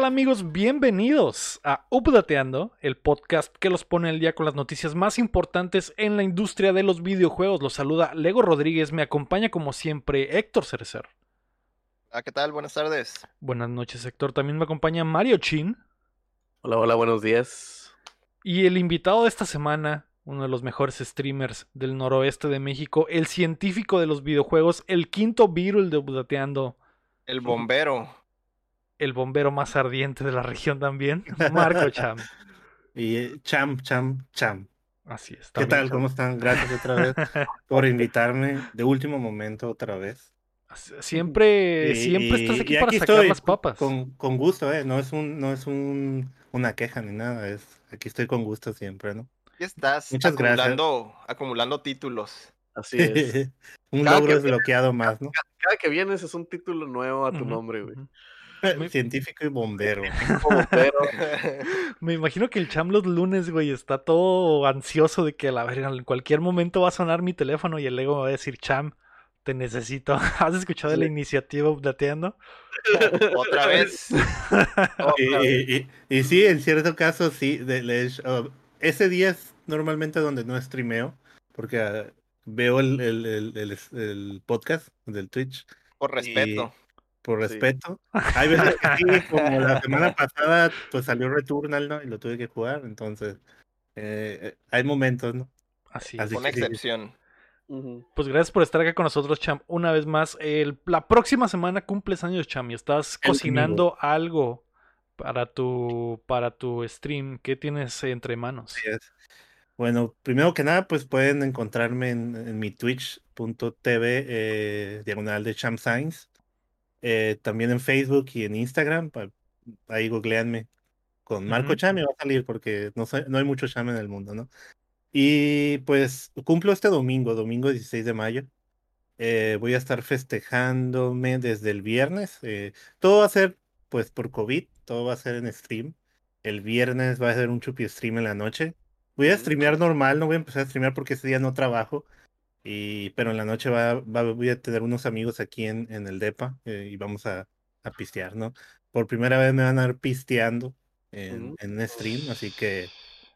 ¿Qué tal amigos? Bienvenidos a Updateando, el podcast que los pone al día con las noticias más importantes en la industria de los videojuegos. Los saluda Lego Rodríguez, me acompaña como siempre Héctor Cerecer. Ah, ¿qué tal? Buenas tardes. Buenas noches Héctor, también me acompaña Mario Chin. Hola, hola, buenos días. Y el invitado de esta semana, uno de los mejores streamers del noroeste de México, el científico de los videojuegos, el quinto Virul de Updateando. El bombero el bombero más ardiente de la región también, Marco Cham. Y eh, Cham, Cham, Cham. Así es. ¿Qué tal? ¿Cómo están? Gracias otra vez por invitarme de último momento otra vez. Siempre, siempre estás aquí, para sacar las papas. Con, con, gusto, ¿eh? No es, un, no es un, una queja ni nada. Es, aquí estoy con gusto siempre, ¿no? Aquí estás Muchas acumulando, gracias. acumulando títulos. Así es. un logro desbloqueado más, ¿no? Cada que vienes es un título nuevo a tu nombre, güey. Científico y bombero. Me imagino que el cham los lunes, güey, está todo ansioso de que a la verga en cualquier momento va a sonar mi teléfono y el ego va a decir, cham, te necesito. ¿Has escuchado de la iniciativa updateando? Otra vez. y, sí, en cierto caso, sí. Ese día es normalmente donde no streameo, porque ah, veo el, el, podcast del Twitch. Por respeto por respeto. Hay veces que sí, como la semana pasada, pues salió Returnal, ¿no? Y lo tuve que jugar, entonces eh, hay momentos, ¿no? Así, es. Una excepción. Pues gracias por estar acá con nosotros, Cham. Una vez más, el, la próxima semana cumples años, Cham, y estás cocinando algo para tu, para tu stream. ¿Qué tienes entre manos? Bueno, primero que nada, pues pueden encontrarme en, mi twitch.tv eh, diagonal de Cham Science. Eh, también en Facebook y en Instagram. Ahí googleanme con Marco Chame va a salir porque no, no hay mucho Chame en el mundo, ¿no? Y pues cumplo este domingo, domingo 16 de mayo. Eh, voy a estar festejándome desde el viernes. Eh, todo va a ser pues por COVID, todo va a ser en stream. El viernes va a ser un chupi stream en la noche. Voy a streamear normal, no voy a empezar a streamear porque ese día no trabajo. Y, pero en la noche va, voy a tener unos amigos aquí en, en el DEPA eh, y vamos a, a, pistear, ¿no? Por primera vez me van a ir pisteando en, en stream, así que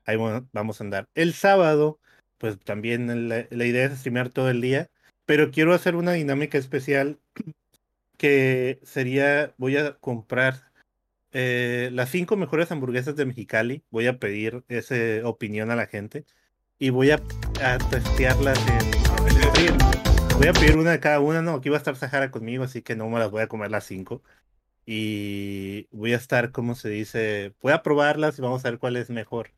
ahí vamos a andar. El sábado, pues también la, idea es streamear todo el día, pero quiero hacer una dinámica especial que sería, voy a comprar eh, las cinco mejores hamburguesas de Mexicali, voy a pedir esa opinión a la gente y voy a, a testearlas en Voy a pedir una de cada una, no, aquí va a estar Sahara conmigo, así que no me las voy a comer las cinco. Y voy a estar, ¿cómo se dice? Voy a probarlas y vamos a ver cuál es mejor.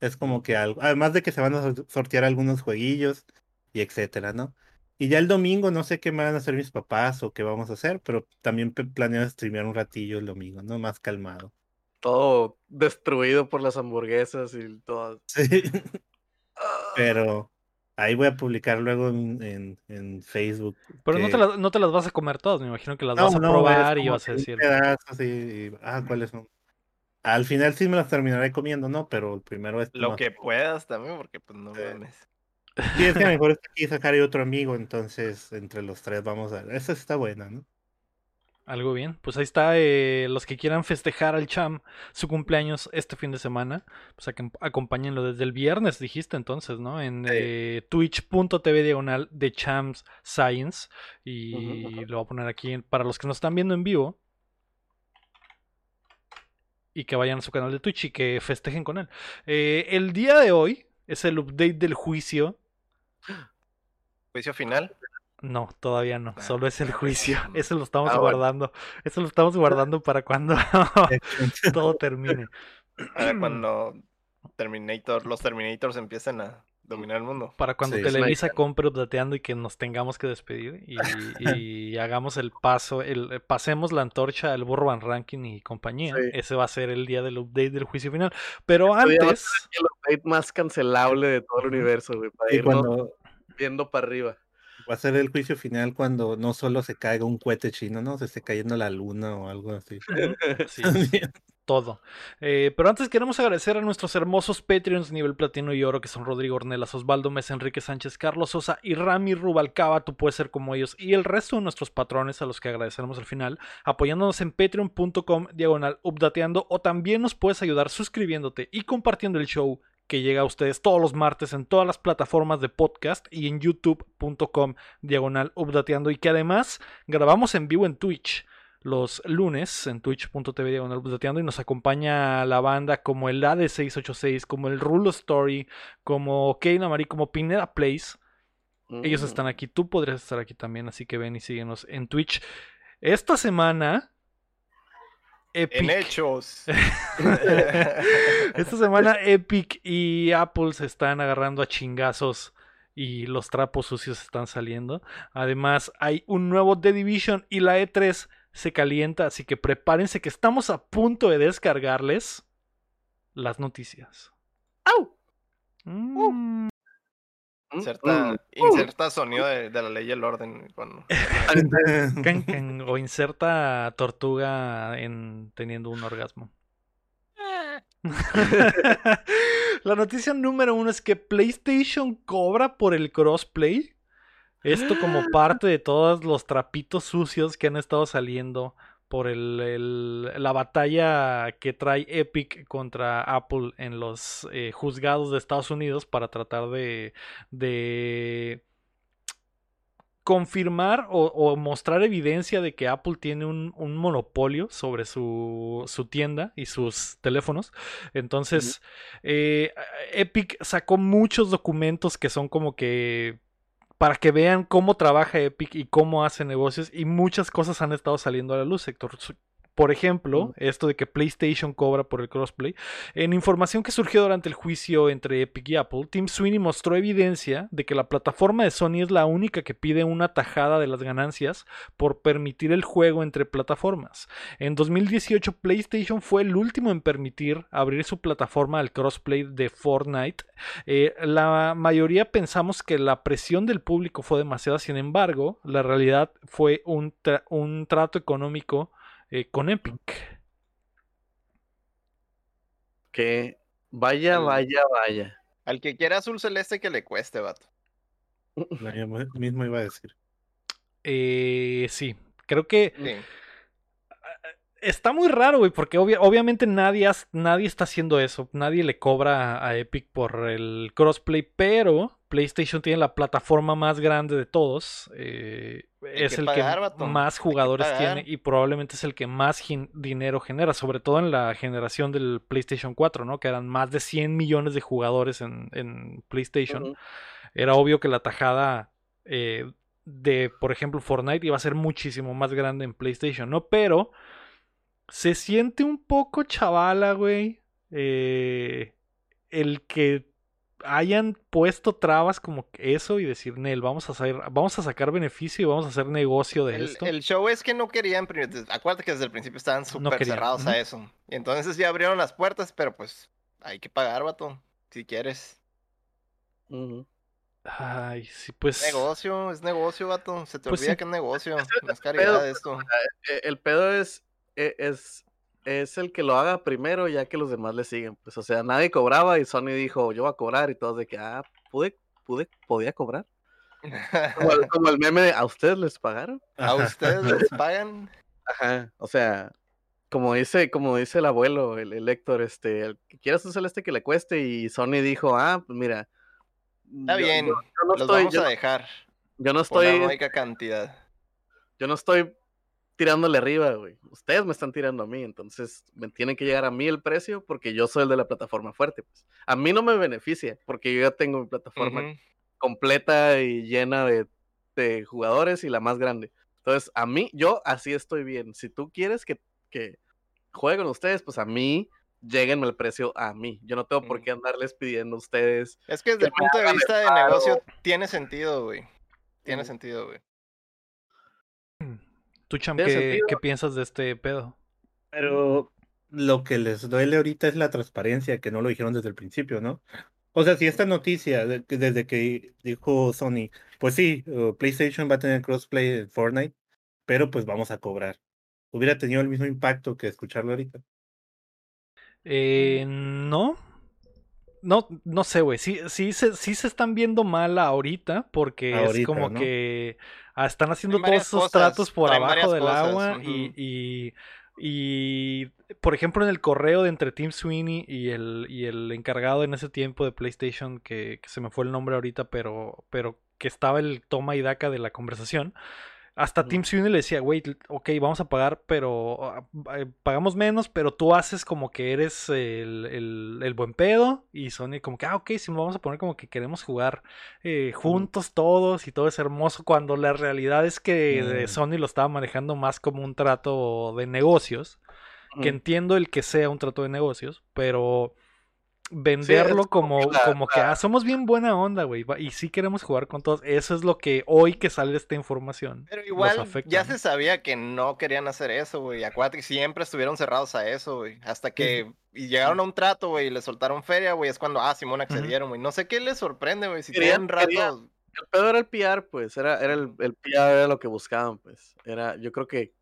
Es como que algo, además de que se van a sortear algunos jueguillos y etcétera, ¿no? Y ya el domingo no sé qué me van a hacer mis papás o qué vamos a hacer, pero también planeo streamear un ratillo el domingo, ¿no? Más calmado. Todo destruido por las hamburguesas y todo. Sí. pero Ahí voy a publicar luego en, en, Facebook. Pero no, te las, no te las vas a comer todas, me imagino que las vas a probar y vas a decir. ah, ¿cuáles son? Al final sí me las terminaré comiendo, ¿no? Pero primero es. Lo que puedas también, porque pues no mames. Sí, es que mejor es aquí sacar otro amigo, entonces entre los tres vamos a. Esa está buena, ¿no? Algo bien. Pues ahí está. Eh, los que quieran festejar al Cham su cumpleaños este fin de semana, pues acompáñenlo desde el viernes, dijiste entonces, ¿no? En eh, twitch.tv diagonal de Cham's Science. Y lo voy a poner aquí para los que nos están viendo en vivo. Y que vayan a su canal de Twitch y que festejen con él. Eh, el día de hoy es el update del juicio. ¿Juicio final? No, todavía no, solo es el juicio. Eso lo estamos ah, guardando. Eso lo estamos guardando para cuando todo termine. Para cuando Terminator, los Terminators empiecen a dominar el mundo. Para cuando Televisa compre updateando y que nos tengamos que despedir y, hagamos el paso, el pasemos la antorcha al burro Van Ranking y compañía. Ese va a ser el día del update del juicio final. Pero antes. el update más cancelable de todo el universo, güey. Para ir viendo para arriba. Va a ser el juicio final cuando no solo se caiga un cohete chino, ¿no? Se esté cayendo la luna o algo así. todo. Eh, pero antes queremos agradecer a nuestros hermosos Patreons nivel platino y oro, que son Rodrigo Ornelas, Osvaldo Mesa, Enrique Sánchez, Carlos Sosa y Rami Rubalcaba. Tú puedes ser como ellos. Y el resto de nuestros patrones, a los que agradeceremos al final, apoyándonos en patreon.com diagonal updateando. O también nos puedes ayudar suscribiéndote y compartiendo el show que llega a ustedes todos los martes en todas las plataformas de podcast y en youtube.com diagonal updateando. Y que además grabamos en vivo en Twitch los lunes en twitch.tv y nos acompaña la banda como el AD686, como el Rulo Story, como Kane Amari, como Pineda Place. Ellos mm. están aquí, tú podrías estar aquí también, así que ven y síguenos en Twitch. Esta semana Epic. En hechos. Esta semana Epic y Apple se están agarrando a chingazos y los trapos sucios están saliendo. Además, hay un nuevo The Division y la E3 se calienta, así que prepárense que estamos a punto de descargarles las noticias. ¡Au! Mm. Inserta, mm. sonido de, la ley y el orden. Cuando... o inserta tortuga en teniendo un orgasmo. la noticia número uno es que PlayStation cobra por el crossplay. Esto como parte de todos los trapitos sucios que han estado saliendo por el, la batalla que trae Epic contra Apple en los eh, juzgados de Estados Unidos para tratar de, de confirmar o, mostrar evidencia de que Apple tiene un, monopolio sobre su, su, tienda y sus teléfonos. Entonces, eh, Epic sacó muchos documentos que son como que para que vean cómo trabaja Epic y cómo hace negocios y muchas cosas han estado saliendo a la luz, Héctor. Por ejemplo, esto de que PlayStation cobra por el crossplay. En información que surgió durante el juicio entre Epic y Apple, Tim Sweeney mostró evidencia de que la plataforma de Sony es la única que pide una tajada de las ganancias por permitir el juego entre plataformas. En 2018, PlayStation fue el último en permitir abrir su plataforma al crossplay de Fortnite. Eh, la mayoría pensamos que la presión del público fue demasiada, sin embargo, la realidad fue un, un trato económico eh, con Epic. Que vaya, vaya, vaya. Al que quiera azul celeste que le cueste, vato. mismo iba a decir. Eh, sí, creo que está muy raro, güey, porque obviamente nadie, nadie está haciendo eso. Nadie le cobra a Epic por el crossplay, pero PlayStation tiene la plataforma más grande de todos. Eh, es el que más jugadores tiene y probablemente es el que más dinero genera, sobre todo en la generación del PlayStation 4, ¿no? Que eran más de 100 millones de jugadores en, PlayStation. Era obvio que la tajada eh, de, por ejemplo, Fortnite iba a ser muchísimo más grande en PlayStation, ¿no? Pero se siente un poco chavala, güey. Eh, el que hayan puesto trabas como eso y decir, Nel, vamos a hacer, vamos a sacar beneficio y vamos a hacer negocio de esto. El show es que no querían, acuérdate que desde el principio estaban súper cerrados a eso. Y entonces ya abrieron las puertas, pero pues hay que pagar, vato, si quieres. Ay, sí, pues. Negocio, es negocio, vato. Se te pues olvida que es negocio. No es caridad esto. Eh, el pedo es e, es, es el que lo haga primero ya que los demás le siguen. Pues, o sea, nadie cobraba y Sony dijo, yo voy a cobrar y todos de que, ah, pude, pude, podía cobrar. Como el, meme de, ¿a ustedes les pagaron? ¿A ustedes les pagan? Ajá, o sea, como dice, como dice el abuelo, el, el Héctor, este, el que quieras un celeste que le cueste y Sony dijo, ah, pues mira. Está bien, yo, no los vamos a dejar. Yo no estoy. Una cantidad. Yo no estoy tirándole arriba, güey. Ustedes me están tirando a mí, entonces me tienen que llegar a mí el precio porque yo soy el de la plataforma fuerte. Pues. A mí no me beneficia porque yo ya tengo mi plataforma completa y llena de, jugadores y la más grande. Entonces, a mí, yo así estoy bien. Si tú quieres que, que jueguen ustedes, pues a mí, lleguenme el precio a mí. Yo no tengo por qué andarles pidiendo a ustedes. Es que desde el punto de vista de negocio tiene sentido, güey. Tiene sentido, güey. ¿Tú, Cham, qué, piensas de este pedo? Pero lo que les duele ahorita es la transparencia, que no lo dijeron desde el principio, ¿no? O sea, si esta noticia, desde que dijo Sony, pues sí, uh, PlayStation va a tener crossplay en Fortnite, pero pues vamos a cobrar. Hubiera tenido el mismo impacto que escucharlo ahorita. Eh, no. No, no sé, güey. Sí, sí, se, sí se están viendo mal ahorita porque es como que ah, están haciendo todos esos tratos por abajo del agua y, y, por ejemplo, en el correo de entre Tim Sweeney y el, y el encargado en ese tiempo de PlayStation, que, que se me fue el nombre ahorita, pero, pero que estaba el toma y daca de la conversación hasta Tim Sweeney le decía, güey, ok, vamos a pagar, pero ah, eh, pagamos menos, pero tú haces como que eres el, buen pedo. Y Sony como que, ah, ok, sí, vamos a poner como que queremos jugar eh, juntos todos y todo es hermoso, cuando la realidad es que Sony lo estaba manejando más como un trato de negocios. Que entiendo el que sea un trato de negocios, pero venderlo como, como que ah, somos bien buena onda, güey, y sí queremos jugar con todos. Eso es lo que hoy que sale esta información. Pero igual ya se sabía que no querían hacer eso, güey. Acuérdate que siempre estuvieron cerrados a eso, güey. Hasta que y llegaron a un trato, güey, y le soltaron feria, güey. Es cuando, ah, Simón accedieron, güey. No sé qué les sorprende, güey. Si querían rato. El pedo era el PR, pues. Era, era el, el PR era lo que buscaban, pues. Era, yo creo que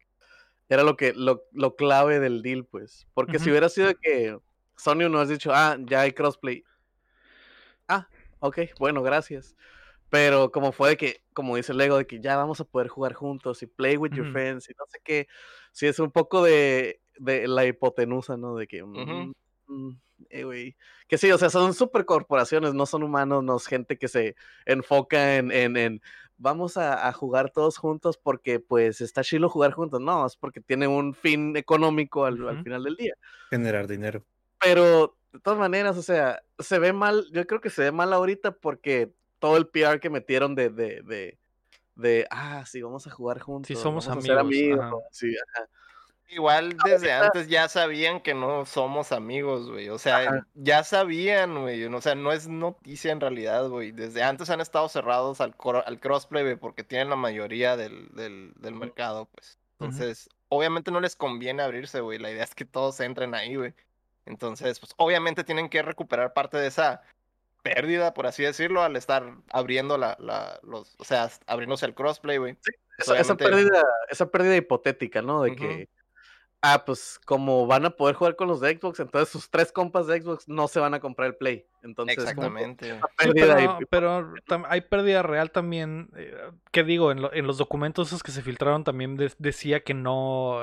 era lo que, lo, lo clave del deal, pues. Porque si hubiera sido que Sony nos ha dicho, ah, ya hay crossplay. Ah, ok, bueno, gracias. Pero como fue de que, como dice Lego, de que ya vamos a poder jugar juntos y play with your friends y no sé qué. Sí, es un poco de, de la hipotenusa, ¿no? De que, mm, mm, eh, que sí, o sea, son super corporaciones, no son humanos, no es gente que se enfoca en, en, en vamos a, jugar todos juntos porque pues está chilo jugar juntos. No, es porque tiene un fin económico al, al final del día. Generar dinero. Pero de todas maneras, o sea, se ve mal, yo creo que se ve mal ahorita porque todo el PR que metieron de, de, de, de ah, sí, vamos a jugar juntos. Sí, somos amigos. Igual desde antes ya sabían que no somos amigos, güey. O sea, ya sabían, güey. O sea, no es noticia en realidad, güey. Desde antes han estado cerrados al, al crossplay, güey, porque tienen la mayoría del, del, del mercado, pues. Entonces, obviamente no les conviene abrirse, güey. La idea es que todos entren ahí, güey. Entonces, pues obviamente tienen que recuperar parte de esa pérdida, por así decirlo, al estar abriendo la, la los, o sea, abriéndose el crossplay, güey. Sí, esa, pérdida, esa pérdida hipotética, ¿no? De que ah, pues como van a poder jugar con los de Xbox, entonces sus tres compas de Xbox no se van a comprar el Play. Entonces, Exactamente. pero, hay pérdida real también. Eh, ¿Qué digo? En, en, los documentos esos que se filtraron también decía que no.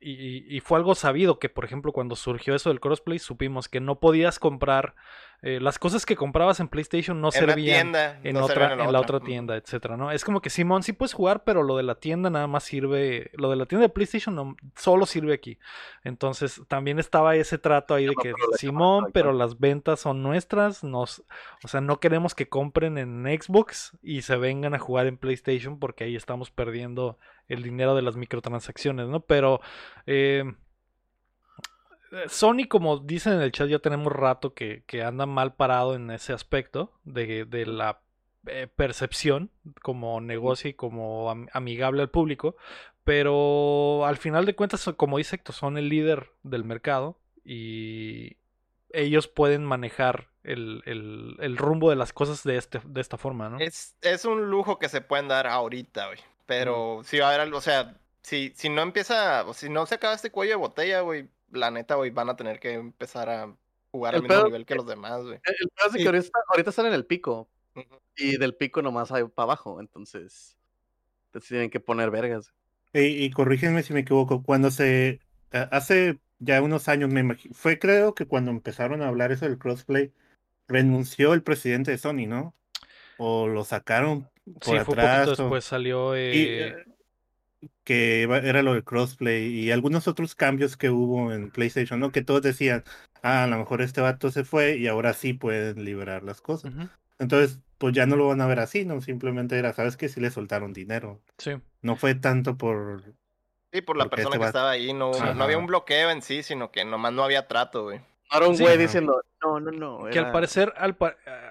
y, y, fue algo sabido que, por ejemplo, cuando surgió eso del crossplay, supimos que no podías comprar eh, las cosas que comprabas en PlayStation no servían en, otra, en, la otra tienda, etcétera, ¿no? Es como que Simón sí puedes jugar, pero lo de la tienda nada más sirve, lo de la tienda de PlayStation no, solo sirve aquí. Entonces también estaba ese trato ahí de que Simón, pero las ventas son nuestras, nos, o sea, no queremos que compren en Xbox y se vengan a jugar en PlayStation porque ahí estamos perdiendo el dinero de las microtransacciones, ¿no? Pero eh, eh, Sony, como dicen en el chat, ya tenemos rato que, anda mal parado en ese aspecto de, la eh, percepción como negocio y como amigable al público. Pero al final de cuentas, como dice Héctor, son el líder del mercado y ellos pueden manejar el, rumbo de las cosas de, este, de esta forma, ¿no? Es, es un lujo que se pueden dar ahorita, güey. Pero si va a haber algo, o sea, si, si no empieza, o si no se acaba este cuello de botella, güey, la neta, güey, van a tener que empezar a jugar al mismo nivel que los demás, güey. El, peor es que ahorita, están en el pico. Y del pico nomás hay para abajo. Entonces, tienen que poner vergas. Y, corrígenme si me equivoco. Cuando se. Hace ya unos años, me imagino. Fue creo que cuando empezaron a hablar eso del crossplay, renunció el presidente de Sony, ¿no? O lo sacaron por sí, atrás. Fue después salió. Eh, eh, que era lo del crossplay y algunos otros cambios que hubo en PlayStation, ¿no? Que todos decían, ah, a lo mejor este vato se fue y ahora sí pueden liberar las cosas. Entonces, pues ya no lo van a ver así, ¿no? Simplemente era, ¿sabes que Sí le soltaron dinero. Sí. No fue tanto por... Sí, por la persona este que estaba ahí, no, no había un bloqueo en sí, sino que nomás no había trato, güey. Ahora un güey diciendo, no, no, no. Que al parecer, al,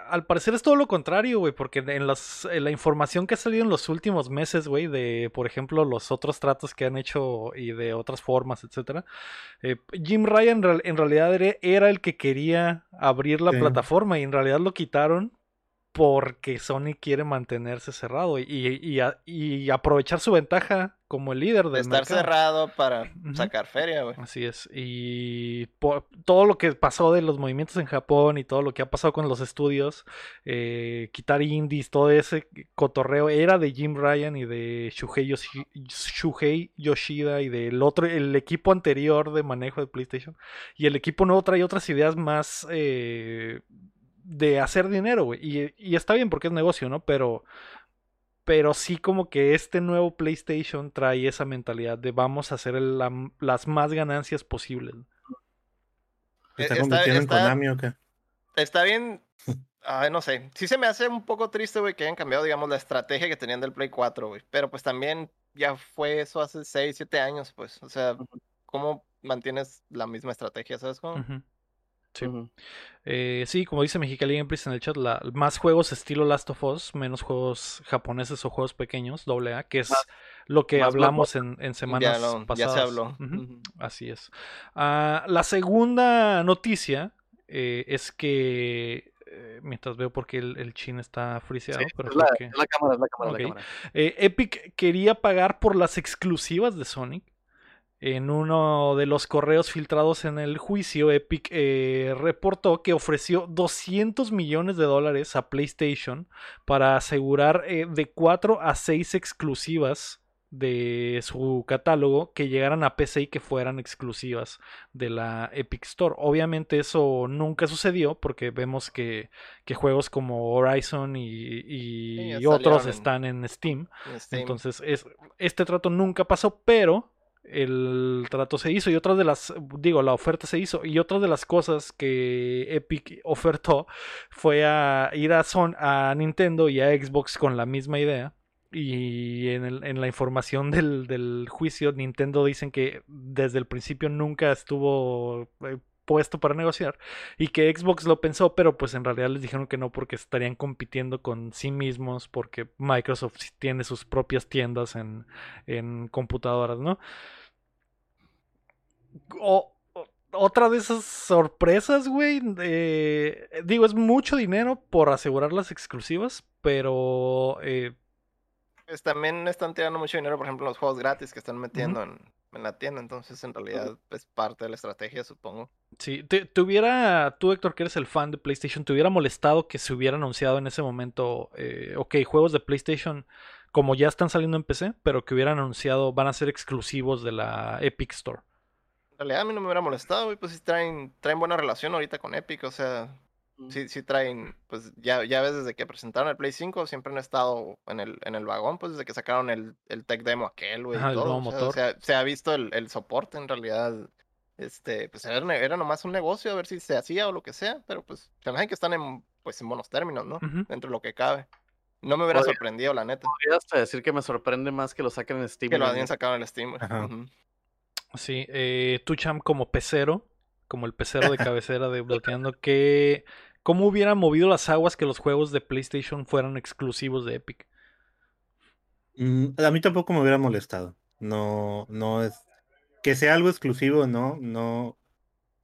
al, parecer es todo lo contrario, güey, porque en, las, la información que ha salido en los últimos meses, güey, de, por ejemplo, los otros tratos que han hecho y de otras formas, etcétera, eh, Jim Ryan en realidad era el que quería abrir la plataforma y en realidad lo quitaron porque Sony quiere mantenerse cerrado y, y, y, aprovechar su ventaja como el líder de estar cerrado para sacar feria, güey. Así es. Y todo lo que pasó de los movimientos en Japón y todo lo que ha pasado con los estudios, eh, quitar indies, todo ese cotorreo era de Jim Ryan y de Shuhei, Yoshida y del otro, el equipo anterior de manejo de PlayStation. Y el equipo nuevo trae otras ideas más eh, de hacer dinero, güey. Y, y, está bien porque es negocio, ¿no? Pero, pero sí como que este nuevo PlayStation trae esa mentalidad de vamos a hacer las más ganancias posibles. ¿Está, convirtiendo en Konami o qué? Está bien. no sé. Sí se me hace un poco triste, güey, que hayan cambiado, digamos, la estrategia que tenían del Play 4, güey. Pero pues también ya fue eso hace 6, 7 años, pues. O sea, ¿cómo mantienes la misma estrategia, sabes cómo? Sí. Eh, sí, como dice Mexicali Gameplays en el chat, la, más juegos estilo Last of Us, menos juegos japoneses o juegos pequeños, doble A, que es lo que hablamos en, semanas pasadas. Ya se habló. Así es. Ah, la segunda noticia eh, es que eh, mientras veo porque el, el chin está friseado. pero es, la, cámara, es la cámara, la cámara. Epic quería pagar por las exclusivas de Sonic en uno de los correos filtrados en el juicio, Epic eh, reportó que ofreció 200 millones de dólares a PlayStation para asegurar eh, de 4 a 6 exclusivas de su catálogo que llegaran a PC y que fueran exclusivas de la Epic Store. Obviamente eso nunca sucedió porque vemos que, juegos como Horizon y, otros están en Steam. Entonces es, este trato nunca pasó, pero el trato se hizo y otras de las, digo, la oferta se hizo y otras de las cosas que Epic ofertó fue a ir a, Son, a Nintendo y a Xbox con la misma idea. Y en, el, en la información del, del, juicio, Nintendo dicen que desde el principio nunca estuvo eh, puesto para negociar y que Xbox lo pensó, pero pues en realidad les dijeron que no porque estarían compitiendo con sí mismos porque Microsoft tiene sus propias tiendas en, en computadoras, ¿no? otra de esas sorpresas, güey. digo, es mucho dinero por asegurar las exclusivas, pero... Eh, pues también están tirando mucho dinero, por ejemplo, los juegos gratis que están metiendo en, la tienda. Entonces, en realidad, es parte de la estrategia, supongo. Sí, te, hubiera, tú Héctor, que eres el fan de PlayStation, ¿te hubiera molestado que se hubiera anunciado en ese momento, eh, ok, juegos de PlayStation como ya están saliendo en PC, pero que hubieran anunciado van a ser exclusivos de la Epic Store? realidad a mí no me hubiera molestado, y pues sí traen, traen buena relación ahorita con Epic, o sea, sí, sí traen, pues ya, ya ves desde que presentaron el Play 5, siempre han estado en el, en el vagón, pues desde que sacaron el, el tech demo aquel, güey, todo. O sea, se ha visto el, el, soporte en realidad. Este, pues era, era, nomás un negocio a ver si se hacía o lo que sea, pero pues se me que están en, pues en buenos términos, ¿no? Dentro de lo que cabe. No me hubiera sorprendido, la neta. Podría hasta decir que me sorprende más que lo saquen en Steam. Que lo hayan sacado en Steam, Sí, eh, Tucham como pecero, como el pecero de cabecera de bloqueando, que ¿cómo hubiera movido las aguas que los juegos de PlayStation fueran exclusivos de Epic? Mm, a mí tampoco me hubiera molestado. No, no es que sea algo exclusivo, no, no,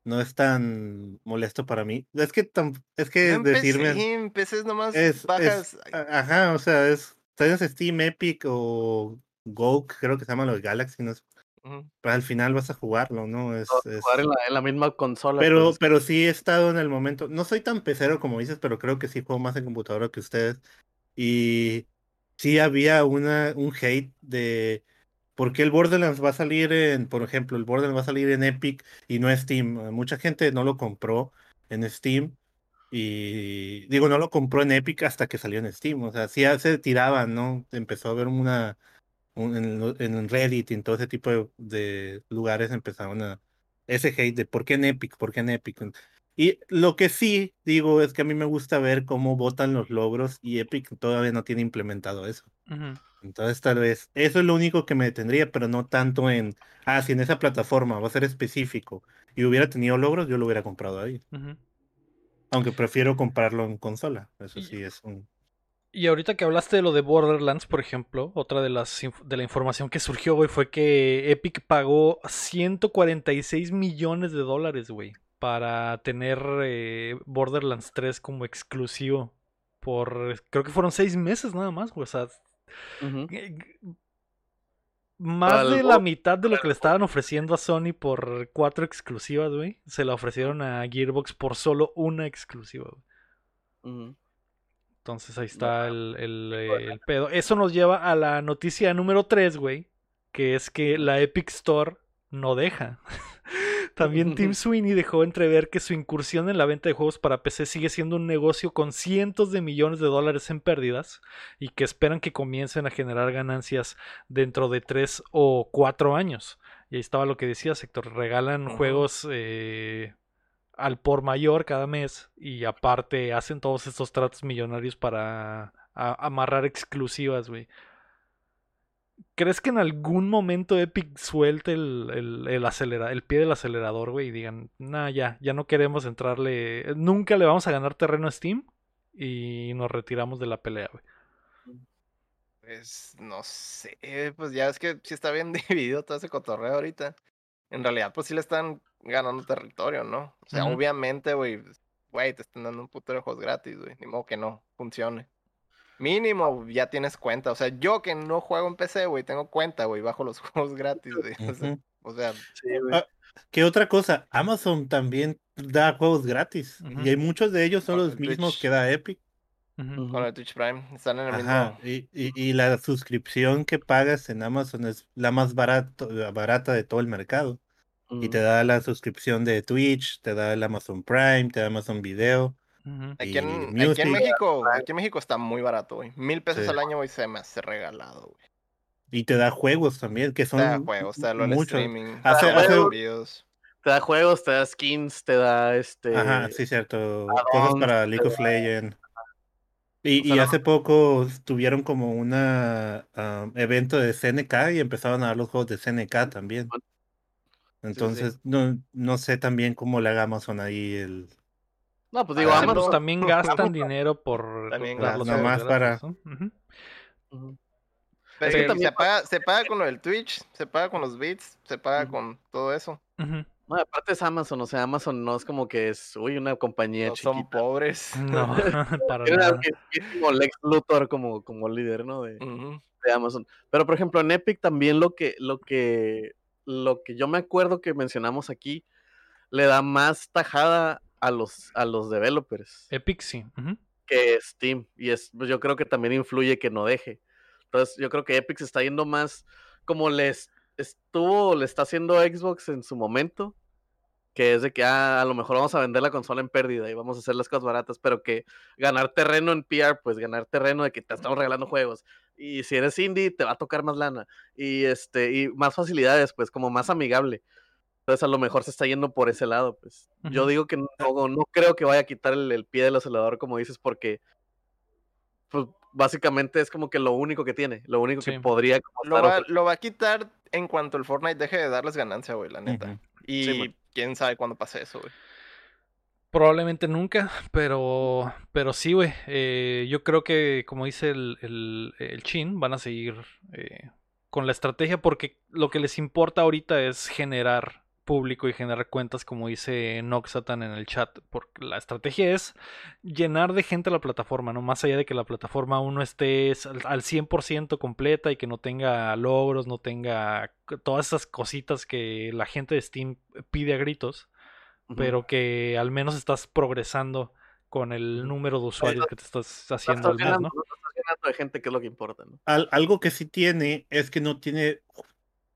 no es tan molesto para mí. Es que es que decirme es, nomás bajas. ajá, o sea, es ¿sabes Steam, Epic o Go, creo que se llama los Galaxy, no sé al final vas a jugarlo, ¿no? Es, Jugar en la, misma consola. Pero, pues. pero sí he estado en el momento. No soy tan pecero como dices, pero creo que sí juego más en computadora que ustedes. Y sí había una, un hate de por qué el Borderlands va a salir en, por ejemplo, el Borderlands va a salir en Epic y no en Steam. Mucha gente no lo compró en Steam. Y digo, no lo compró en Epic hasta que salió en Steam. O sea, sí se tiraban, ¿no? Empezó a haber una en, Reddit y en todo ese tipo de, lugares empezaron a ese hate de por qué en Epic, por qué en Epic. Y lo que sí digo es que a mí me gusta ver cómo votan los logros y Epic todavía no tiene implementado eso. Entonces tal vez eso es lo único que me detendría, pero no tanto en, ah, si en esa plataforma va a ser específico y hubiera tenido logros, yo lo hubiera comprado ahí. Aunque prefiero comprarlo en consola, eso sí es un... Y ahorita que hablaste de lo de Borderlands, por ejemplo, otra de las de la información que surgió, güey, fue que Epic pagó 146 millones de dólares, güey, para tener eh, Borderlands 3 como exclusivo por, creo que fueron seis meses nada más, güey. O sea, eh, más de la mitad de lo que le estaban ofreciendo a Sony por cuatro exclusivas, güey, se la ofrecieron a Gearbox por solo una exclusiva, güey. Ujú. Entonces ahí está el, el, eh, el pedo. Eso nos lleva a la noticia número 3, güey. Que es que la Epic Store no deja. También Tim Sweeney dejó entrever que su incursión en la venta de juegos para PC sigue siendo un negocio con cientos de millones de dólares en pérdidas y que esperan que comiencen a generar ganancias dentro de 3 o 4 años. Y ahí estaba lo que decía Sector. Regalan juegos eh, al por mayor cada mes y aparte hacen todos estos tratos millonarios para amarrar exclusivas, güey. ¿Crees que en algún momento Epic suelte el, el, el, acelera- el pie del acelerador, güey? Y digan, nah, ya, ya no queremos entrarle, nunca le vamos a ganar terreno a Steam y nos retiramos de la pelea, güey. Pues no sé, pues ya es que sí está bien dividido todo ese cotorreo ahorita. En realidad, pues sí le están ganando territorio, ¿no? O sea, obviamente, güey, güey, te están dando un puto de juegos gratis, güey. Ni modo que no funcione. Mínimo, ya tienes cuenta. O sea, yo que no juego en PC, güey, tengo cuenta, güey, bajo los juegos gratis, güey. O sea, Ujú. o sea, Sí, güey. Ah, ¿Qué otra cosa? Amazon también da juegos gratis. Y hay muchos de ellos son Con los el mismos Twitch. que da Epic. Con el Twitch Prime, están en el Ajá. mismo. Y, y- y la suscripción que pagas en Amazon es la más barato, barata de todo el mercado. Y te Ujú. da la suscripción de Twitch, te da el Amazon Prime, te da Amazon Video. Aquí y en, aquí Music. en México, aquí en México está muy barato, güey. Mil pesos Sí. al año, güey, se me hace regalado, güey. Y te da juegos también, que son Te da juegos, te da lo del muchos. streaming, Hace- te da hace- envíos. Te da juegos, te da skins, te da este. Ajá, sí, cierto. Cosas para League of da- Legends. Y, O sea, y no- hace poco tuvieron como un evento de CNK y empezaron a dar los juegos de CNK también. Entonces, No, no sé también cómo le haga Amazon ahí el... No, pues digo, pues Amazon. también gastan dinero por También gastan. juegos Nomás para-. Pero Es que también se, paga, se paga con lo del Twitch, se paga con los bits, se paga con todo eso. No, aparte es Amazon, o sea, Amazon no es como que es, uy, una compañía No son chiquita. pobres. No, para nada. al mismísimo Lex Luthor como, como líder, ¿no? De, de Amazon. Pero por ejemplo, en Epic también lo que, lo que, lo que yo me acuerdo que mencionamos aquí, le da más tajada a los, a los developers Epic sí. que Steam. Y es, pues, yo creo que también influye que no deje. Entonces, yo creo que Epic se está yendo más como les estuvo, le está haciendo Xbox en su momento. Que es de que ah, a lo mejor vamos a vender la consola en pérdida y vamos a hacer las cosas baratas, pero que ganar terreno en PR, pues ganar terreno de que te estamos regalando juegos. Y si eres indie, te va a tocar más lana. Y este, y más facilidades, pues, como más amigable. Entonces a lo mejor se está yendo por ese lado, pues. Yo digo que no, no creo que vaya a quitar el, el pie del acelerador, como dices, porque pues básicamente es como que lo único que tiene, lo único Sí. que podría Lo, va, lo va a quitar en cuanto el Fortnite deje de darles ganancia, güey, la neta. Y Sí, quién sabe cuándo pase eso, güey. Probablemente nunca, pero, pero sí, güey. eh, yo creo que, como dice el, el, el Chin, van a seguir eh, con la estrategia porque lo que les importa ahorita es generar público y generar cuentas, como dice Noxatan en el chat. Porque la estrategia es llenar de gente la plataforma, ¿no? Más allá de que la plataforma aún no esté al al 100% completa y que no tenga logros, no tenga todas esas cositas que la gente de Steam pide a gritos Pero que al menos estás progresando con el número de usuarios que te estás haciendo estás al mes, llenando, ¿no? no estás llenando de gente, que es lo que importa, ¿no? Al- algo que sí tiene es que no tiene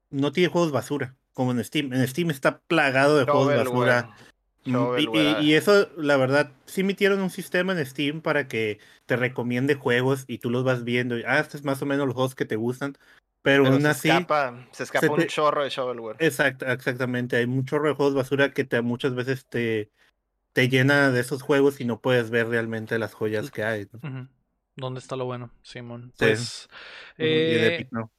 no tiene juegos basura, como en Steam. En Steam está plagado de juegos basura. Mm, Y, Shovelware. y- y eso, la verdad, sí metieron un sistema en Steam para que te recomiende juegos y tú los vas viendo. Y, ah, este es más o menos los juegos que te gustan. Pero, Pero aún se así, escapa, se escapa se un te- chorro de shovelware. exact- exactamente, hay un chorro de juegos basura que te, muchas veces te, te llena de esos juegos y no puedes ver realmente las joyas que hay. ¿Dónde está lo bueno, Simón? Sí. Pues, y de eh, Epic no.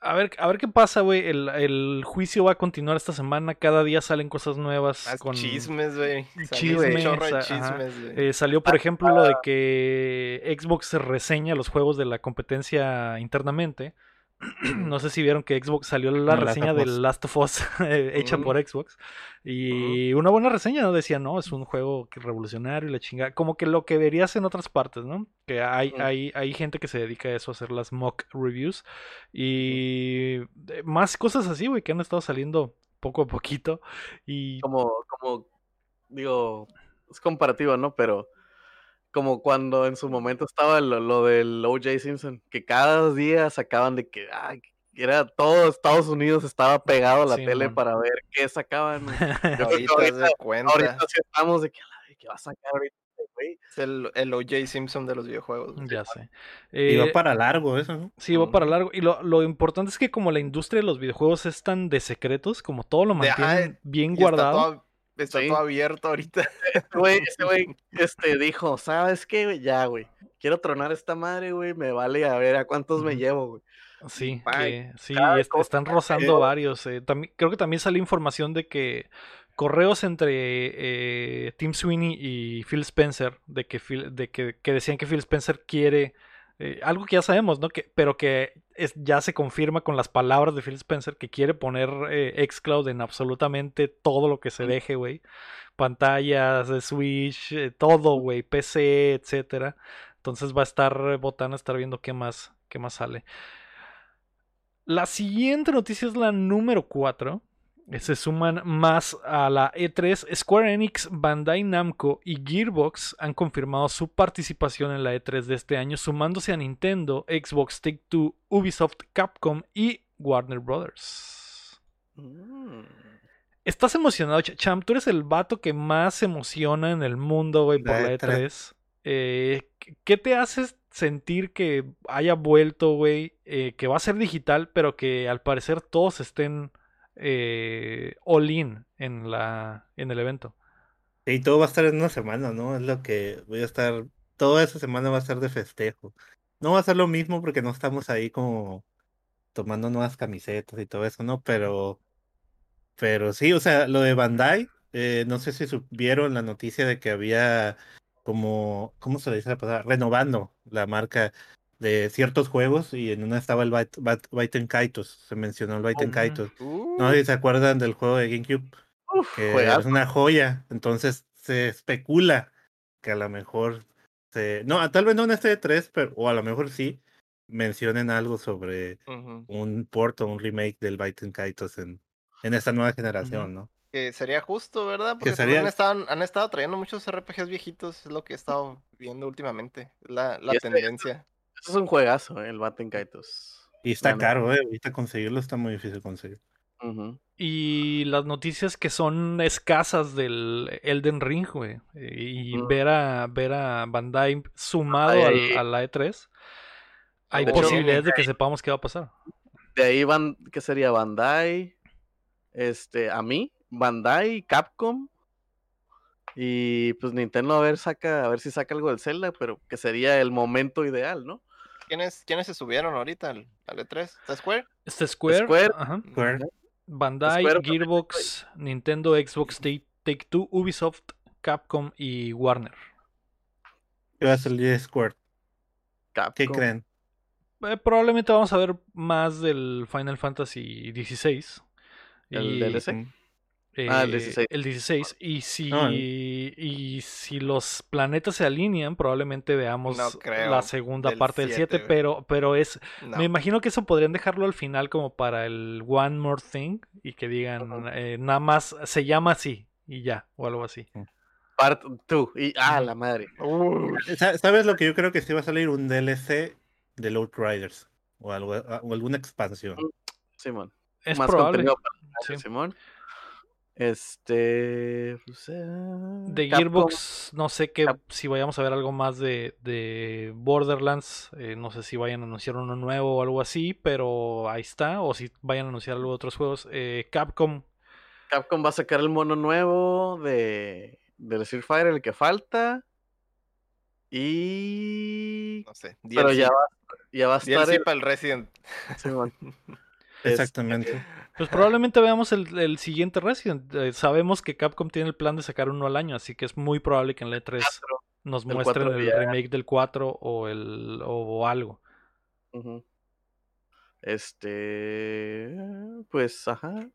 a ver, a ver qué pasa, güey. El, el juicio va a continuar esta semana. Cada día salen cosas nuevas Más con chismes, güey. Salió Chismes, chorro de chismes. Eh, salió, por ejemplo, lo de que Xbox reseña los juegos de la competencia internamente, no sé si vieron que Xbox salió la No, reseña Us. Last of Us hecha por Xbox. Y una buena reseña, ¿no? Decía, no, es un juego revolucionario y la chingada. Como que lo que verías en otras partes, ¿no? Que hay, hay, hay gente que se dedica a eso, a hacer las mock reviews. Y más cosas así, güey, que han estado saliendo poco a poquito. Y Como, como, digo, es comparativo, ¿no? Pero como cuando en su momento estaba lo, lo del O.J. Simpson, que cada día sacaban de que, ay, que era todo Estados Unidos estaba pegado a la Sí, tele para ver qué sacaban. Yo creo que Ahorita ahorita, cuenta. ahorita sí estamos de que, "Ay, ¿qué va a sacar ahorita, este güey? Es el, el O.J. Simpson de los videojuegos. ya sé. Va Eh, para largo eso, ¿no? Sí, va para largo. Y lo, lo importante es que como la industria de los videojuegos es tan de secretos, como todo lo De- mantienen bien guardado. Está Sí. todo abierto ahorita. Este güey, este güey, este, dijo, ¿sabes qué? Ya, güey. Quiero tronar esta madre, güey. Me vale a ver a cuántos me llevo, güey. Sí, que, sí, est- están rozando varios. eh, también, creo que también salió información de que correos entre eh, Tim Sweeney y Phil Spencer, de que, Phil- de que, que decían que Phil Spencer quiere eh, algo que ya sabemos, ¿no? Que, pero que es, ya se confirma con las palabras de Phil Spencer que quiere poner eh, xCloud en absolutamente todo lo que se deje, güey. Pantallas, de Switch, eh, todo, güey, PC, etcétera. Entonces va a estar eh, botana, estar viendo qué más, qué más sale. La siguiente noticia es la número 4. Se suman más a la E3. Square Enix, Bandai Namco y Gearbox han confirmado su participación en la E3 de este año, sumándose a Nintendo, Xbox, Take-Two, Ubisoft, Capcom y Warner Brothers. Mm. ¿Estás emocionado, Ch- Cham? Tú eres el vato que más se emociona en el mundo, güey, por La la E3. E3. Eh, ¿qué- ¿Qué te hace sentir que haya vuelto, güey? eh, que va a ser digital, pero que al parecer todos estén eh, all in en, la, en el evento. Y todo va a estar en una semana, ¿no? Es lo que voy a estar. Toda esa semana va a ser de festejo. No va a ser lo mismo porque no estamos ahí como tomando nuevas camisetas y todo eso, ¿no? Pero. Pero sí, o sea, lo de Bandai, eh, no sé si supieron la noticia de que había como. ¿Cómo se le dice la palabra? Renovando la marca de ciertos juegos y en una estaba el Bait- Bait- Baiten Kaitos. Se mencionó el Baiten Ujú. Kaitos. Uh, No sé si se acuerdan del juego de GameCube Uf, que juegazo. es una joya. Entonces se especula que a lo mejor se. No, tal vez no en este 3, pero, o a lo mejor sí mencionen algo sobre un port o un remake del Baiten Kaitos en, en esta nueva generación, ¿no? Que sería justo, ¿verdad? Porque sería- también estaban- han estado trayendo muchos RPGs viejitos, es lo que he estado viendo últimamente, la, la Y tendencia. Eso es un juegazo, eh, el Batten Kaitos. Y está caro, ¿eh? Ahorita conseguirlo está muy difícil conseguir. Y las noticias que son escasas del Elden Ring, güey. eh, Y ver, a, ver a Bandai sumado Ay, al- a la E3. Hay De hecho, posibilidades de que sepamos qué va a pasar. De ahí van, ¿qué sería? Bandai, este, a mí, Bandai, Capcom. Y pues Nintendo a ver saca, a ver si saca algo del Zelda, pero que sería el momento ideal, ¿no? ¿Quiénes, ¿Quiénes se subieron ahorita al, al E3? ¿Está Square? Este Square, Square. ajá, Square. Bandai, Square también Gearbox, Nintendo, Xbox, Take, Take Two, Ubisoft, Capcom y Warner. ¿Qué va a salir Square? ¿Qué creen? Eh, probablemente vamos a ver más del Final Fantasy XVI. ¿El Y, DLC? Ah, el eh, 16. el 16. Y si, No, y si los planetas se alinean, probablemente veamos No creo, la segunda del parte del 7, 7, güey. pero, pero es... No. Me imagino que eso podrían dejarlo al final como para el One More Thing y que digan, eh, nada más se llama así y ya, o algo así. Part 2. Y, ah, la madre. Uh, Sa- ¿Sabes lo que yo creo que sí va a salir? Un DLC de Load Riders o, algo, o alguna expansión. Simón. Es Más probable. contenido para sí. Simón. Este. pues, eh, De Capcom. Gearbox, no sé qué, si vayamos a ver algo más de, de Borderlands, eh, no sé si vayan a anunciar uno nuevo o algo así, pero ahí está, o si vayan a anunciar algo de otros juegos. Eh, Capcom, Capcom va a sacar el mono nuevo de del Street Fighter, el que falta. Y. no sé. Pero ya va, ya va a estar. DLC el- para el Resident. Este, Exactamente. Pues probablemente veamos el, el siguiente Resident. Eh, sabemos que Capcom tiene el plan de sacar uno al año, así que es muy probable que en la E3 nos El muestren 4 el ya. remake del 4 o, el, o algo. Este. Pues, ajá.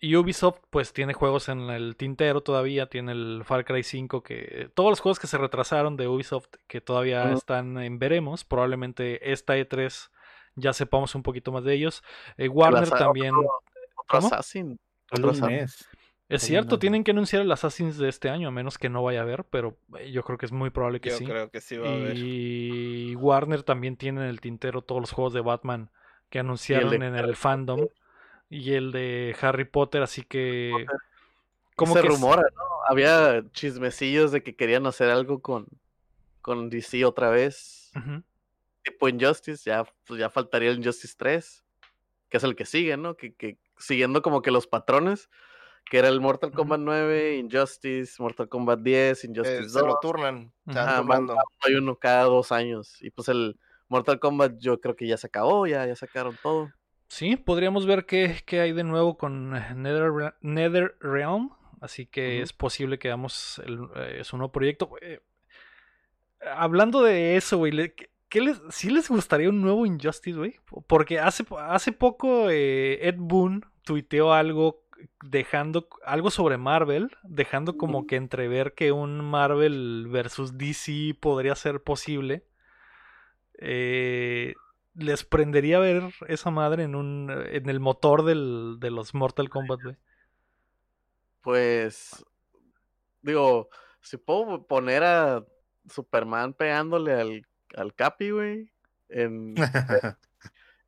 Y Ubisoft pues tiene juegos en el tintero todavía, tiene el Far Cry 5 que todos los juegos que se retrasaron de Ubisoft que todavía están en veremos, probablemente esta E3 ya sepamos un poquito más de ellos. Eh, Warner también otro ¿Cómo? Assassin. Solo Otro un Assassin. mes. es cierto, tienen que anunciar el Assassin's de este año, a menos que no vaya a haber, pero eh, yo creo que es muy probable que Yo sí. creo que sí va a haber. Y Warner también tiene en el tintero todos los juegos de Batman que anunciaron en el fandom y el de Harry Potter, así que como se que es- rumora, ¿no? Había chismecillos de que querían hacer algo con, con DC otra vez. Ujú. Tipo Injustice, ya, pues ya faltaría el Injustice 3, que es el que sigue, ¿no? Que, que siguiendo como que los patrones, que era el Mortal. Kombat 9, Injustice, Mortal Kombat 10, Eh, Injustice se 2. lo turnan. Se Ajá, hay uno cada dos años. Y pues el Mortal Kombat yo creo que ya se acabó, ya, ya sacaron todo. Sí, podríamos ver qué, qué hay de nuevo con eh, Nether, NetherRealm. Así que es posible que hagamos el, eh, su nuevo proyecto. Eh, hablando de eso, güey, le- ¿qué- les, ¿sí les gustaría un nuevo Injustice, güey? Porque hace, hace poco eh, Ed Boon tuiteó algo dejando algo sobre Marvel, dejando como que entrever que un Marvel versus DC podría ser posible. Eh, les prendería ver esa madre en un en el motor del, de los Mortal Kombat, güey. Pues, digo, si puedo poner a Superman pegándole al, al Capi, güey, en,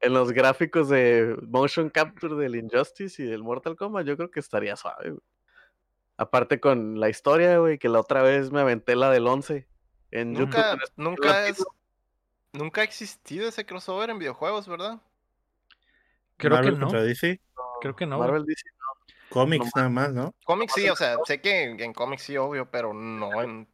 en los gráficos de motion capture del Injustice y del Mortal Kombat, yo creo que estaría suave, güey. Aparte con la historia, güey, que la otra vez me aventé la del 11 en YouTube. Nunca, nunca es. Nunca ha existido ese crossover en videojuegos, ¿verdad? Creo Marvel que no. DC. Creo que no. Marvel Cómics No nada más, ¿no? Cómics sí, o sea, sé que en, en cómics sí, obvio, pero no en en el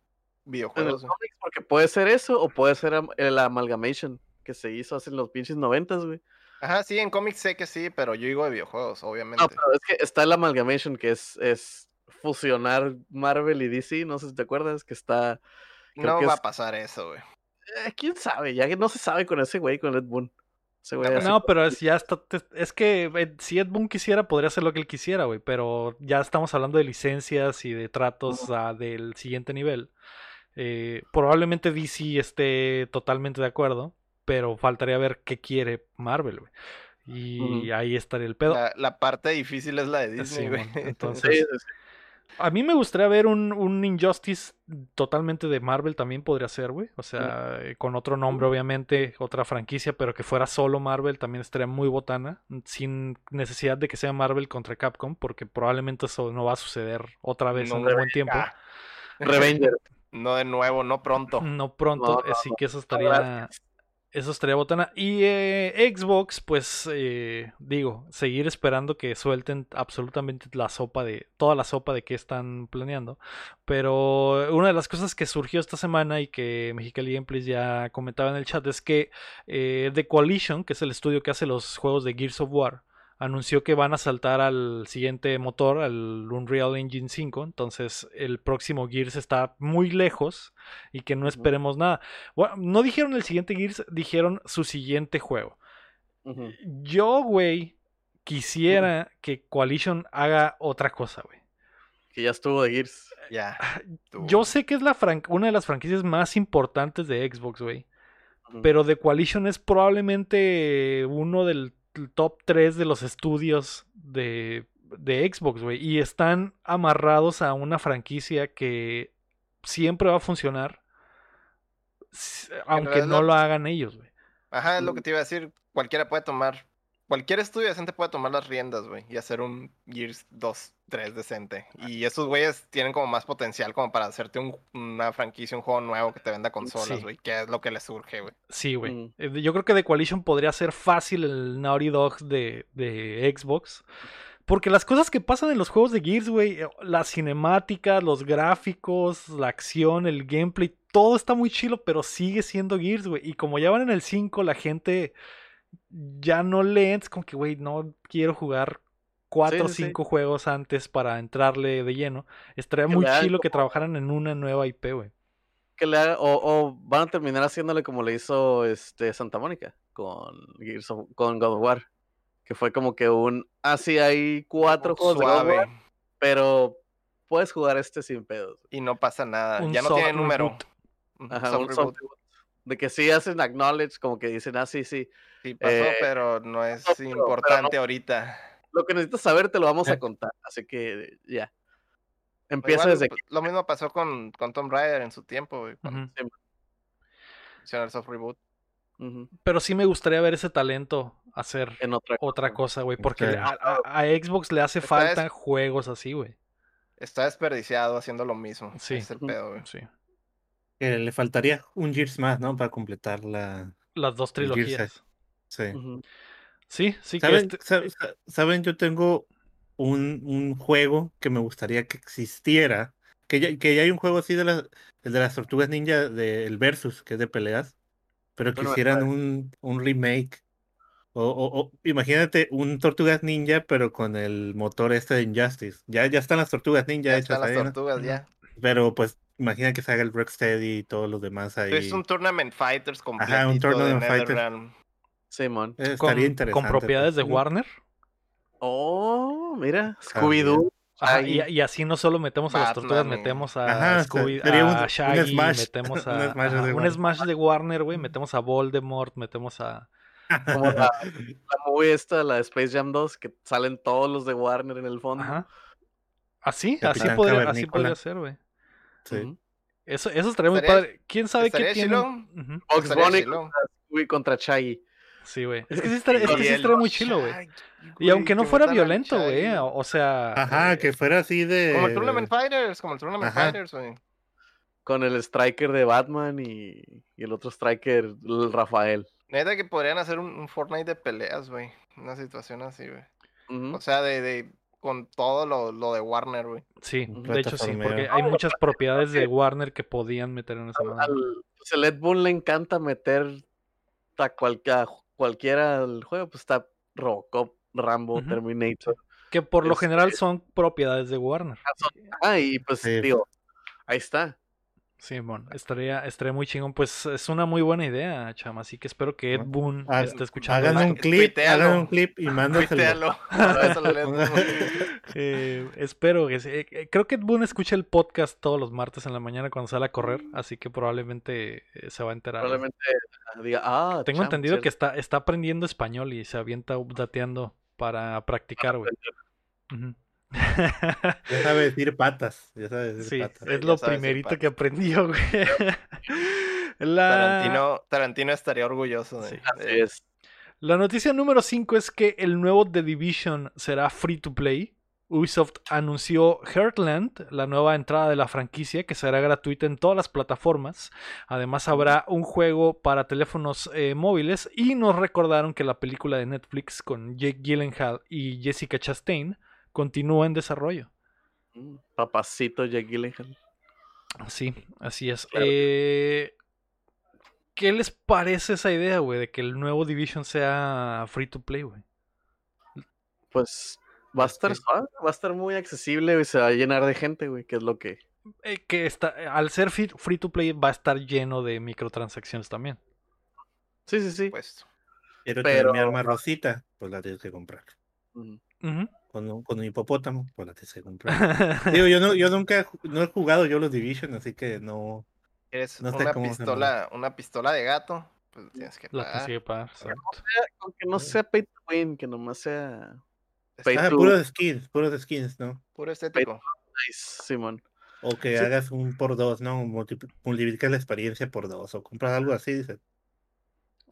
videojuegos. güey. cómics, porque puede ser eso o puede ser el amalgamation que se hizo hace en los pinches noventas, güey. Ajá, sí, en cómics sé que sí, pero yo digo de videojuegos, obviamente. No, pero es que está el amalgamation, que es, es fusionar Marvel y DC, no sé si te acuerdas, que está... creo No que va es- a pasar eso, güey. eh, ¿Quién sabe? Ya que no se sabe con ese güey, con Ed Boon. Ese güey así No, pero es, ya está. Es que eh, si Ed Boon quisiera, podría hacer lo que él quisiera, güey. Pero ya estamos hablando de licencias y de tratos del siguiente nivel. Eh, probablemente DC esté totalmente de acuerdo, pero faltaría ver qué quiere Marvel, güey. Y ahí estaría el pedo. La, la parte difícil es la de Sí, Disney, güey. entonces, sí, sí. a mí me gustaría ver un, un Injustice totalmente de Marvel también podría ser, güey. O sea, con otro nombre, obviamente, otra franquicia, pero que fuera solo Marvel también estaría muy botana, sin necesidad de que sea Marvel contra Capcom, porque probablemente eso no va a suceder otra vez No, en un buen tiempo. Ah, Revenger. No de nuevo, no pronto. No pronto, No, no, así que eso estaría, eso estaría botana. Y eh, Xbox, pues eh, digo, seguir esperando que suelten absolutamente la sopa de, toda la sopa de qué están planeando. Pero una de las cosas que surgió esta semana y que Mexicali Gameplays ya comentaba en el chat es que eh, The Coalition, que es el estudio que hace los juegos de Gears of War, anunció que van a saltar al siguiente motor, al Unreal Engine 5. Entonces el próximo Gears está muy lejos y que no esperemos nada. Bueno, no dijeron el siguiente Gears, dijeron su siguiente juego. Yo, güey, quisiera que Coalition haga otra cosa, güey. Que ya estuvo de Gears. Ya. tú. Yo sé que es la fran- una de las franquicias más importantes de Xbox, güey. Pero The Coalition es probablemente uno del top 3 de los estudios de, de Xbox, güey. Y están amarrados a una franquicia que siempre va a funcionar. Aunque no lo hagan ellos, güey. Ajá, es lo Mm. que te iba a decir. Cualquiera puede tomar. Cualquier estudio decente puede tomar las riendas, güey, y hacer un Gears 2, 3 decente. Y esos güeyes tienen como más potencial como para hacerte un- una franquicia, un juego nuevo que te venda consolas, Sí. güey, que es lo que les surge, güey. Sí, güey. Mm. Eh, Yo creo que The Coalition podría ser fácil el Naughty Dog de, de Xbox. Porque las cosas que pasan en los juegos de Gears, güey, eh, las cinemáticas, los gráficos, la acción, el gameplay, todo está muy chilo, pero sigue siendo Gears, güey. Y como ya van en el 5, la gente ya no lee, es como que, güey, no quiero jugar cuatro o Sí, sí, sí. cinco juegos antes para entrarle de lleno. Estaría Que muy le chilo que trabajaran en una nueva IP, güey. Que le haga- o, o van a terminar haciéndole como le hizo este Santa Mónica con, Gears of- con God of War. Que fue como que un. Ah, sí, hay cuatro juegos de God of Suave. War, pero puedes jugar este sin pedos. Y no pasa nada. Un ya no soft tiene número. reboot. Ujú, Ajá, soft un soft reboot. De que sí hacen acknowledge, como que dicen, ah, sí, sí. Sí pasó, Eh, pero no es pero- pero no- importante ahorita. Lo que necesitas saber te lo vamos a contar. Así que ya. Empieza Igual, desde pues, Lo mismo pasó con, con Tomb Raider en su tiempo, güey. Cuando el soft reboot. Pero sí me gustaría ver ese talento hacer en otra, otra cosa, güey. Porque le- a, a- a Xbox le hace falta juegos así, güey. Está desperdiciado haciendo lo mismo. Sí. Es el pedo, güey. Sí. Que le faltaría un Gears más, ¿no? Para completar la. Las dos trilogías. Sí. Sí, sí que ¿Saben, este- sa- sa- ¿Saben? Yo tengo un, un juego que me gustaría que existiera. Que ya, que ya hay un juego así de las, el de las tortugas ninja del Versus, que es de peleas. Pero que Bueno, hicieran un, un remake. O, o- o imagínate un Tortugas Ninja, pero con el motor este de Injustice. Ya, ya están las Tortugas Ninja Ya hechas están las tortugas, ya. Pero pues imagina que se haga el Rocksteady y todos los demás ahí. Es un Tournament Fighters completito Ajá, un Tournament de Fighter. NetherRealm. Simón. Eh, con, Estaría con interesante. propiedades de pues. Warner. Oh, mira. Scooby-Doo. Ajá, y, así no solo metemos a las tortugas, metemos a Ajá, Scooby, sería un- a un Shaggy, Smash, metemos un a Smash ajá, de un. Smash de Warner, güey, metemos a Voldemort, metemos a Como la, la movie esta, la de Space Jam 2, que salen todos los de Warner en el fondo. Ajá. Así, así podría, así podría ser, güey. Sí. Eso, eso estaría muy padre. ¿Quién sabe qué tiene? Estaría Bunny contra contra Shaggy. Sí, güey. Es que sí estaría, es que sí estaría muy chilo, güey. Y aunque no fuera violento, güey. O, sea. Ajá, eh, que fuera así de. Como el Tournament Fighters, como el Tournament Ajá. Fighters, güey. Con el striker de Batman y, y el otro striker, el Rafael. Neta que podrían hacer un, un Fortnite de peleas, güey. Una situación así, güey. Ujú. O sea, de, de con todo lo, lo de Warner, güey. Sí, de hecho sí, porque hay muchas propiedades de Warner que podían meter en esa. Al pues, el Ed Boon le encanta meter a, cual- a cualquiera al juego. Pues está Robocop, Rambo. Terminator. Que por lo este- general son propiedades de Warner. Ah, y pues Sí. digo, ahí está. Sí, bueno, estaría, estaría muy chingón. Pues es una muy buena idea, chama. Así que espero que Ed Boon ah, esté escuchando. Hagan un clip, hagan un clip y mándaselo. Eh, espero que sí. Eh, eh, Creo que Ed Boon escucha el podcast todos los martes en la mañana cuando sale a correr, así que probablemente eh, se va a enterar. Probablemente ah, diga, ah, Tengo entendido que está, está aprendiendo español y se avienta updateando para practicar, güey. Ya sabe decir patas. Ya sabe decir Sí, patas. es lo primerito patas. que aprendió, güey. La... Tarantino, Tarantino estaría orgulloso de, Sí. Así de- es. La noticia número 5 es que el nuevo The Division será free to play. Ubisoft anunció Heartland, la nueva entrada de la franquicia, que será gratuita en todas las plataformas. Además habrá un juego para teléfonos eh, móviles y nos recordaron que la película de Netflix con Jake Gyllenhaal y Jessica Chastain continúa en desarrollo. Mm, Papacito Jake Gyllenhaal. Sí, así es. Claro. Eh, ¿Qué les parece esa idea, güey, de que el nuevo Division sea free to play, güey? Pues va a Es estar va a estar muy accesible y se va a llenar de gente, güey, que es lo que... Eh, que está, al ser free, free to play va a estar lleno de microtransacciones también. Sí, sí, sí. Pues, Quiero tener mi pero- arma rosita, pues la tienes que comprar. Con un, con un hipopótamo, pues la que comprar. Digo, yo no, yo nunca no he jugado yo los Division, así que no. ¿Quieres No sé una cómo se pistola, una pistola de gato? Pues tienes que La pagar. tienes que pagar, exacto. Aunque no sea pay to win, que nomás sea pay Ah, to puros skins, puros skins, ¿no? Puro estético. nice, Simón. O que Sí. hagas un por dos, ¿no? Multipl- Multiplicas la experiencia por dos, o compras algo así, dices.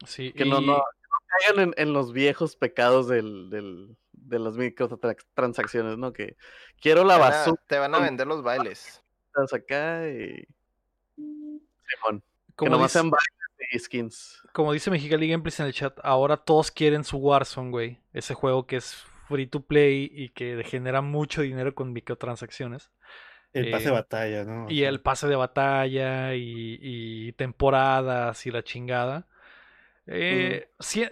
Sí, Que no, y- no, que no caigan en, en los viejos pecados del, del, de las microtransacciones, ¿no? Que quiero la Te van a- basura te van a vender los bailes. acá y... Simón. Que como, nomás dice, sean bailes y skins. como dice Mexicali Gameplays en el chat, ahora todos quieren su Warzone, güey. Ese juego que es free to play y que genera mucho dinero con microtransacciones. El pase Eh, de batalla, ¿no? Y el pase de batalla y, y temporadas y la chingada. Eh, si-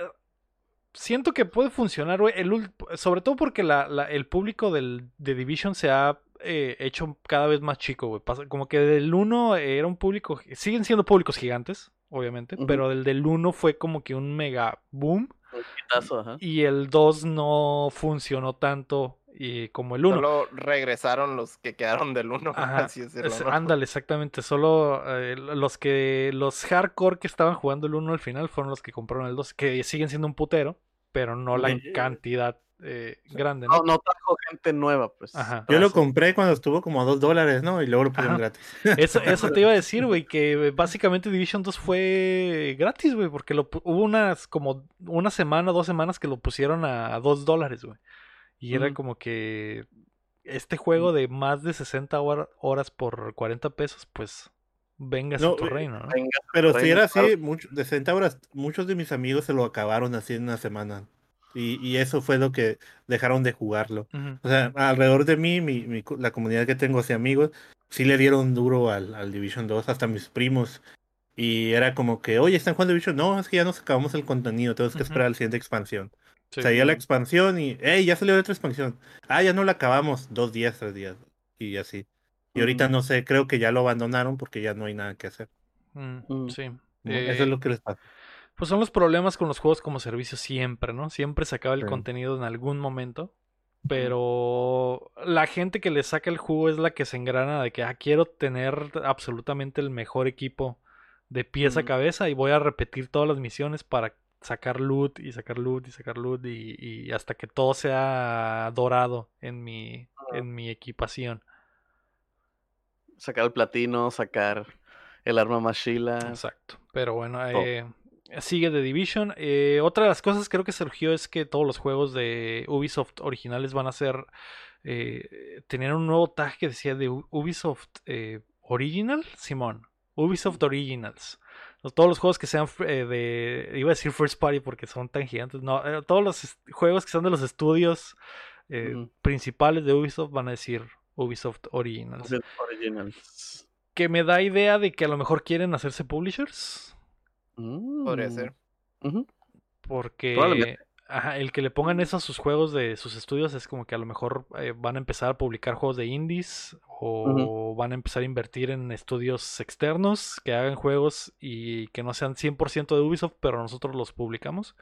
siento que puede funcionar, güey. el ul- sobre todo porque la, la- el público del, de Division se ha eh, hecho cada vez más chico, güey. Pasa- Como que del 1 era un público. Siguen siendo públicos gigantes. obviamente, pero el del 1 fue como que un mega boom. Un hitazo, ajá. Y el 2 no funcionó tanto y como el 1. Solo regresaron los que quedaron del 1, Ajá, así decirlo, es- ¿no? Ándale, exactamente. Solo eh, los que los hardcore que estaban jugando el 1 al final fueron los que compraron el 2, que siguen siendo un putero, pero no la cantidad eh, grande, ¿no? No, no trajo gente nueva, pues. Ajá. Yo lo compré cuando estuvo como a dos dólares, ¿no? Y luego lo pusieron gratis. Eso, eso te iba a decir, güey, que básicamente Division 2 fue gratis, güey, porque lo, hubo unas como una semana, dos semanas que lo pusieron a 2 dólares, güey. Y era Ujú. como que este juego de más de 60 hora- horas por 40 pesos, pues vengas No, a tu reino, ¿no? Venga, Pero si era claro. así, mucho, de 60 horas, muchos de mis amigos se lo acabaron así en una semana. Y, y eso fue lo que dejaron de jugarlo. O sea, alrededor de mí, mi, mi la comunidad que tengo así amigos, sí le dieron duro al, al Division 2, hasta mis primos. Y era como que, oye, ¿están jugando Division? No, es que ya nos acabamos el contenido, tenemos que esperar a la siguiente expansión. Sí. Salía la expansión y, hey, ya salió la otra expansión. Ah, ya no la acabamos, dos días, tres días. Y así. Y ahorita no sé, creo que ya lo abandonaron porque ya no hay nada que hacer. Mm, Mm. sí. ¿no? Eh, Eso es lo que les pasa. Pues son los problemas con los juegos como servicio siempre, ¿no? Siempre se acaba el Sí. contenido en algún momento. Pero la gente que le saca el jugo es la que se engrana de que ah, quiero tener absolutamente el mejor equipo de pies a Ujú. cabeza y voy a repetir todas las misiones para sacar loot y sacar loot y sacar loot y, y hasta que todo sea dorado en mi, en mi equipación. Sacar el platino, sacar el arma más chila. Exacto. Pero bueno, eh, sigue The Division. Eh, otra de las cosas creo que surgió es que todos los juegos de Ubisoft originales van a ser. Eh, tenían un nuevo tag que decía de Ubisoft eh, Original, Simón. Ubisoft Originals. Todos los juegos que sean eh, de. Iba a decir First Party porque son tan gigantes. No, todos los juegos que son de los estudios principales de Ubisoft van a decir Ubisoft Originals. Originals. Que me da idea de que a lo mejor quieren hacerse publishers. Podría Mm. ser. Ujú. Porque ajá, el que le pongan eso a sus juegos de sus estudios es como que a lo mejor eh, van a empezar a publicar juegos de indies o van a empezar a invertir en estudios externos que hagan juegos y que no sean 100% de Ubisoft, pero nosotros los publicamos.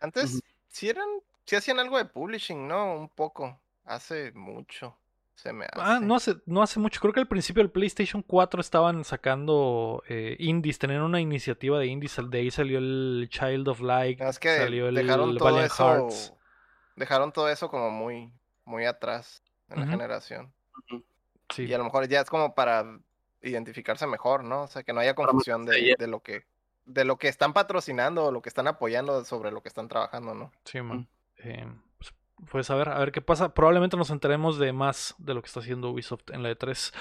Antes Ujú. sí eran, sí hacían algo de publishing, ¿no? Un poco. Hace mucho. Se me hace. Ah, no hace, no hace mucho. Creo que al principio del PlayStation 4 estaban sacando eh, indies, tenían una iniciativa de indies. De ahí salió el Child of Light, No, es que salió el dejaron todo Valiant eso. Hearts. Dejaron todo eso como muy, muy atrás en la generación. Sí. Y a lo mejor ya es como para identificarse mejor, ¿no? O sea, que no haya confusión de, lo que de lo que están patrocinando o lo que están apoyando sobre lo que están trabajando, ¿no? Sí, man. Eh, pues, a ver, a ver qué pasa. Probablemente nos enteremos de más de lo que está haciendo Ubisoft en la E3.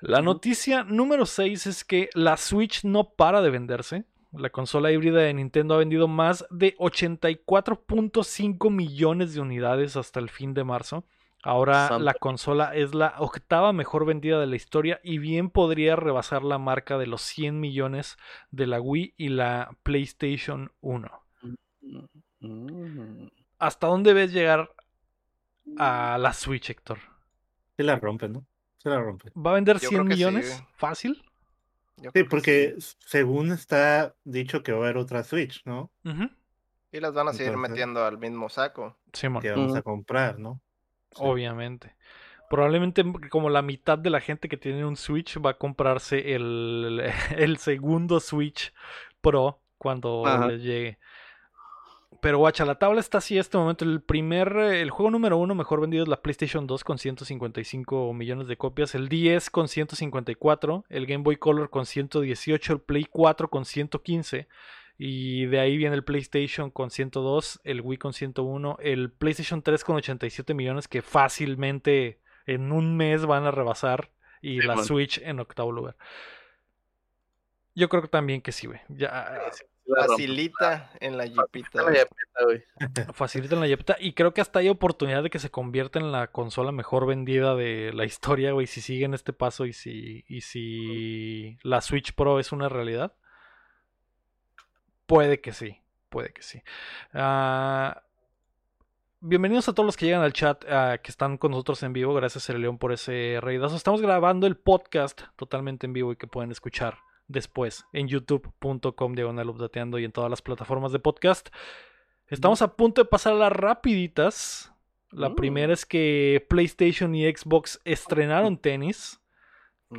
La noticia número 6 es que la Switch no para de venderse. La consola híbrida de Nintendo ha vendido más de 84.5 millones de unidades hasta el fin de marzo. Ahora la consola es la octava mejor vendida de la historia y bien podría rebasar la marca de los 100 millones de la Wii y la PlayStation 1. Mm. ¿Hasta dónde ves llegar a la Switch, Héctor? Se la rompen, ¿no? Se la rompen. ¿Va a vender Yo 100 creo que sí, millones? ¿Fácil? Yo Sí, porque sí. según está dicho que va a haber otra Switch, ¿no? Y las van a seguir Entonces- metiendo al mismo saco. Simón, Que vamos a comprar, ¿no? Sí. obviamente. Probablemente como la mitad de la gente que tiene un Switch va a comprarse el, el segundo Switch Pro cuando les llegue. Pero guacha, la tabla está así en este momento. El primer, eh, el juego número uno mejor vendido es la PlayStation 2 con 155 millones de copias, el 10 con 154, el Game Boy Color con 118, el Play 4 con 115. Y de ahí viene el PlayStation con 102, el Wii con 101, el PlayStation 3 con 87 millones que fácilmente en un mes van a rebasar y Sí, la man. Switch en octavo lugar. Yo creo que también que sí, güey. Ya. Facilita en la jipita. La güey. yapeta, güey. facilitan la Yepta y creo que hasta hay oportunidad de que se convierta en la consola mejor vendida de la historia, güey, si siguen este paso y si y si la Switch Pro es una realidad. Puede que sí, puede que sí. Ah, bienvenidos a todos los que llegan al chat, ah, que están con nosotros en vivo. Gracias, El León, por ese reidazo. Estamos grabando el podcast totalmente en vivo y que pueden escuchar después en youtube.com diagonal updateando y en todas las plataformas de podcast. Estamos a punto de pasar a las rapiditas. La Mm. primera es que PlayStation y Xbox estrenaron tenis.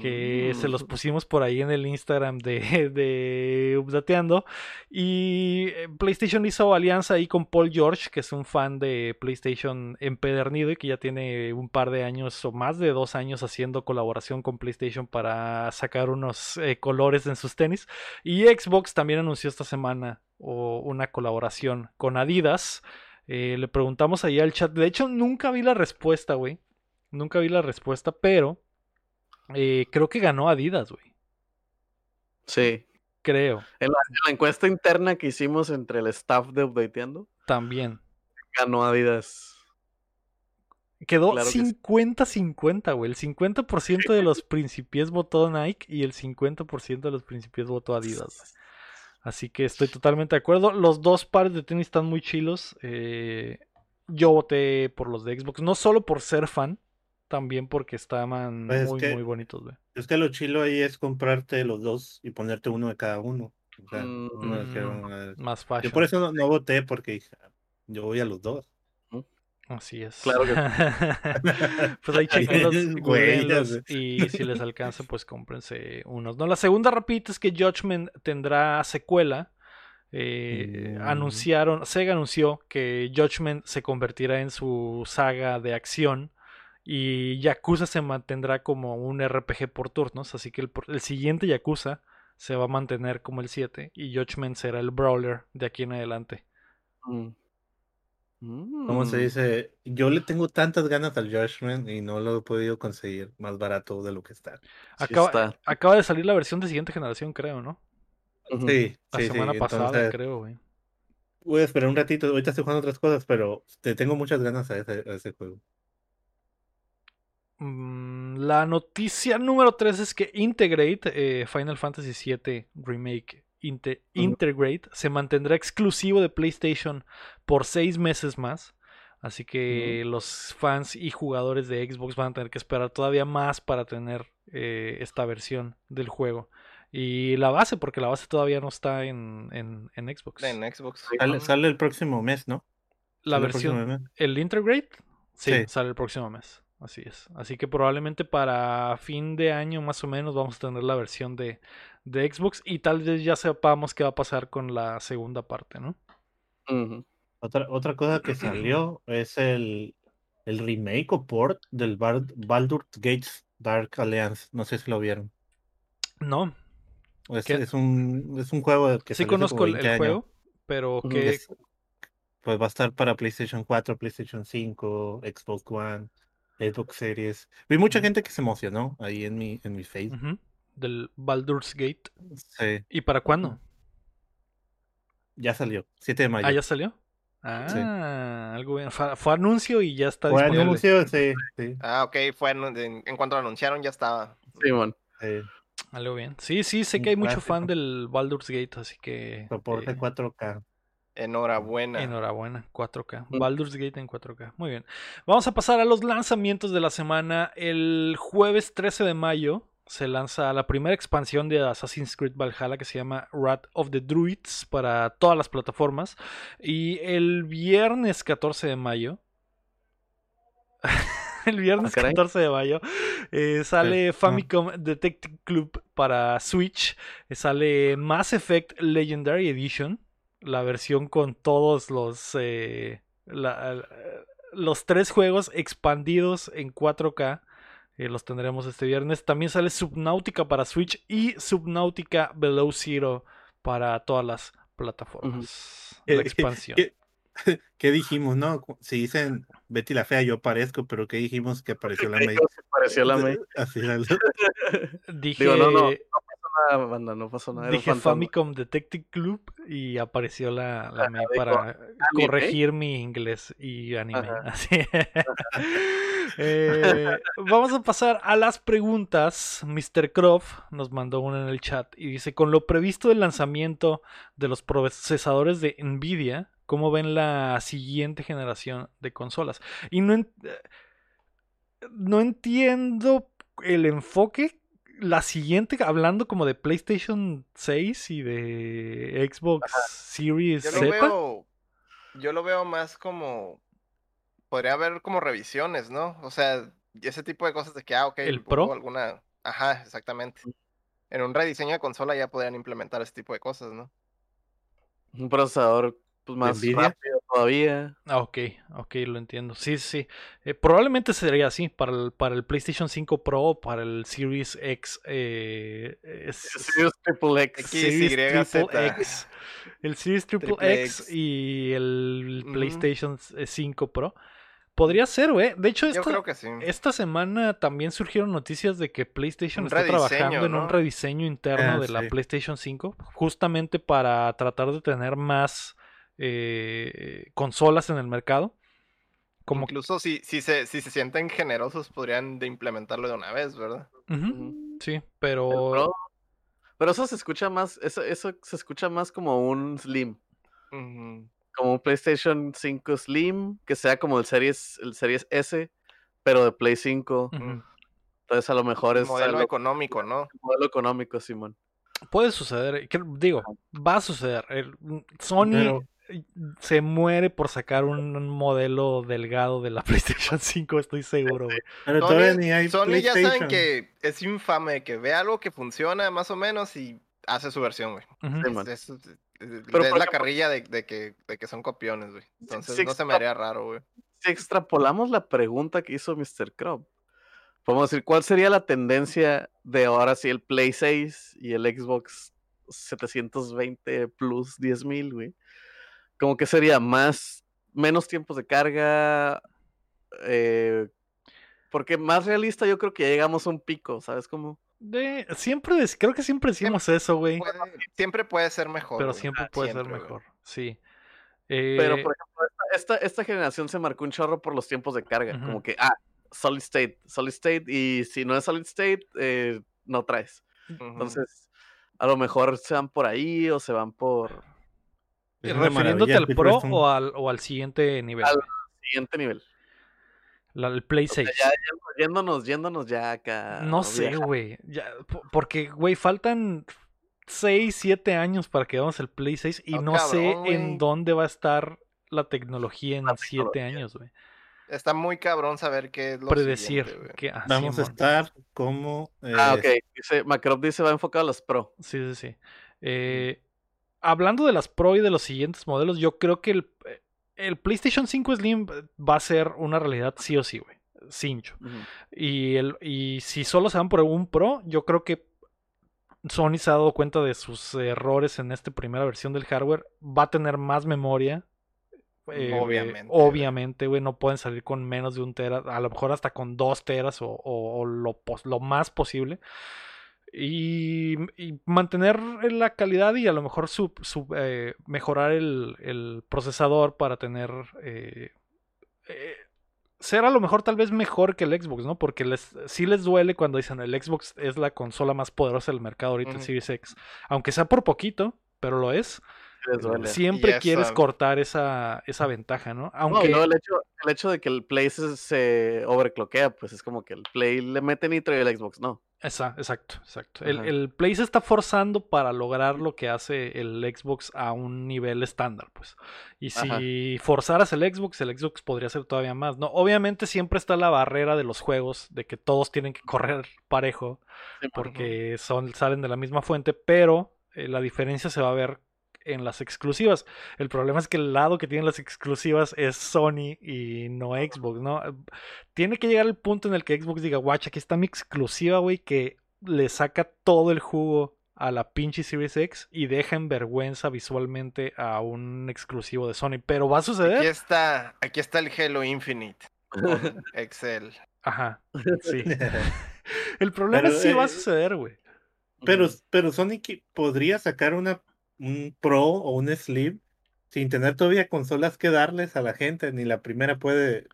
Que se los Mm. pusimos por ahí en el Instagram de, de Updateando. Y eh, PlayStation hizo alianza ahí con Paul George, que es un fan de PlayStation empedernido y que ya tiene un par de años o más de dos años haciendo colaboración con PlayStation para sacar unos eh, colores en sus tenis. Y Xbox también anunció esta semana o una colaboración con Adidas. Eh, le preguntamos ahí al chat. De hecho, nunca vi la respuesta, güey. Nunca vi la respuesta, pero eh, creo que ganó Adidas, güey. Sí. Creo, En la, en la encuesta interna que hicimos entre el staff de Updateando, también. ganó Adidas. Quedó Claro que sí. 50-50, güey. El 50% de los principies votó Nike y el 50% de los principies votó Adidas. Así que estoy totalmente de acuerdo. Los dos pares de tenis están muy chilos. eh, yo voté por los de Xbox, no solo por ser fan, también porque estaban Pues es muy, que- muy bonitos, güey. Es que lo chilo ahí es comprarte los dos y ponerte uno de cada uno. O sea, Mm, uno de cada mm, uno. Más Yo fashion. por eso no, no voté, porque dije, "Ah, yo voy a los dos. Así es. Claro que pues ahí sé. y si les alcanza, pues cómprense unos. No, la segunda rapidita es que Judgment tendrá secuela. Eh, Mm. Anunciaron, Sega anunció que Judgment se convertirá en su saga de acción y Yakuza se mantendrá como un RPG por turnos, así que el, el siguiente Yakuza se va a mantener como el 7 y Judgment será el brawler de aquí en adelante. Mm. ¿Cómo se Mm. dice? Yo le tengo tantas ganas al Judgment y no lo he podido conseguir más barato de lo que está. Sí Acaba, está. acaba de salir la versión de siguiente generación, creo, ¿no? Sí, La sí, semana sí. pasada, Entonces, creo, güey. voy a esperar un ratito. Ahorita estoy jugando otras cosas, pero te tengo muchas ganas a ese, a ese juego. Mm, la noticia número 3 es que Integrate, eh, Final Fantasy VII Remake Inte-. Integrate, se mantendrá exclusivo de PlayStation por seis meses más. Así que los fans y jugadores de Xbox van a tener que esperar todavía más para tener eh, esta versión del juego. Y la base, porque la base todavía no está en, en- en Xbox. En Xbox. Sale, el próximo mes, ¿no? La Sale versión. ¿El Integrate? Sí, Sí. sale el próximo mes. Así es. Así que probablemente para fin de año más o menos vamos a tener la versión de, de Xbox y tal vez ya sepamos qué va a pasar con la segunda parte, ¿no? Otra, otra cosa que salió es el, el remake o port del Bar- Baldur's Gates Dark Alliance. No sé si lo vieron. No, Es, es un, es un juego que sí conozco el, 20 el juego, pero que Es- pues va a estar para PlayStation 4, PlayStation 5, Xbox One, Xbox Series. Vi mucha gente que se emocionó ahí en mi, en mi Facebook. ujú, del Baldur's Gate. Sí, ¿Y para cuándo? ya salió, 7 de mayo. Ah, ya salió. Ah, algo bien. Fue, fue anuncio y ya está Fue disponible. anuncio, sí, sí, Ah, ok, fue en, en- en cuanto lo anunciaron ya estaba. Simón. sí. Algo bien. Sí, sí, sé que hay mucho fan del Baldur's Gate, así que Soporte eh, 4K. Enhorabuena. Enhorabuena, 4K. Mm. Baldur's Gate en 4K. Muy bien. Vamos a pasar a los lanzamientos de la semana. El jueves 13 de mayo se lanza la primera expansión de Assassin's Creed Valhalla que se llama Wrath of the Druids para todas las plataformas. Y el viernes 14 de mayo. el viernes Ah, caray. 14 de mayo eh, sale Ah. Famicom Detective Club para Switch. eh, sale Mass Effect Legendary Edition la versión con todos los eh, la- la- los tres juegos expandidos en 4K eh, los tendremos este viernes también sale Subnautica para Switch y Subnautica Below Zero para todas las plataformas la Eh, expansión ¿Qué, qué dijimos, no? Si dicen Betty la Fea, yo aparezco, pero ¿qué dijimos que apareció la May? Pareció la May. Al final. dije Digo, no, no. Ah, banda, no pasó nada. Dije. Famicom Detective Club y apareció la, la dijo, para ¿anime? corregir mi inglés y anime. Así. Eh, vamos a pasar a las preguntas. Mr. Croft nos mandó una en el chat y dice: Con lo previsto del lanzamiento de los procesadores de Nvidia, ¿cómo ven la siguiente generación de consolas? Y no, en- no entiendo el enfoque la siguiente, hablando como de PlayStation 6 y de Xbox Series Yo lo Z. veo, yo lo veo más como, podría haber como revisiones, ¿no? O sea, ese tipo de cosas de que, ah, ok, ¿El Pro? alguna, ajá, exactamente. En un rediseño de consola ya podrían implementar ese tipo de cosas, ¿no? Un procesador pues, más rápido todavía. Ah, ok, ok, lo entiendo. Sí, sí. sí. Eh, probablemente sería así para el, para el PlayStation 5 Pro, para el Series X. eh, es- Series Triple X. X, Series Z. Triple X. El Series Triple Triple X, X. y el. PlayStation 5 Pro. Podría ser, güey. De hecho, Yo esta, creo que sí. esta semana también surgieron noticias de que PlayStation Un está trabajando en un rediseño interno Ah, de la. PlayStation 5, justamente para tratar de tener más eh, consolas en el mercado. Como Incluso si, si, se, si se sienten generosos, podrían de implementarlo de una vez, ¿verdad? Sí, pero Pro. Pero eso se escucha más, eso, eso se escucha más como un Slim. Como un PlayStation 5 Slim, que sea como el Series, el Series S, pero de Play 5. ujú. Entonces a lo mejor es Modelo algo- económico, ¿no? modelo económico, Simón. puede suceder. eh, Digo, va a suceder. El- mm, Sony Pero- se muere por sacar un, modelo delgado de la PlayStation 5, estoy seguro, güey. Pero todavía ni hay Sony ya saben que es infame que ve algo que funciona más o menos y hace su versión, güey. Sí. Es, es- es- es por la ejemplo- carrilla de, de que, de que son copiones, güey. Entonces sí no se me haría raro, güey. Si extrapolamos la pregunta que hizo Mr. Crop, podemos decir, ¿cuál sería la tendencia de ahora si el Play 6 y el Xbox 720 Plus 10.000, güey? Como que sería más, menos tiempos de carga, eh, porque más realista yo creo que ya llegamos a un pico, ¿sabes cómo? De- siempre, creo que siempre decimos eso, güey. Siempre puede ser mejor. Pero güey. siempre puede ser güey. mejor. Sí. Pero, Eh, por ejemplo, esta, esta, generación se marcó un chorro por los tiempos de carga. Como que, ah, solid state, solid state, y si no es solid state, eh, no traes. Entonces, a lo mejor se van por ahí o se van por Es refiriéndote al Pro o al, o al siguiente nivel. Al- siguiente nivel. La- el Play O sea, 6. ya, ya yéndonos, yéndonos ya acá. No sé, güey. Porque, güey, faltan 6, 7 años para que hagamos el Play 6 y Ah, no sé cabrón, en dónde va a estar la tecnología en La 7 tecnología. años, güey. Está muy cabrón saber qué es lo Predecir que... ah, Vamos a Simón. estar como. Ah, eh, ok. Dice, Macrop dice va enfocado a los pro. Sí, sí, sí. Eh, hablando de las Pro y de los siguientes modelos, yo creo que el, el PlayStation 5 Slim va a ser una realidad sí o sí, güey. Cincho. Y, el, y si solo se van por un Pro, yo creo que Sony se ha dado cuenta de sus errores en esta primera versión del hardware. Va a tener más memoria. eh, Obviamente, obviamente, güey, no pueden salir con menos de un tera, a lo mejor hasta con dos teras o, o- o lo, lo más posible. Y, y mantener la calidad y a lo mejor su, su, eh, mejorar el, el procesador para tener eh, eh, ser a lo mejor tal vez mejor que el Xbox, ¿no? Porque les, sí les duele cuando dicen el Xbox es la consola más poderosa del mercado ahorita, el Ujú. Series X. Aunque sea por poquito, pero lo es. Les duele. Siempre quieres cortar esa, esa ventaja, ¿no? No, Aunque... y luego el hecho, el hecho de que el Play se, se overcloquea, pues es como que el Play le mete nitro y el Xbox no. Esa- exacto, exacto. El, el Play se está forzando para lograr lo que hace el Xbox a un nivel estándar, pues. Y Ajá. si forzaras el Xbox, el Xbox podría ser todavía más, ¿no? Obviamente siempre está la barrera de los juegos, de que todos tienen que correr parejo, Sí, porque son, salen de la misma fuente, pero eh, la diferencia se va a ver en las exclusivas. El problema es que el lado que tienen las exclusivas es Sony y no Xbox, ¿no? Tiene que llegar el punto en el que Xbox diga, guacha, aquí está mi exclusiva, güey, que le saca todo el jugo a la pinche Series X y deja en vergüenza visualmente a un exclusivo de Sony. Pero va a Aquí suceder. está, aquí está el Halo Infinite con Excel. Ajá, sí. El problema Pero, es si va a eh, suceder, güey. Pero, pero Sonic podría sacar una un Pro o un Slim sin tener todavía consolas que darles a la gente, ni la primera puede.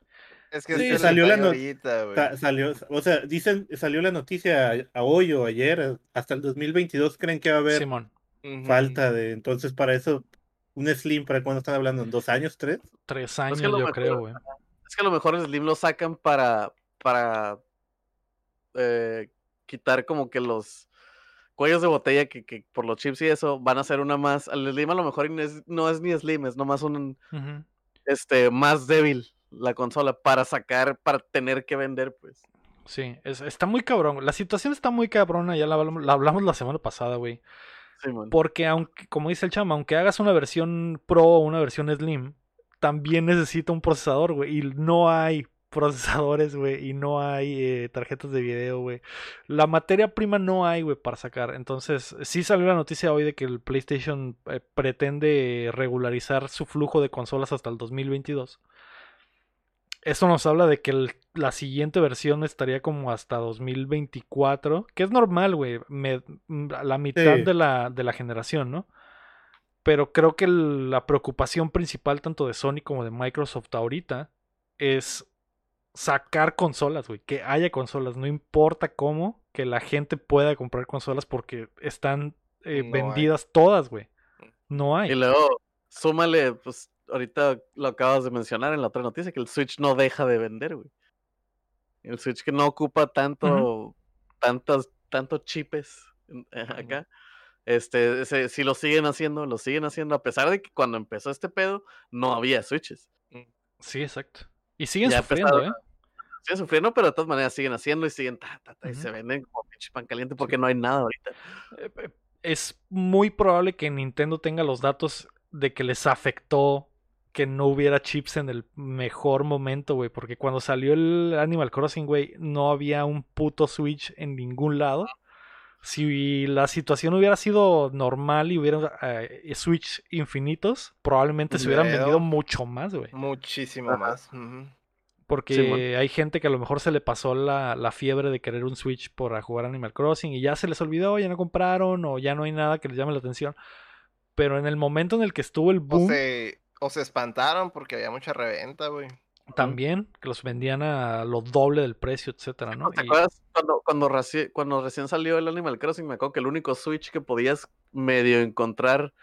Es que Sí, es salió la detalle no- ahorita, güey. sa- salió, o sea, dicen, salió la noticia a, a hoy o ayer, hasta el 2022 creen que va a haber Simón, falta de, entonces para eso, un Slim, ¿para cuándo están hablando? ¿En dos años, tres? tres que años lo yo mejor- creo, güey. Es que a lo mejor el Slim lo sacan para, para eh, quitar como que los cuellos de botella que, que por los chips y eso van a ser una más. El Slim a lo mejor no es, no es ni Slim, es nomás un este más débil la consola para sacar, para tener que vender, pues. Sí, es- está muy cabrón. La situación está muy cabrona, ya la hablamos, la hablamos la semana pasada, güey. Sí, man. Porque aunque, como dice el chama, aunque hagas una versión Pro o una versión Slim, también necesita un procesador, güey. Y no hay procesadores, güey. Y no hay eh, tarjetas de video, güey. La materia prima no hay, güey, para sacar. Entonces, sí salió la noticia hoy de que el PlayStation eh, pretende regularizar su flujo de consolas hasta el 2022. Eso nos habla de que el- la siguiente versión estaría como hasta 2024, que es normal, güey, me- m- la mitad Sí. de, la, de la generación, ¿no? Pero creo que el- la preocupación principal tanto de Sony como de Microsoft ahorita es sacar consolas, güey, que haya consolas, no importa cómo, que la gente pueda comprar consolas porque están eh, No hay. vendidas todas, güey. No hay. Y luego, súmale, pues ahorita lo acabas de mencionar en la otra noticia, que el Switch no deja de vender, güey. El Switch que no ocupa tanto, tantos, tantos chipes eh, acá. Este, ese- si lo siguen haciendo, lo siguen haciendo, a pesar de que cuando empezó este pedo, no había Switches. Sí, exacto. Y siguen Ya sufriendo, ¿eh? Siguen sufriendo, pero de todas maneras siguen haciendo y siguen ta, ta, ta, y se venden como pinche pan caliente porque no hay nada ahorita. Eh, eh, Es muy probable que Nintendo tenga los datos de que les afectó que no hubiera chips en el mejor momento, güey. Porque cuando salió el Animal Crossing, güey, no había un puto Switch en ningún lado. Si la situación hubiera sido normal y hubiera eh, Switch infinitos, probablemente se hubieran vendido mucho más, güey. Muchísimo Ajá. más. ujú. Porque hay gente que a lo mejor se le pasó la, la fiebre de querer un Switch por jugar Animal Crossing y ya se les olvidó, ya no compraron o ya no hay nada que les llame la atención. Pero en el momento en el que estuvo el O boom, se, o se espantaron porque había mucha reventa, güey. también, que los vendían a lo doble del precio, etcétera, ¿no? ¿Te Y- acuerdas cuando, cuando, reci- cuando recién salió el Animal Crossing? Me acuerdo que el único Switch que podías medio encontrar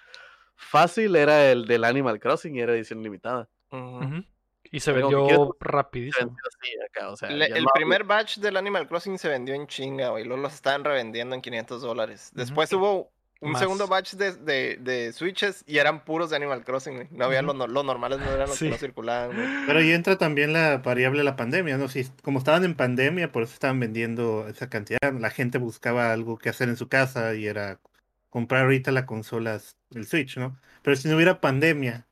fácil era el del Animal Crossing y era edición limitada. Ujú. Y se vendió quieres- Se rapidísimo. vendió así acá, o sea, Le- ya el primer batch del Animal Crossing se vendió en chinga, güey. Luego los estaban revendiendo en 500 dólares. Después hubo un Más. segundo batch de, de, de Switches y eran puros de Animal Crossing, güey. No había los, no- los normales, no eran los Sí. que no circulaban, güey. Pero ahí entra también la variable de la pandemia, ¿no? Si, como estaban en pandemia, por eso estaban vendiendo esa cantidad. La gente buscaba algo que hacer en su casa y era comprar ahorita la consola, el Switch, ¿no? Pero si no hubiera pandemia,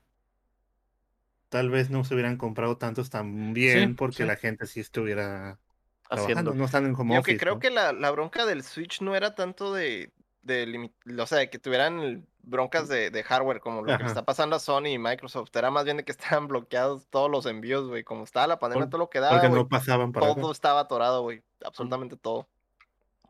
tal vez no se hubieran comprado tantos también Sí, porque sí. la gente sí estuviera haciendo. no están en home Y aunque office, creo ¿no? que la, la bronca del Switch no era tanto de, de o sea, de que tuvieran broncas de, de hardware como lo que le Ajá. está pasando a Sony y Microsoft. Era más bien de que estaban bloqueados todos los envíos, güey. Como estaba la pandemia, Por- todo lo que daba, Porque güey, no pasaban para acá. todo estaba atorado, güey. Absolutamente todo.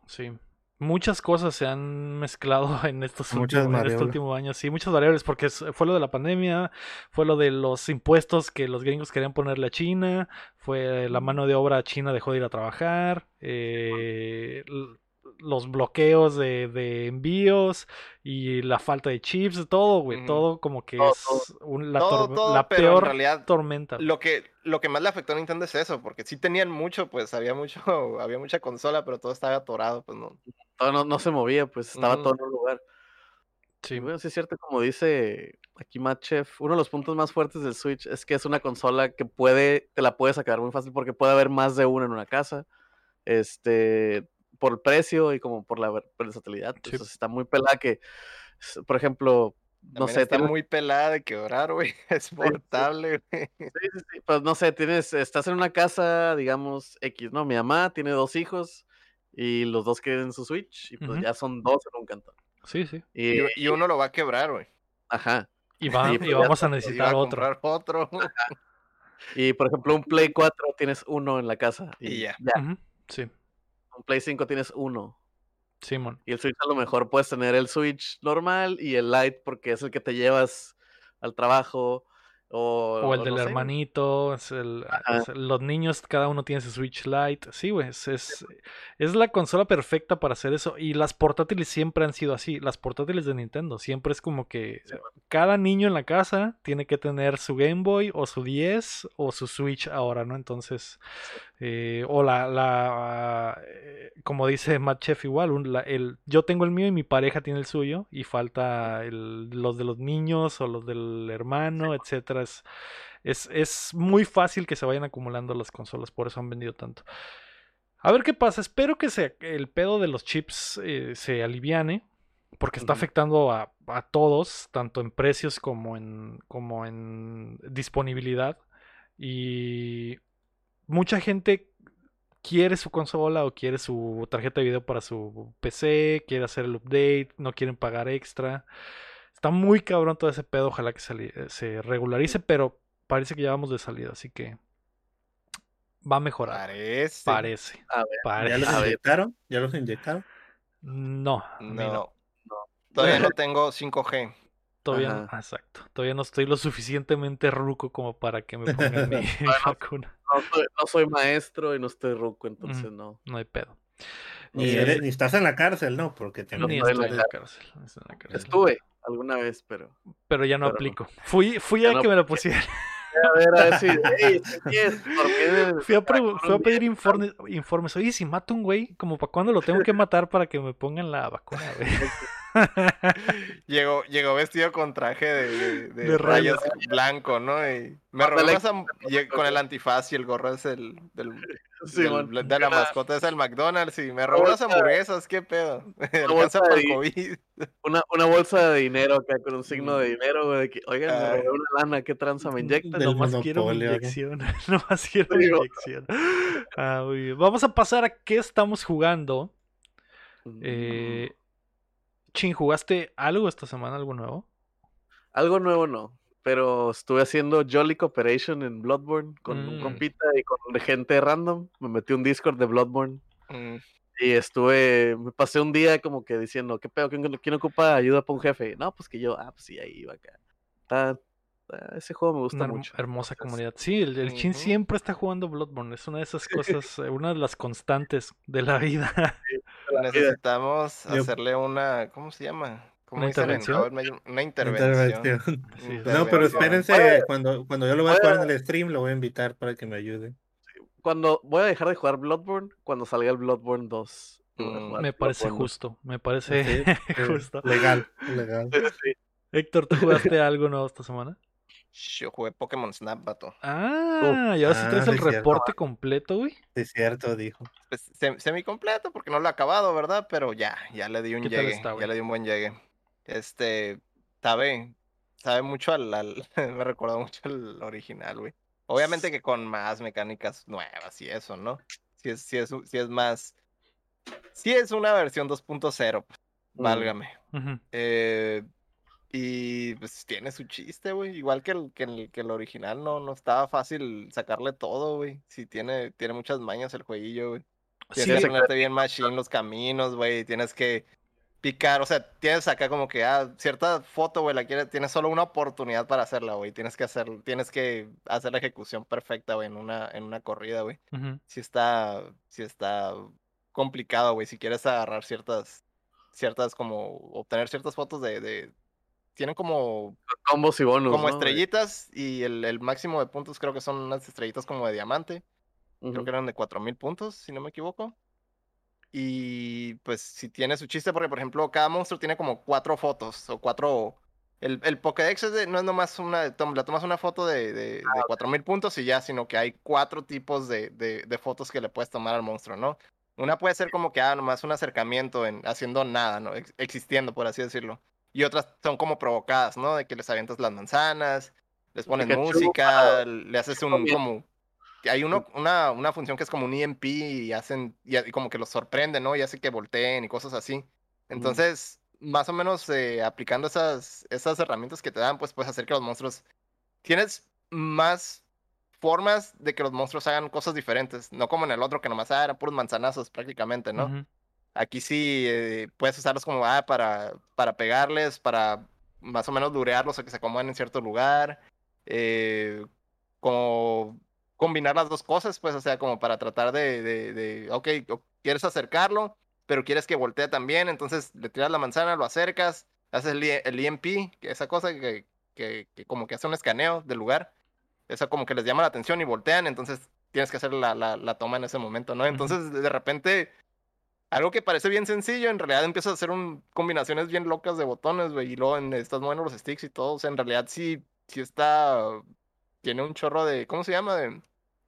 Sí. Muchas cosas se han mezclado en estos Muchas últimos, en este último año. Sí, muchas variables, porque fue lo de la pandemia, fue lo de los impuestos que los gringos querían ponerle a China, fue la mano de obra china dejó de ir a trabajar, eh, los bloqueos de, de envíos y la falta de chips, todo, güey, todo como que Todo, es un- la, Todo, todo, la pero en peor realidad tormenta. Lo que, lo que más le afectó a Nintendo es eso, porque sí tenían mucho, pues había mucho, había mucha consola, pero todo estaba atorado, pues no. Todo no, no se movía, pues estaba todo en un lugar. Sí. Y bueno, sí es cierto, como dice aquí Matt Chef, uno de los puntos más fuertes del Switch es que es una consola que puede, te la puedes sacar muy fácil porque puede haber más de una en una casa. Este, por el precio y como por la ver- versatilidad. pues, Sí. sea, está muy pelada que, por ejemplo, no También sé, está tienes- muy pelada de quebrar, güey. Es portable, güey. Sí, sí, sí, Pues no sé, tienes, estás en una casa, digamos, X, ¿no? Mi mamá tiene dos hijos y los dos quieren su Switch y pues ya son dos en un cantón. Sí, sí. Y, Y, y uno lo va a quebrar, güey. ajá. Y, va- y pues vamos a necesitar a otro. otro. Y por ejemplo, un Play 4 tienes uno en la casa. Y, ya. Sí, Play 5 tienes uno. Simón. Y el Switch a lo mejor puedes tener el Switch normal y el Lite porque es el que te llevas al trabajo. O, O el o del no hermanito, es el- Ajá. es- los niños, cada uno tiene su Switch Lite. Sí, güey, es, es, es la consola perfecta para hacer eso. Y las portátiles siempre han sido así. Las portátiles de Nintendo siempre es como que Sí, cada niño en la casa tiene que tener su Game Boy o su 10 o su Switch ahora, ¿no? Entonces, Eh, o la, la eh, como dice Matt Chef igual, un- la- el, yo tengo el mío y mi pareja tiene el suyo y falta el- los de los niños o los del hermano, etcétera. Es, es, es muy fácil que se vayan acumulando las consolas, por eso han vendido tanto. A ver qué pasa, espero que se, el pedo de los chips eh, se aliviane, porque está afectando a, a todos, tanto en precios como en, como en disponibilidad. Y mucha gente quiere su consola o quiere su tarjeta de video para su PC, quiere hacer el update, no quieren pagar extra. Está muy cabrón todo ese pedo, ojalá que se, eh, se regularice, pero parece que ya vamos de salida, así que va a mejorar. Parece. Parece. A ver, ¿Ya los inyectaron? ¿Ya los inyectaron? No, a mí no. No. Todavía no tengo 5G. Todavía no, Ajá. exacto. Todavía no estoy lo suficientemente ruco como para que me pongan mi vacuna. no soy, no soy maestro y no estoy ruco, entonces no. No hay pedo. No Ni, sé. eres- ni estás en la cárcel, ¿no? Porque te Ni estoy en en la la cárcel. en la. Estuve alguna vez, pero. Pero ya no pero no. aplico. Fui, fui Ya a que me lo apliqué. pusieran. A ver, a ver si. El- Fui a, fui a pedir informes, informes. Oye, si mato un güey, ¿como para cuándo lo tengo que matar para que me pongan la vacuna, güey? Llegó, llegó vestido con traje de, de- de De rayas rayas. blanco, ¿no? Y me robó lle- con el antifaz y el gorro es el del, Sí, del- de la mascota es el McDonald's y me robó bolsa- hamburguesas, ¿qué pedo? Alcanza bolsa de- COVID. Una, una bolsa de dinero acá con un signo de dinero, güey. De que, oigan, me robé una lana, ¿qué tranza me inyectan? Del Nomás quiero mi inyección. Nomás quiero mi inyección. Ah, muy bien. Vamos a pasar a qué estamos jugando. Mm, Eh, Chin, ¿jugaste algo esta semana? ¿Algo nuevo? Algo nuevo no, pero estuve haciendo Jolly Cooperation en Bloodborne con un Mm. compita y con gente random. Me metí un Discord de Bloodborne Mm, y estuve, me pasé un día como que diciendo, ¿qué pedo? ¿Quién, quién ocupa ayuda para un jefe? No, pues que yo, ah, pues sí, ahí iba acá. Está- ese juego me gusta Una mucho. hermosa comunidad. Sí, el, el Chin siempre está jugando Bloodborne. Es una de esas cosas, eh, una de las constantes de la vida. la vida. Necesitamos Yo- hacerle una, ¿cómo se llama? ¿Cómo ¿Una intervención? Una intervención. Intervención. Sí, Intervención. No, pero Oye. espérense, cuando, cuando yo lo voy a jugar en el stream, lo voy a invitar para que me ayude. Cuando voy a dejar de jugar Bloodborne, cuando salga el Bloodborne 2. voy a Mm, Me parece Bloodborne justo. Me parece Sí, justo. Legal, legal. 2. Sí, Héctor, ¿tú jugaste algo nuevo esta semana? Yo jugué Pokémon Snap, vato. Ah, y ahora sí Ah, traes sí el cierto. reporte completo, güey. Sí, es cierto, dijo. Pues, se- semi completo porque no lo he acabado, ¿verdad? Pero ya, ya le di un ¿Qué tal llegue. está, ya le di un buen llegue. Este, sabe, sabe mucho al, al- me recordó mucho al original, güey. Obviamente que con más mecánicas nuevas y eso, ¿no? Si es, si es, si es más, si es una versión 2.0, pues, Mm. válgame. Eh, y pues tiene su chiste, güey. Igual que el, que el, que el original, no, no estaba fácil sacarle todo, güey. Sí, tiene, tiene muchas mañas el jueguillo, güey. Sí, Tienes que ponerte bien machine los caminos, güey. Tienes que picar, o sea, tienes acá como que, ah, cierta foto, güey, la quieres, tienes solo una oportunidad para hacerla, güey. Tienes que hacer, tienes que hacer la ejecución perfecta, güey, en una, en una corrida, güey. ujú. Sí está, sí está complicado, güey. Si quieres agarrar ciertas, ciertas como, obtener ciertas fotos de, de tienen como, Combos y bonus. como ¿no? estrellitas y el, el máximo de puntos creo que son unas estrellitas como de diamante. Creo Ujú. que eran de 4000 puntos, si no me equivoco. Y pues si tiene su chiste, porque por ejemplo, cada monstruo tiene como cuatro fotos o cuatro. El, el Pokédex es de- no es nomás una. tom- Le tomas una foto de, de, de 4000 puntos y ya, sino que hay cuatro tipos de, de, de fotos que le puedes tomar al monstruo, ¿no? Una puede ser como que, ah, nomás un acercamiento en, haciendo nada, ¿no? Ex- existiendo, por así decirlo. Y otras son como provocadas, ¿no? De que les avientas las manzanas, les pones Pikachu, música, le haces un como hay uno, una, una función que es como un EMP y hacen, y, y como que los sorprende, ¿no? Y hace que volteen y cosas así. Entonces, más o menos eh, aplicando esas, esas herramientas que te dan, pues puedes hacer que los monstruos. Tienes más formas de que los monstruos hagan cosas diferentes, no como en el otro que nomás ah, eran puros manzanazos prácticamente, ¿no? Ujú. Aquí sí eh, puedes usarlos como ah, para, para pegarles, para más o menos durearlos o que se acomoden en cierto lugar. eh, como combinar las dos cosas, pues, o sea, como para tratar de, de, de, ok, quieres acercarlo, pero quieres que voltee también, entonces le tiras la manzana, lo acercas, haces el, el EMP, esa cosa que, que, que como que hace un escaneo del lugar, eso como que les llama la atención y voltean, entonces tienes que hacer la, la, la toma en ese momento, ¿no? Entonces, de repente, algo que parece bien sencillo, en realidad empiezas a hacer un, combinaciones bien locas de botones, güey, y luego en, estás moviendo los sticks y todo, o sea, en realidad sí, sí está, tiene un chorro de, ¿cómo se llama? De,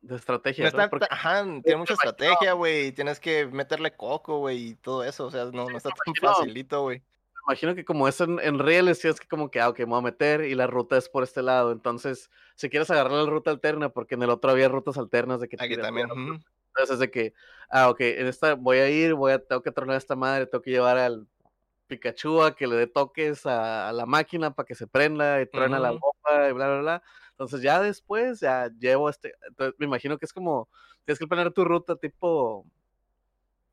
de estrategia. no está- Ajá, tiene mucha estrategia, güey, tienes que meterle coco, güey, y todo eso, o sea, no, no está tan facilito, güey. Me imagino que como es en, en tienes que como que, ah, ok, me voy a meter y la ruta es por este lado. Entonces, si quieres agarrar la ruta alterna, porque en el otro había rutas alternas de que Aquí también, mover, ujú. Entonces es de que, ah, ok, en esta voy a ir, voy a, tengo que tronar a esta madre, tengo que llevar al Pikachu a que le dé toques a, a la máquina para que se prenda y truena la bomba y bla, bla, bla. Entonces ya después, ya llevo este, entonces me imagino que es como, tienes que planear tu ruta tipo,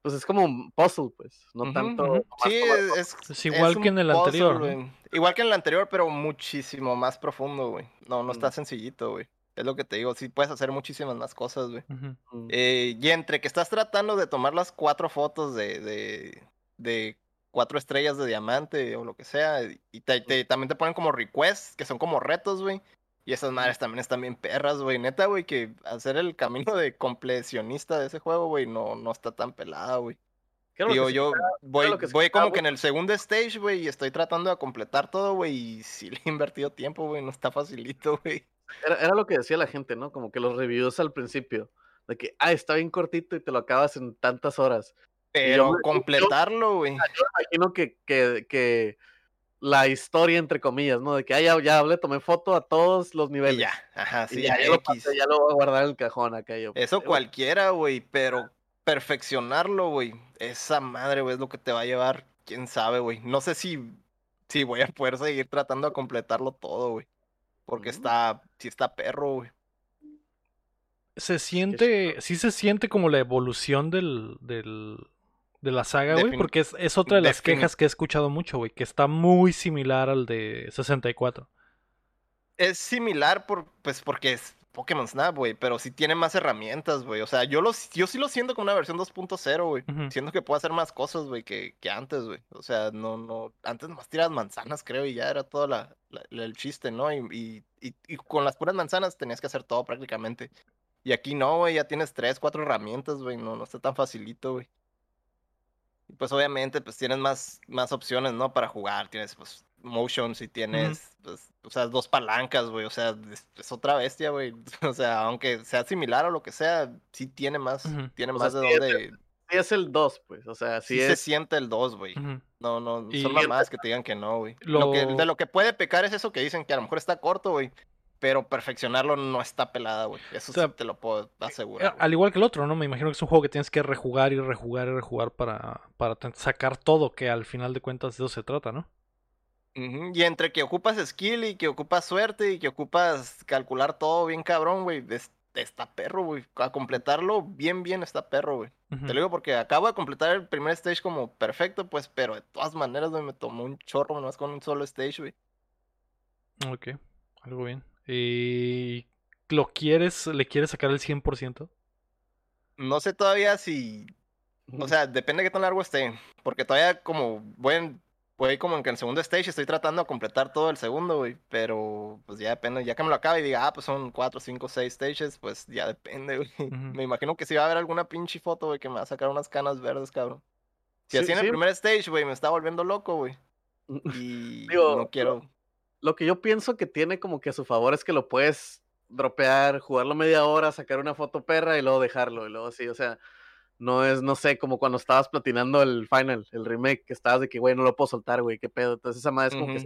pues es como un puzzle, pues, no tanto. Sí, es, es, Es igual que en el puzzle, anterior. Igual que en el anterior, pero muchísimo más profundo, güey. No, no está Mm. sencillito, güey. Es lo que te digo, sí puedes hacer muchísimas más cosas, güey. Mm. Eh, y entre que estás tratando de tomar las cuatro fotos de, de, de cuatro estrellas de diamante o lo que sea, y te- te- también te ponen como requests, que son como retos, güey. Y esas madres también están bien perras, güey. Neta, güey, que hacer el camino de completionista de ese juego, güey, no, no está tan pelada, güey. ¿Qué era lo que Digo, sí yo voy, sí voy estaba como que en el segundo stage, güey, y estoy tratando de completar todo, güey, y sí le he invertido tiempo, güey, no está facilito, güey. Era, era lo que decía la gente, ¿no? Como que los reviews al principio, de que, ah, está bien cortito y te lo acabas en tantas horas. Pero yo- completarlo, güey. Imagino que, que, que la historia, entre comillas, ¿no? De que, ah, ya, ya hablé, tomé foto a todos los Y niveles. ya, ajá, sí, ya, ya, ya lo pasé, ya lo voy a guardar en el cajón acá. Yo, Eso cualquiera, güey, pero perfeccionarlo, güey, esa madre, güey, es lo que te va a llevar, quién sabe, güey. No sé si, si voy a poder seguir tratando de completarlo todo, güey. Porque Mm. está, sí está perro, güey. Se siente, sí se siente como la evolución del, del, de la saga, güey, porque es, es otra de las quejas que he escuchado mucho, güey, que está muy similar al de 64. Es similar por, pues porque es Pokémon Snap, güey, pero sí tiene más herramientas, güey. O sea, yo, lo, yo sí lo siento como una versión 2.0, güey. Ujú. Siento que puede hacer más cosas, güey, que, que antes, güey. O sea, no, no, antes nomás tiras manzanas, creo, y ya era todo la, la- el chiste, ¿no? Y, y, y, y con las puras manzanas tenías que hacer todo prácticamente. Y aquí no, güey, ya tienes tres, cuatro herramientas, güey, no, no está tan facilito, güey. Y pues obviamente, pues tienes más, más opciones, ¿no? Para jugar, tienes, pues, motions y tienes, pues, o sea, dos palancas, güey, o sea, es, es otra bestia, güey. O sea, aunque sea similar o lo que sea, sí tiene más, tiene O sea, más de sí es dónde... Sí es el 2, pues, o sea, Sí sí, se es... siente el 2, güey. No, no, Y- son mamadas que te digan que no, güey. Lo... que, de lo que puede pecar es eso que dicen que a lo mejor está corto, güey. Pero perfeccionarlo no está pelada, güey. Eso O sea, sí te lo puedo asegurar. Al igual que el otro, ¿no? Me imagino que es un juego que tienes que rejugar y rejugar y rejugar para, para sacar todo, que al final de cuentas de eso se trata, ¿no? Y entre que ocupas skill y que ocupas suerte y que ocupas calcular todo bien cabrón, güey. es- Está perro, güey. A completarlo bien, bien está perro, güey. Te lo digo porque acabo de completar el primer stage como perfecto, pues, pero de todas maneras, güey, me tomó un chorro nomás con un solo stage, güey. Ok, algo bien. ¿Y lo quieres, le quieres sacar el 100%? No sé todavía si O sea, depende de qué tan largo esté. Porque todavía como voy, en- voy como en que en el segundo stage estoy tratando de completar todo el segundo, güey. Pero pues ya depende. Ya que me lo acabe y diga, ah, pues son cuatro, cinco, seis stages, pues ya depende, güey. Me imagino que sí va a haber alguna pinche foto, güey, que me va a sacar unas canas verdes, cabrón. Si Sí, así en el primer stage, güey, me está volviendo loco, güey. Y Digo, no quiero. Lo que yo pienso que tiene como que a su favor es que lo puedes dropear, jugarlo media hora, sacar una foto perra y luego dejarlo. Y luego así, o sea, no es, no sé, como cuando estabas platinando el final, el remake, que estabas de que, güey, no lo puedo soltar, güey, qué pedo. Entonces esa madre es como que sí.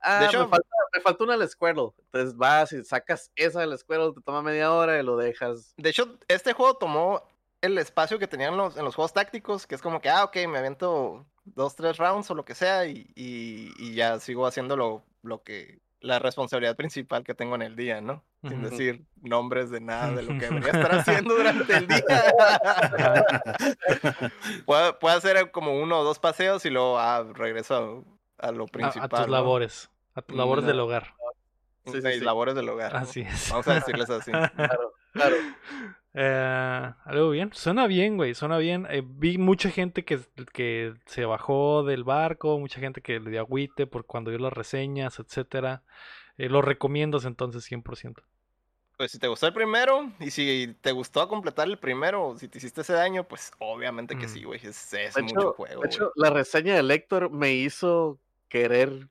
Ah, hecho- me, falta, me falta una del Squirtle. Entonces vas y sacas esa del Squirtle, te toma media hora y lo dejas. De hecho, este juego tomó el espacio que tenían los, en los juegos tácticos, que es como que, ah, ok, me aviento dos, tres rounds o lo que sea, y, y, y ya sigo haciendo lo, lo que, la responsabilidad principal que tengo en el día, ¿no? Sin decir nombres de nada de lo que debería estar haciendo durante el día. puedo, puedo hacer como uno o dos paseos y luego ah, regreso a, a lo principal. a tus ¿no? labores, a tus labores del hogar. Sí, sí, Mis sí. labores del hogar. ¿no? Así es. Vamos a decirles así. Claro, claro. Eh, algo bien, suena bien, güey, suena bien. Eh, vi mucha gente que, que se bajó del barco, mucha gente que le dio agüite por cuando vio las reseñas, etcétera. Eh, lo recomiendas entonces 100%. Pues si te gustó el primero y si te gustó completar el primero, si te hiciste ese daño, pues obviamente que Mm. sí, güey. Es, es mucho juego. de güey. hecho, la reseña de Lector me hizo querer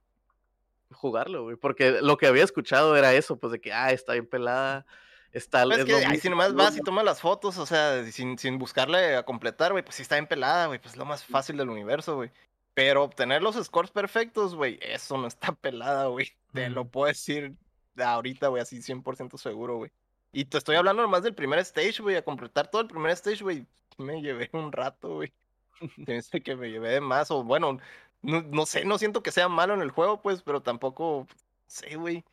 jugarlo, güey, porque lo que había escuchado era eso, pues de que, ah, está bien pelada, está... Pues es que ahí si nomás vas y tomas las fotos, o sea, sin, sin buscarle a completar, güey, pues sí está bien pelada, güey, pues es lo más fácil del universo, güey. Pero obtener los scores perfectos, güey, eso no está pelada, güey. Te lo Mm. puedo decir ahorita, güey, así 100% seguro, güey. Y te estoy hablando nomás del primer stage, güey, a completar todo el primer stage, güey, me llevé un rato, güey. Pensé que me llevé de más, o bueno, no, no sé, no siento que sea malo en el juego, pues, pero tampoco, sé, güey.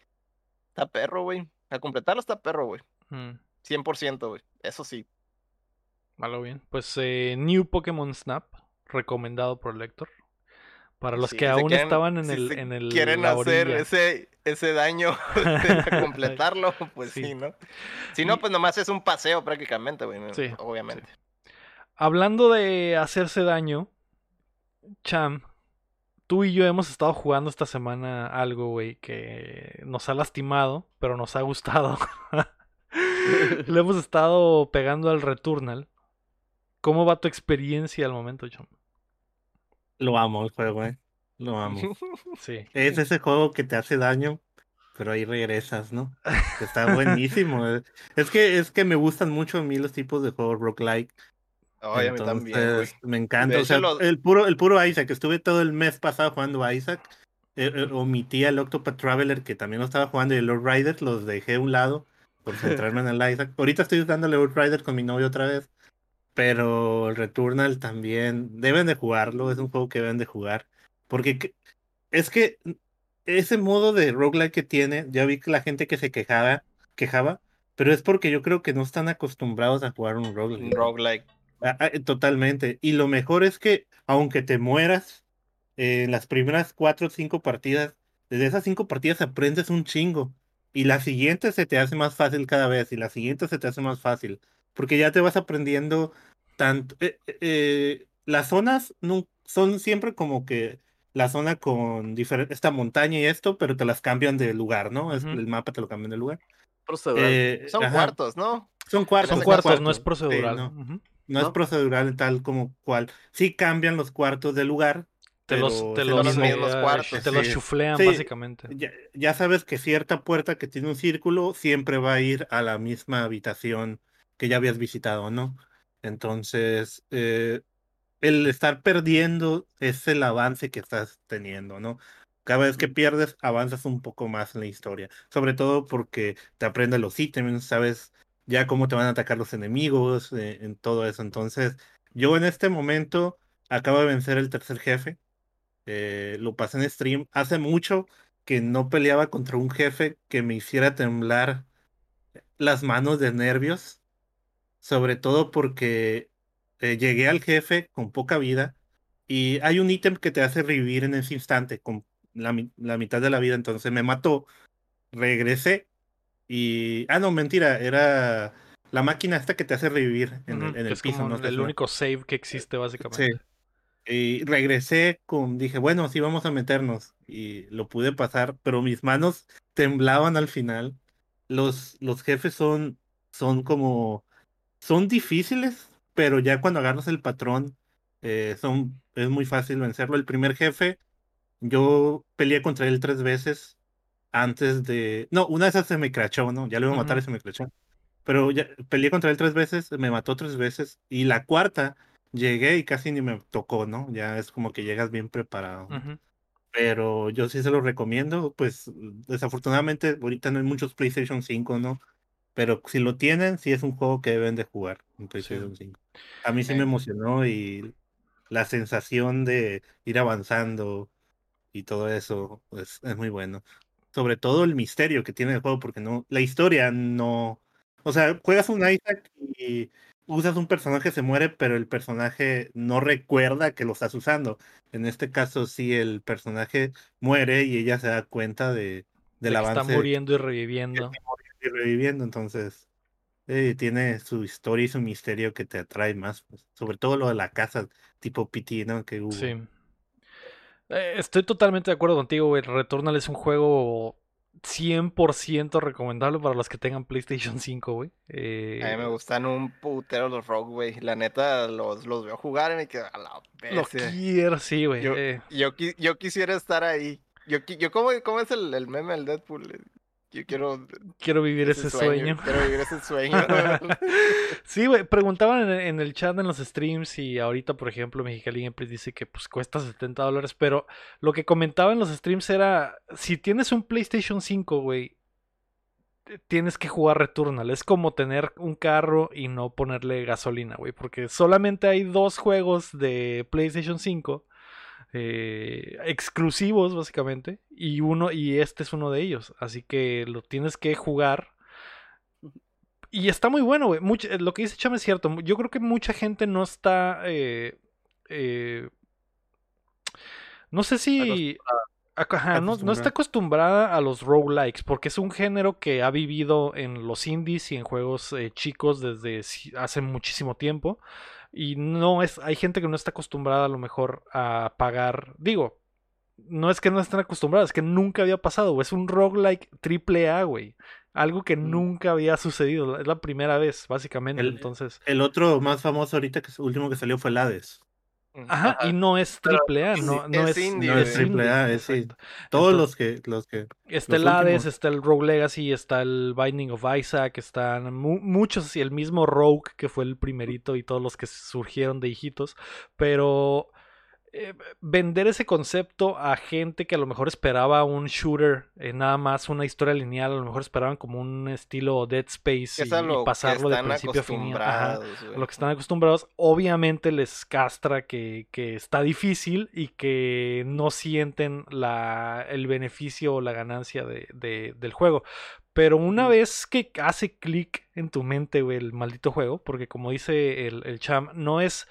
Está perro, güey. A completarlo está perro, güey. Mm, 100%, güey. Eso sí. malo bien. Pues eh, New Pokémon Snap, recomendado por Lector. Para los Sí, que aún quieren- estaban en si el, en el quieren hacer ese, ese daño de completarlo, pues Sí. sí, ¿no? Si no, pues nomás es un paseo prácticamente, güey. Sí, Obviamente. Hablando de hacerse daño, Cham, tú y yo hemos estado jugando esta semana algo, güey, que nos ha lastimado, pero nos ha gustado. Le hemos estado pegando al Returnal. ¿Cómo va tu experiencia al momento, Cham? Lo amo el juego, eh. Lo amo. Sí. Es ese juego que te hace daño, pero ahí regresas, ¿no? Está buenísimo. eh. Es que es que me gustan mucho a mí los tipos de juegos roguelike. Oye, a mí también, güey. Me encanta. O sea, el puro, el puro Isaac. Estuve todo el mes pasado jugando a Isaac. Eh, eh, omití al Octopath Traveler, que también lo estaba jugando, y el Lord Rider, los dejé a un lado por centrarme en el Isaac. Ahorita estoy dándole Lord Rider con mi novio otra vez. Pero el Returnal también. Deben de jugarlo. Es un juego que deben de jugar. Porque que- es que ese modo de roguelike que tiene, ya vi que la gente que se quejaba, quejaba, pero es porque yo creo que no están acostumbrados a jugar un roguelike. Un roguelike. Ah, ah, totalmente. Y lo mejor es que, aunque te mueras eh, en las primeras cuatro o cinco partidas, desde esas cinco partidas aprendes un chingo. Y la siguiente se te hace más fácil cada vez. Y la siguiente se te hace más fácil. Porque ya te vas aprendiendo tanto. eh, eh, eh, las zonas no, son siempre como que la zona con diferente, esta montaña y esto, pero te las cambian de lugar, ¿no? Es- el mapa te lo cambian de lugar. Procedural. Eh, Son ajá, cuartos, ¿no? Son cuartos. Son cuartos, no es Sí, procedural. no. No, es procedural tal como cual. Sí cambian los cuartos de lugar. Te pero los, te los, mismos cuartos. te los chuflean, Sí. básicamente. Ya, ya sabes que cierta puerta que tiene un círculo siempre va a ir a la misma habitación que ya habías visitado, ¿no? Entonces, eh, el estar perdiendo es el avance que estás teniendo, ¿no? Cada vez que pierdes, avanzas un poco más en la historia. Sobre todo porque te aprendes los ítems, sabes ya cómo te van a atacar los enemigos, eh, en todo eso. Entonces, yo en este momento acabo de vencer el tercer jefe. eh, lo pasé en stream. Hace mucho que no peleaba contra un jefe que me hiciera temblar las manos de nervios. Sobre todo porque eh, llegué al jefe con poca vida y hay un ítem que te hace revivir en ese instante con la, mi- la mitad de la vida. Entonces me mató, regresé y... Ah, no, mentira, era la máquina esta que te hace revivir en el, en el es piso. como no sé el único save que existe, básicamente. y regresé con, dije, bueno, sí vamos a meternos. Y lo pude pasar, pero mis manos temblaban al final. Los, los jefes son, son como, son difíciles, pero ya cuando agarras el patrón, eh, son, es muy fácil vencerlo. El primer jefe, yo peleé contra él tres veces antes de, no, una de esas se me crachó, ¿no? Ya lo iba a matar y se me crachó. Pero ya peleé contra él tres veces, me mató tres veces. Y la cuarta, llegué y casi ni me tocó, ¿no? Ya es como que llegas bien preparado. ¿no? Ujú. Pero yo sí se lo recomiendo. Pues desafortunadamente ahorita no hay muchos PlayStation 5, ¿no? Pero si lo tienen, sí es un juego que deben de jugar en PlayStation 5. A mí sí me Eh. emocionó y la sensación de ir avanzando y todo eso pues, es muy bueno. Sobre todo el misterio que tiene el juego, porque no, la historia no. O sea, juegas un Isaac y usas un personaje, se muere, pero el personaje no recuerda que lo estás usando. En este caso, sí, el personaje muere y ella se da cuenta de, De del está avance muriendo y reviviendo. y reviviendo. Entonces, eh, tiene su historia y su misterio que te atrae más. pues. Sobre todo lo de la casa, tipo PT, ¿no? Que hubo. Sí. Eh, estoy totalmente de acuerdo contigo, güey. Returnal es un juego 100% recomendable para los que tengan PlayStation 5, güey. A mí me Eh, gustan un putero los Rogue, güey. La neta, los, los veo jugar y me quedo a la lo bestia. quiero, sí, güey. Yo, eh, yo, yo quisiera estar ahí. Yo, yo ¿cómo, cómo es el, el meme del Deadpool? Yo quiero quiero vivir ese, sueño. Quiero vivir ese sueño. Sí, güey, preguntaban en, en el chat en los streams y ahorita, por ejemplo, Mexicali Gameplays dice que pues cuesta 70 dólares, pero lo que comentaba en los streams era, si tienes un PlayStation 5, güey, tienes que jugar Returnal. Es como tener un carro y no ponerle gasolina, güey, porque solamente hay dos juegos de PlayStation 5 eh, exclusivos, básicamente, y uno y este es uno de ellos, así que lo tienes que jugar. Y está muy bueno, eh, lo que dice Cham es cierto. Yo creo que mucha gente no está. eh, no sé si. No, está acostumbrada a los roguelikes, porque es un género que ha vivido en los indies y en juegos chicos desde hace muchísimo tiempo. Y no es. Hay gente que no está acostumbrada a lo mejor a pagar. Digo, no es que no estén acostumbradas, es que nunca había pasado, güey. Es un roguelike triple A, güey. Algo que Mm. nunca había sucedido. Es la primera vez, básicamente. El- Entonces. El otro más famoso ahorita, que es- último que salió fue el Hades. Ajá, Ajá. y no es triple A, no, no es es, indie, No güey. es triple A, es sí. exacto. Todos Entonces- los que, los que. Está el Hades, últimos. está el Rogue Legacy, está el Binding of Isaac, están mu- muchos y el mismo Rogue que fue el primerito y todos los que surgieron de hijitos, pero eh, vender ese concepto a gente que a lo mejor esperaba un shooter, eh, nada más una historia lineal, a lo mejor esperaban como un estilo Dead Space y, pasarlo de principio a fin. Ajá a lo que están acostumbrados, obviamente les castra que, que está difícil y que no sienten la, el beneficio o la ganancia de, de- del juego. Pero una vez que hace clic en tu mente, güey, el maldito juego, porque como dice el, el Cham, no es,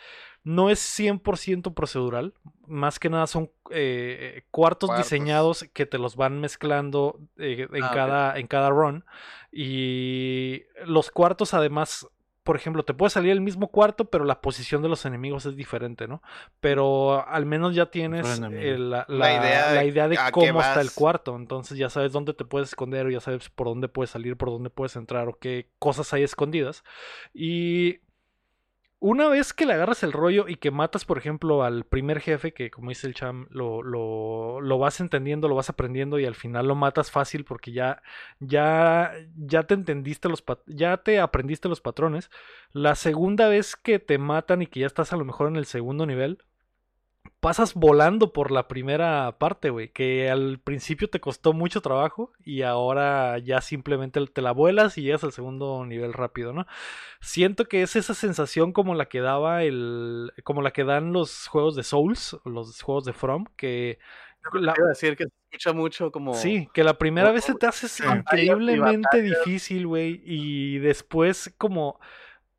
no es 100% procedural, más que nada son eh, cuartos, Cuartos. diseñados que te los van mezclando eh, en, Ah, cada, en cada run. Y los cuartos además por ejemplo, te puede salir el mismo cuarto, pero la posición de los enemigos es diferente, ¿no? Pero al menos ya tienes eh, la, La la- idea la de idea de cómo está el cuarto. Entonces ya sabes dónde te puedes esconder, o ya sabes por dónde puedes salir, por dónde puedes entrar, o qué cosas hay escondidas. Y una vez que le agarras el rollo y que matas, por ejemplo, al primer jefe, que como dice el Cham, lo, lo, lo vas entendiendo, lo vas aprendiendo y al final lo matas fácil porque ya, ya, ya te entendiste los ya te aprendiste los patrones. La segunda vez que te matan y que ya estás a lo mejor en el segundo nivel, pasas volando por la primera parte, güey, que al principio te costó mucho trabajo y ahora ya simplemente te la vuelas y llegas al segundo nivel rápido, ¿no? Siento que es esa sensación como la que daba el como la que dan los juegos de Souls, los juegos de From, que la- Quiero decir que se escucha mucho como. Sí, que la primera vez se te hace increíblemente difícil, güey, y después como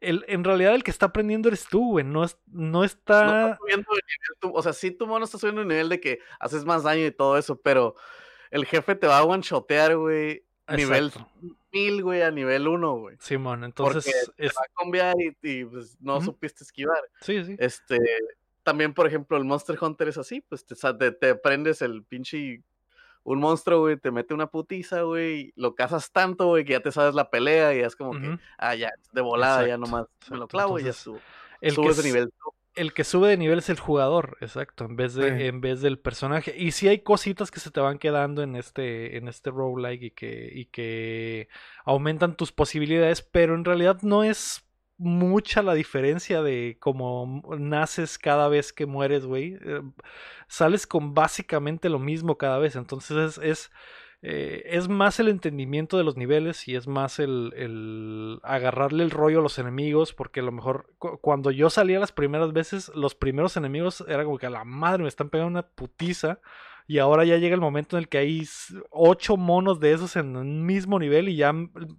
el, en realidad el que está aprendiendo eres tú, güey, no, es, no No está... subiendo de nivel tú- o sea, sí tu mono está subiendo un nivel de que haces más daño y todo eso, pero el jefe te va a one-shotear, güey, nivel Exacto. 1000, güey, a nivel 1, güey. Simón, Porque entonces te va a cambiar y, y, pues, no supiste esquivar. Sí, sí. Este, también, por ejemplo, el Monster Hunter es así, pues te, te, te prendes el pinche. Un monstruo, güey, te mete una putiza, güey, lo cazas tanto, güey, que ya te sabes la pelea y es como que, ah, ya, de volada, ya Exacto, nomás me lo exacto. clavo y ya subo. El que, de nivel el que sube de nivel es el jugador, exacto, en vez de, Sí. en vez del personaje. Y sí hay cositas que se te van quedando en este, en este roguelike y que, y que aumentan tus posibilidades, pero en realidad no es mucha la diferencia de cómo naces cada vez que mueres, güey. Eh, sales con básicamente lo mismo cada vez. Entonces es, eh, es más el entendimiento de los niveles y es más el, agarrarle el rollo a los enemigos. Porque a lo mejor cu- cuando yo salía las primeras veces, los primeros enemigos era como que a la madre me están pegando una putiza. Y ahora ya llega el momento en el que hay ocho monos de esos en un mismo nivel y ya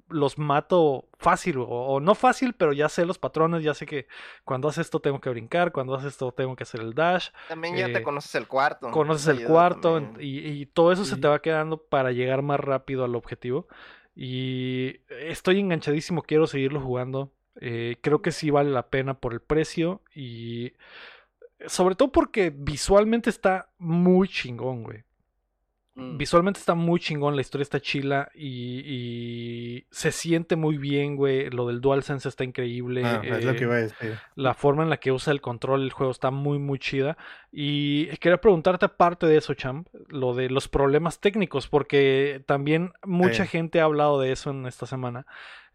los mato fácil. O, o no fácil, pero ya sé los patrones, ya sé que cuando haces esto tengo que brincar, cuando haces esto tengo que hacer el dash. También ya eh, te conoces el cuarto. Conoces el cuarto y, y todo eso se te va quedando para llegar más rápido al objetivo. Y estoy enganchadísimo, quiero seguirlo jugando. Eh, creo que sí vale la pena por el precio y sobre todo porque visualmente está muy chingón, güey. Mm. Visualmente está muy chingón, la historia está chila y, y se siente muy bien, güey. Lo del DualSense está increíble. Ah, es lo que eh, iba a decir. la forma en la que usa el control el juego está muy muy chida y quería preguntarte aparte de eso champ lo de los problemas técnicos porque también mucha gente ha hablado de eso en esta semana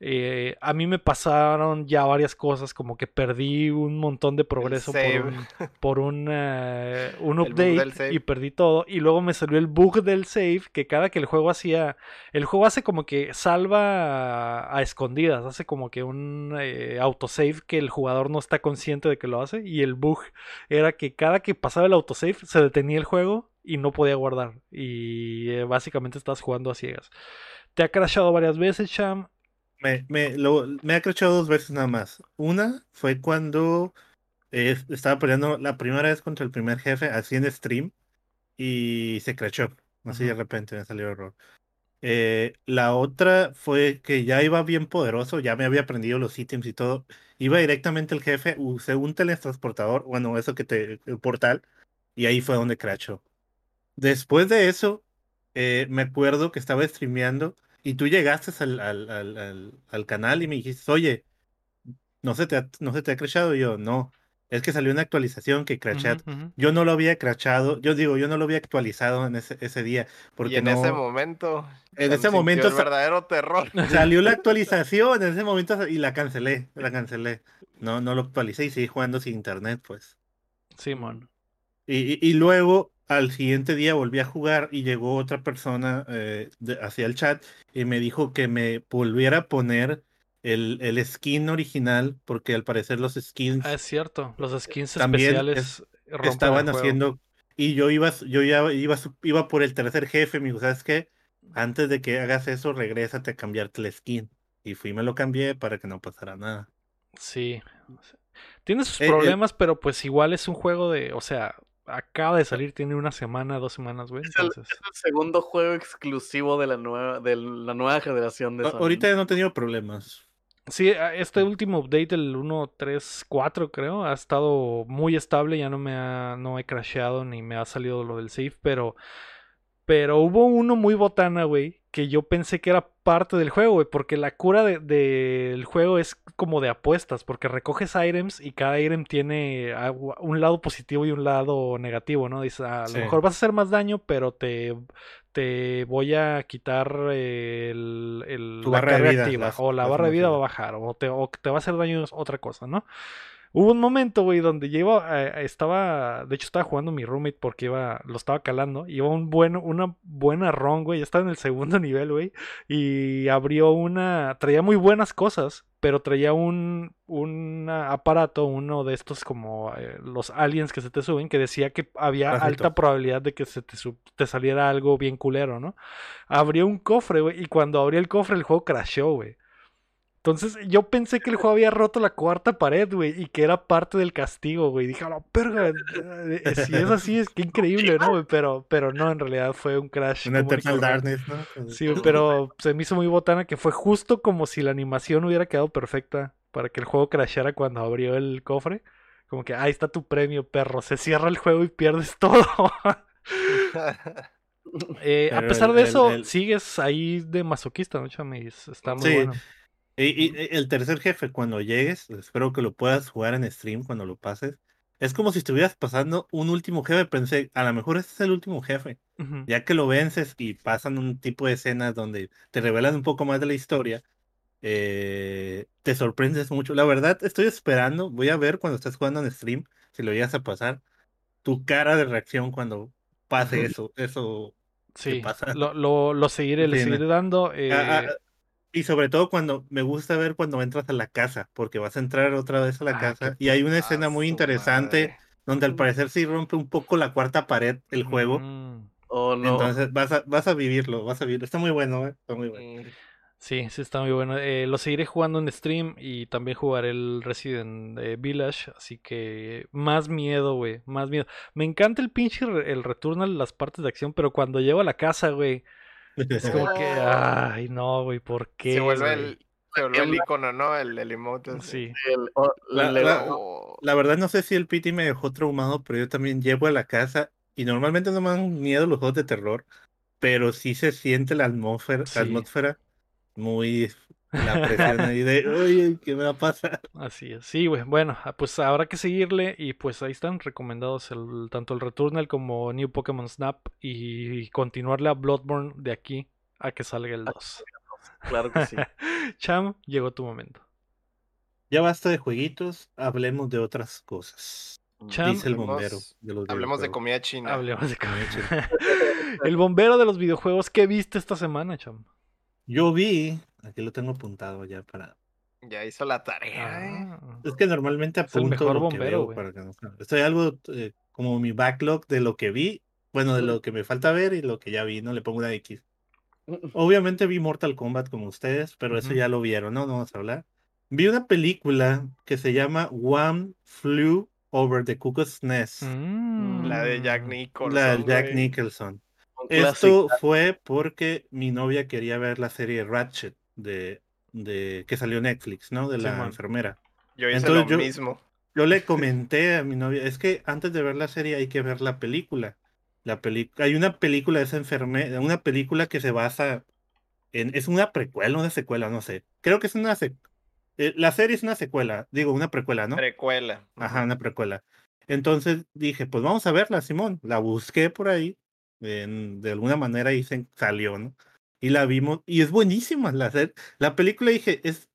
Eh, a mí me pasaron ya varias cosas como que perdí un montón de progreso por un, por un, eh, un update y perdí todo y luego me salió el bug del save que cada que el juego hacía el juego hace como que salva a, a escondidas, hace como que un eh, autosave que el jugador no está consciente de que lo hace. Y el bug era que cada que pasaba el autosave se detenía el juego y no podía guardar. Y eh, básicamente estás jugando a ciegas. Te ha crashado varias veces, Cham. Me, me, lo, me ha crachado dos veces nada más. Una fue cuando eh, estaba peleando la primera vez contra el primer jefe, así en stream, y se crachó. Así de Ujú. repente me salió error. Eh, la otra fue que ya iba bien poderoso, ya me había aprendido los ítems y todo. Iba directamente el jefe, usé un teletransportador, bueno, eso que te, el portal, y ahí fue donde crachó. Después de eso, eh, me acuerdo que estaba streameando y tú llegaste al, al, al, al- al canal y me dijiste, oye, ¿no se te ha, no se te ha crashado? Y yo, no, es que salió una actualización que ujú. Yo no lo había crachado, yo digo, yo no lo había actualizado en ese, ese día, porque y en no, ese momento. en ese momento El verdadero terror. salió la actualización, en ese momento y la cancelé, la cancelé. No, no lo actualicé y seguí jugando sin internet, pues. Simón. Y, y- y luego al siguiente día volví a jugar y llegó otra persona eh, de- hacia el chat y me dijo que me volviera a poner el, el skin original porque al parecer los skins Ah, es cierto. Los skins También especiales rompen estaban haciendo y yo iba yo ya iba iba por el tercer jefe me dijo sabes qué antes de que hagas eso regrésate a cambiarte el skin y fui y me lo cambié para que no pasara nada Sí. Tiene sus Eh, eh. problemas, pero pues igual es un juego de. O sea, acaba de salir, tiene una semana, dos semanas, güey. Es el, Entonces. es el segundo juego exclusivo de la nueva, de la nueva generación de Sony. ahorita no he tenido problemas Sí, este último update, el 1.3.4 creo, ha estado muy estable, ya no me ha, no he crasheado ni me ha salido lo del save, pero, pero hubo uno muy botana, güey, que yo pensé que era parte del juego, güey, porque la cura de- del juego es como de apuestas, porque recoges items y cada item tiene un lado positivo y un lado negativo, ¿no? Dices, "Ah, a Sí. lo mejor vas a hacer más daño, pero te, te voy a quitar el, el- Tu la barra de vida, activa, las- o la barra de vida va a bajar, o te, o te va a hacer daño otra cosa, ¿no? Hubo un momento, güey, donde yo iba, eh, estaba, de hecho estaba jugando mi roommate porque iba, lo estaba calando, iba un buen, una buena run, güey, ya estaba en el segundo nivel, güey, y abrió una, traía muy buenas cosas, pero traía un, un aparato, uno de estos como eh, los aliens que se te suben, que decía que había alta probabilidad de que se te, sub- te saliera algo bien culero, ¿no? Abrió un cofre, güey, y cuando abrió el cofre el juego crashó, güey. Entonces yo pensé que el juego había roto la cuarta pared, güey, y que era parte del castigo, güey. Dije, a la perga, eh, eh, si es así, es que increíble, ¿no? güey? Pero, pero no, en realidad fue un crash. y Eternal. Darkness ¿no? Sí, pero se me hizo muy botana que fue justo como si la animación hubiera quedado perfecta para que el juego crashara cuando abrió el cofre. Como que ahí está tu premio, perro. Se cierra el juego y pierdes todo. Eh, a pesar de el- eso, el- sigues ahí de masoquista, ¿no, Chamis? Está muy Sí. bueno. Y, y- y el tercer jefe, cuando llegues, espero que lo puedas jugar en stream cuando lo pases. Es como si estuvieras pasando un último jefe. Pensé, a lo mejor este es el último jefe. Ya que lo vences y pasan un tipo de escenas donde te revelan un poco más de la historia, eh, te sorprendes mucho. La verdad, estoy esperando. Voy a ver cuando estés jugando en stream, si lo llegas a pasar, tu cara de reacción cuando pase eso. Eso. Sí, pasa? lo, lo, lo seguiré, le seguiré dando. eh, Ah, ah, y sobre todo cuando me gusta ver cuando entras a la casa, porque vas a entrar otra vez a la Ah, casa y hay una escena muy interesante madre. donde al parecer sí rompe un poco la cuarta pared el juego. mm, Oh, no. Entonces vas a, vas a vivirlo, vas a vivirlo. Está muy bueno, ¿eh? Está muy bueno. Mm, sí, sí, está muy bueno. Eh, lo seguiré jugando en stream y también jugaré el Resident eh, Village. Así que más miedo, güey, más miedo. Me encanta el pinche re- el Returnal, las partes de acción, pero cuando llego a la casa, güey, es como que, ay, no, güey, ¿por qué? se vuelve güey? el, se vuelve el icono, ¿no? El, el emote. ese. Sí. El- oh, La- le- la- Oh, La verdad no sé si el PT me dejó traumado, pero yo también llego a la casa y normalmente no me dan miedo los juegos de terror, pero sí se siente la atmósfera, Sí. la atmósfera muy la presión ahí de, oye, ¿qué me va a pasar? Así es. Sí, güey. Bueno, ah, pues habrá que seguirle y pues ahí están recomendados el, tanto el Returnal como New Pokémon Snap y continuarle a Bloodborne de aquí a que salga el 2. Claro que sí. Cham, llegó tu momento. Ya basta de jueguitos, hablemos de otras cosas. Cham, Dice el bombero. de los Hablemos de comida china. Hablemos de Comida china. El bombero de los videojuegos, ¿qué viste esta semana, Cham? Yo vi, aquí lo tengo apuntado ya para. Ya hizo la tarea, ¿eh? Ah, Es que normalmente Es el apunto mejor lo que bombero, veo güey. para que no- Estoy algo eh, como mi backlog de lo que vi, bueno, de lo que me falta ver y lo que ya vi, no le pongo una X. Obviamente vi Mortal Kombat como ustedes, pero eso ya lo vieron, ¿no? No vamos a hablar. Vi una película que se llama One Flew Over the Cuckoo's Nest, mm. La de Jack Nicholson. la de Jack. Nicholson. Esto fue porque mi novia quería ver la serie Ratchet de, de que salió Netflix, ¿no? De la enfermera. Yo hice Entonces lo yo- mismo. Yo le comenté a mi novia, es que antes de ver la serie hay que ver la película. La peli hay una película de esa enfermera, una película que se basa en, es una precuela, una secuela, no sé. Creo que es una eh, la serie es una secuela, digo, una precuela, ¿no? Precuela. Ajá, una precuela. Entonces dije, pues vamos a verla, Simón. La busqué por ahí, en- de alguna manera y se salió, ¿no? Y la vimos, y es buenísima la La película, dije, es,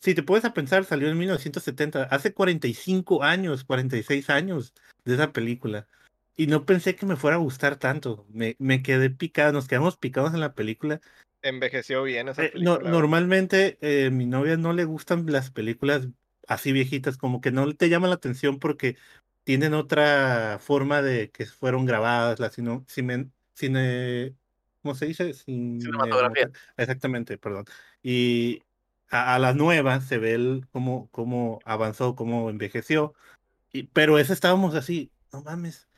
si te puedes a pensar, salió en 1970, hace 45 años, 46 años de esa película. Y no pensé que me fuera a gustar tanto. Me, me quedé picado, nos quedamos picados en la película. Envejeció bien esa Eh, película. no, normalmente eh, mi novia no le gustan las películas así viejitas, como que no te llama la atención porque tienen otra forma de que fueron grabadas, la sino, cine, cine- ¿cómo se dice? Cinematografía. Cinematografía. Exactamente, perdón. Y a, a la nueva se ve el, cómo, cómo avanzó, cómo envejeció. Y, pero esa estábamos así, no mames.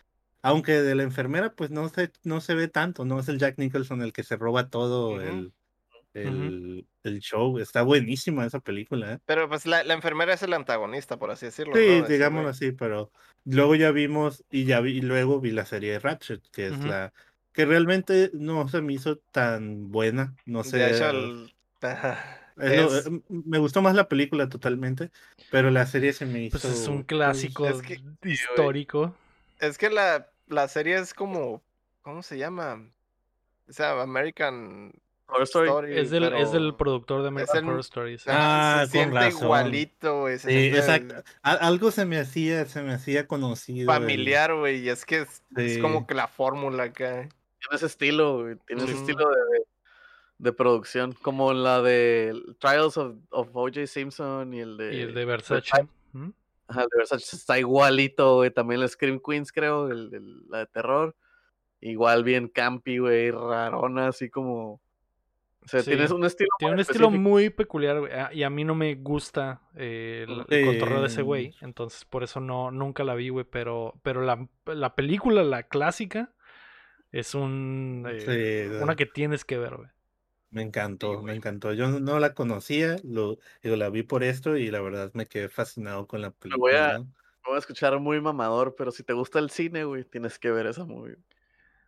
Aunque de la enfermera, pues no se, no se ve tanto, no es el Jack Nicholson el que se roba todo el, el, el show. Está buenísima esa película, ¿eh? Pero pues la, la enfermera es el antagonista, por así decirlo. Sí, ¿no? Ese digámoslo así, pero luego ya vimos y ya vi, y luego vi la serie de Ratchet, que es la que realmente no se me hizo tan buena, no sé. De hecho, el- es lo- es- me gustó más la película totalmente, pero la serie se me hizo Pues es un clásico es que- histórico. es que la, la serie es como. ¿Cómo se llama? O sea, American Horror Story. Story. Es del, es del productor de American el- Horror Stories. Ah, se con siente razón. igualito, güey. se Sí, siente exacto. Algo se me hacía, se me hacía conocido. Familiar, güey. Y es que es, es como que la fórmula acá. Tiene ese estilo, güey, Tiene ese estilo de, de producción. Como la de Trials of, of O.J. Simpson y el de. y el de Versace. ¿Mm? Ajá, el de Versace está igualito, güey. También la Scream Queens, creo, el, el- la de terror. Igual bien campy, güey, rarona, así como. O sea, Sí, tienes un estilo. Tiene un estilo muy peculiar güey, ah, y a mí no me gusta eh, el, el cotorreo de ese güey. Entonces por eso no nunca la vi, güey. Pero, pero la, la película, la clásica, es un eh, Sí, una que tienes que ver, güey. Me encantó, me encantó. Yo no, la conocía, lo, digo, la vi por esto y la verdad me quedé fascinado con la Me voy película. a- voy a escuchar muy mamador, pero si te gusta el cine, güey, tienes que ver esa movie.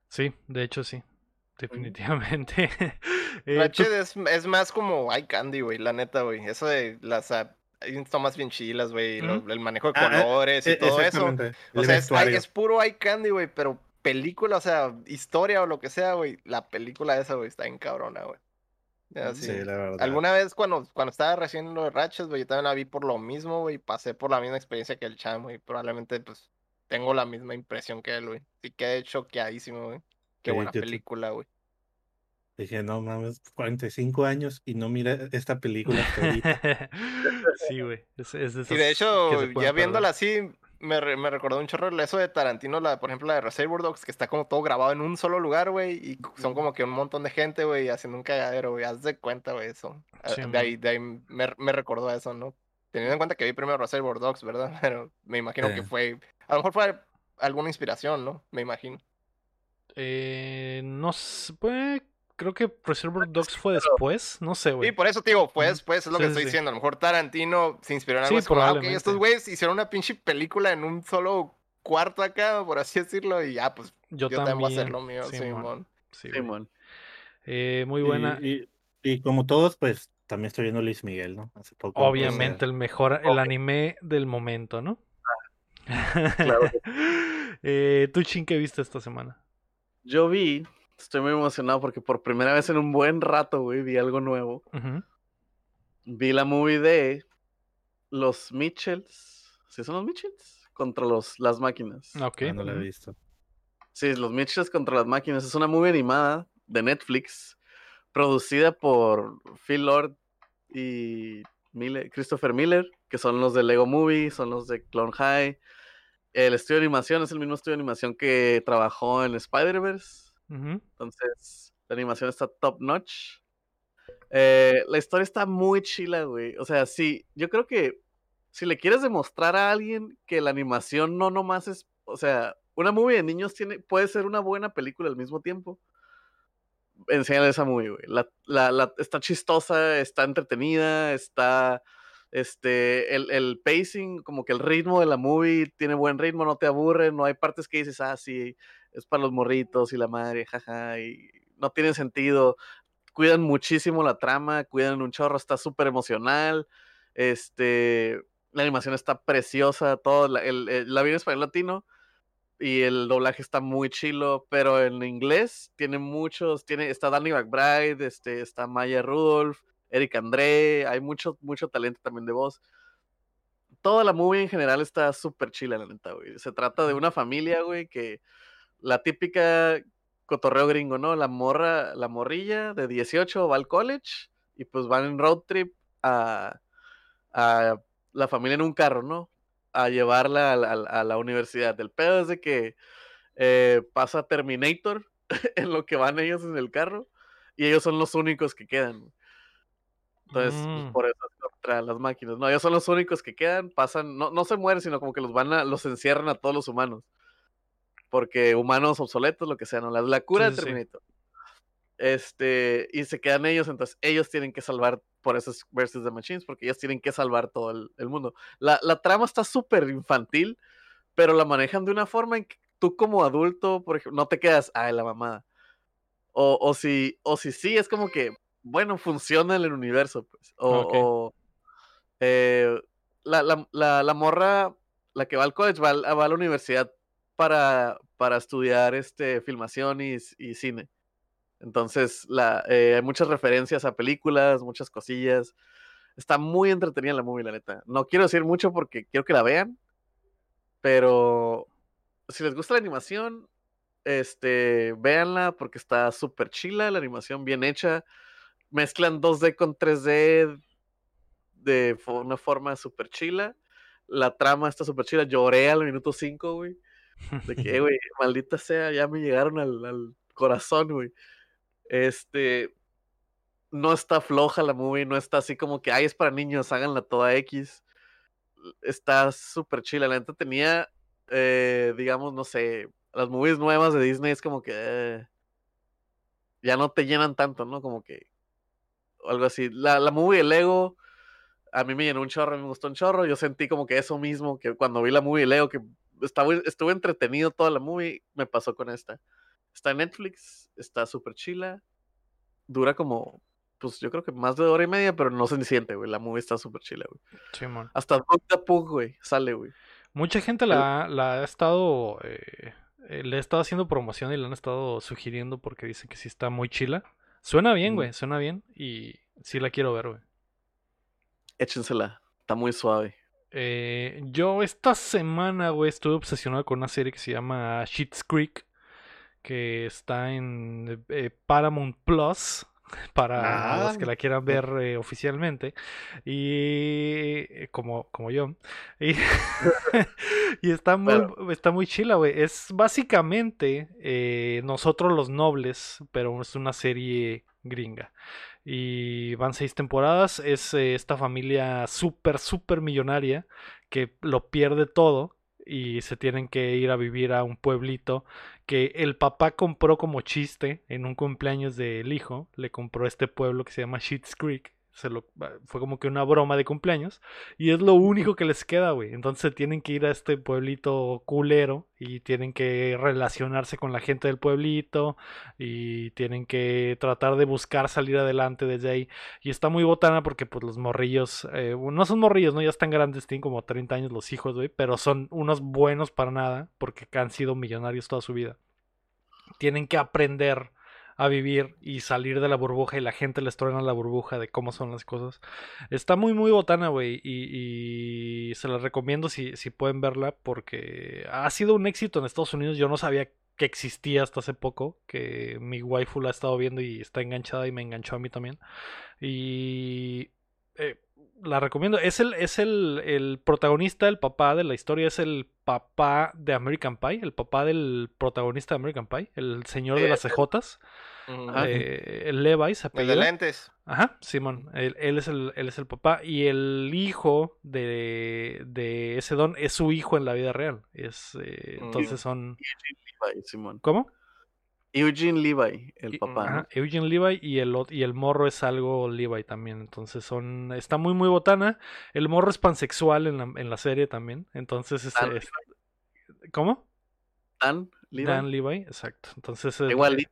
Sí, de hecho sí. Definitivamente. Eh, tú- es, es más como eye candy, güey, la neta, güey. Eso de las ah, hay tomas bien chilas, güey. El manejo de Ah, ah, colores y E- todo eso. O sea, es, ay, es puro eye candy, güey, pero película, o sea, historia o lo que sea, güey. La película esa, güey, está en cabrona, güey. Ya, Sí, la verdad. Alguna vez cuando, cuando estaba recién lo de Ratchet, güey, yo también la vi por lo mismo, güey. Pasé por la misma experiencia que el Cham, güey. Probablemente, pues, tengo la misma impresión que él, güey. Sí quedé choqueadísimo, güey. Qué Sí, buena película, güey. Dije, no mames, 45 años y no mira esta película sí, güey. Es, es de Y de hecho, ya viéndola así, me, re- me recordó un chorro eso de Tarantino, la, por ejemplo, la de Reservoir Dogs, que está como todo grabado en un solo lugar, güey, y son como que un montón de gente, güey, haciendo un cagadero, güey, haz de cuenta, güey, eso. Ah, Sí, de ahí, de ahí me, me recordó a eso, ¿no? Teniendo en cuenta que vi primero Reservoir Dogs, ¿verdad? Pero me imagino que fue, a lo mejor fue alguna inspiración, ¿no? Me imagino. Eh, no sé, pues, creo que Reservoir Dogs fue después, no sé, güey. Sí, por eso te digo, pues, Ujú. pues, es lo Sí, que estoy sí. diciendo. A lo mejor Tarantino se inspiró en algo Sí, como, ah, ok, probablemente. estos güeyes hicieron una pinche película en un solo cuarto acá, por así decirlo, y ya, pues, Yo, yo, también voy a hacer lo mío, Simón, Simón. Eh, muy buena. Y, y, como todos, pues también estoy viendo Luis Miguel, ¿no? Hace poco. Obviamente, el mejor, el anime del momento, ¿no? Claro. eh, ¿Tú, Chin, qué viste esta semana? Yo vi, estoy muy emocionado porque por primera vez en un buen rato, güey, vi algo nuevo. Vi la movie de los Mitchells. ¿Sí son los Mitchells? Contra los, las máquinas. Ok. Ah, no la he visto. Sí, los Mitchells contra las máquinas. Es una movie animada de Netflix producida por Phil Lord y Christopher Miller, que son los de Lego Movie, son los de Clone High. El estudio de animación es el mismo estudio de animación que trabajó en Spider-Verse. Entonces, la animación está top notch. Eh, la historia está muy chila, güey. O sea, sí, yo creo que si le quieres demostrar a alguien que la animación no nomás es, o sea, una movie de niños tiene, puede ser una buena película al mismo tiempo enséñale esa movie, güey. La, la, está chistosa, está entretenida, está. Este, el, el, pacing, como que el ritmo de la movie tiene buen ritmo, no te aburre, no hay partes que dices, ah, sí, es para los morritos y la madre, jaja, y no tiene sentido. Cuidan muchísimo la trama, cuidan un chorro, está súper emocional. Este, la animación está preciosa, todo, la, el, la vi en español latino, y el doblaje está muy chilo, pero en inglés tiene muchos, tiene, está Danny McBride, este, está Maya Rudolph, Eric André, hay mucho, mucho talento también de voz. Toda la movie en general está súper chila, la neta, güey. Se trata de una familia, güey, que la típica cotorreo gringo, ¿no? La morra, la morrilla de 18 va al college y pues van en road trip a, a la familia en un carro, ¿no? a llevarla a, la universidad. El pedo es de que eh, pasa Terminator en lo que van ellos en el carro y ellos son los únicos que quedan. Entonces, pues, mm. por eso contra las máquinas. No, ellos son los únicos que quedan, pasan, no, no se mueren, sino como que los van a, los encierran a todos los humanos. Porque humanos obsoletos, lo que sea, ¿no? La, cura de Terminator. Este, y se quedan ellos, entonces ellos tienen que salvar por esos versus de Machines, porque ellos tienen que salvar todo el, mundo. La, trama está súper infantil, pero la manejan de una forma en que tú como adulto, por ejemplo, no te quedas, ay, la mamada. O, o, si, o si sí, es como que, bueno, funciona en el universo, pues. O, eh, la, la, la, morra, la que va al college, va, va a la universidad para, para estudiar este, filmación y, y cine. Entonces, la, eh, hay muchas referencias a películas, muchas cosillas. Está muy entretenida la movie, la neta. No quiero decir mucho porque quiero que la vean, pero si les gusta la animación, este, véanla porque está súper chila, la animación bien hecha. Mezclan 2D con 3D de una forma súper chila. La trama está súper chila. Lloré al minuto 5, güey. De que, güey, maldita sea, ya me llegaron al, al corazón, güey. Este, no está floja la movie, no está así como que, ay, es para niños, háganla toda X. Está súper chila. La neta tenía, eh, digamos, no sé, las movies nuevas de Disney es como que eh, ya no te llenan tanto, ¿no? Como que algo así. La, la movie de Lego a mí me llenó un chorro, me gustó un chorro. Yo sentí como que eso mismo, que cuando vi la movie de Lego, que estaba, estuve entretenido toda la movie, me pasó con esta. Está en Netflix, está súper chila. Dura como, pues yo creo que más de hora y media, pero no se siente, güey. La movie está súper chila, güey. Sí, Hasta Dog Pug, güey, sale, güey. Mucha gente la, la ha estado, eh, eh, le ha estado haciendo promoción y la han estado sugiriendo porque dicen que sí está muy chila. Suena bien, güey, suena bien y sí la quiero ver, güey. Échensela, está muy suave. Eh, yo esta semana, güey, estuve obsesionado con una serie que se llama Sheets Creek que está en eh, Paramount Plus para los que la quieran ver eh, oficialmente y como, como yo y, está muy está muy chila güey. Es básicamente nosotros los nobles pero es una serie gringa y van seis temporadas es esta familia súper súper millonaria que lo pierde todo y se tienen que ir a vivir a un pueblito que el papá compró como chiste en un cumpleaños del hijo, le compró este pueblo que se llama Sheets Creek, Fue como que una broma de cumpleaños. Y es lo único que les queda, güey. Entonces tienen que ir a este pueblito culero y tienen que relacionarse con la gente del pueblito y tienen que tratar de buscar salir adelante desde ahí. Y está muy botana porque pues los morrillos, eh, no son morrillos, ¿no? Ya están grandes, tienen como 30 años los hijos, güey, pero son unos buenos para nada porque han sido millonarios toda su vida. Tienen que aprender a vivir y salir de la burbuja y la gente les truena la burbuja de cómo son las cosas. Está muy, muy botana, güey, y, se la recomiendo si, si pueden verla porque ha sido un éxito en Estados Unidos. Yo no sabía que existía hasta hace poco, que mi waifu la ha estado viendo y está enganchada y me enganchó a mí también. Y eh, la recomiendo. Es el, es el, el, protagonista, el papá de la historia, es el papá de American Pie, el papá del protagonista de American Pie, el señor de las cejotas. Eh, el Levi se El de lentes. Ajá, Simón. Él, es el, él es el papá. Y el hijo de, de ese don es su hijo en la vida real. Es, eh, entonces son. Simón. ¿Cómo? Eugene Levi, el papá. Eugene Levi y el, y el morro es algo Levi también. Entonces son. Está muy, muy botana. El morro es pansexual en la, en la serie también. Entonces es, ¿Cómo? Dan Levi. Dan Levi, exacto. Entonces. Igualito.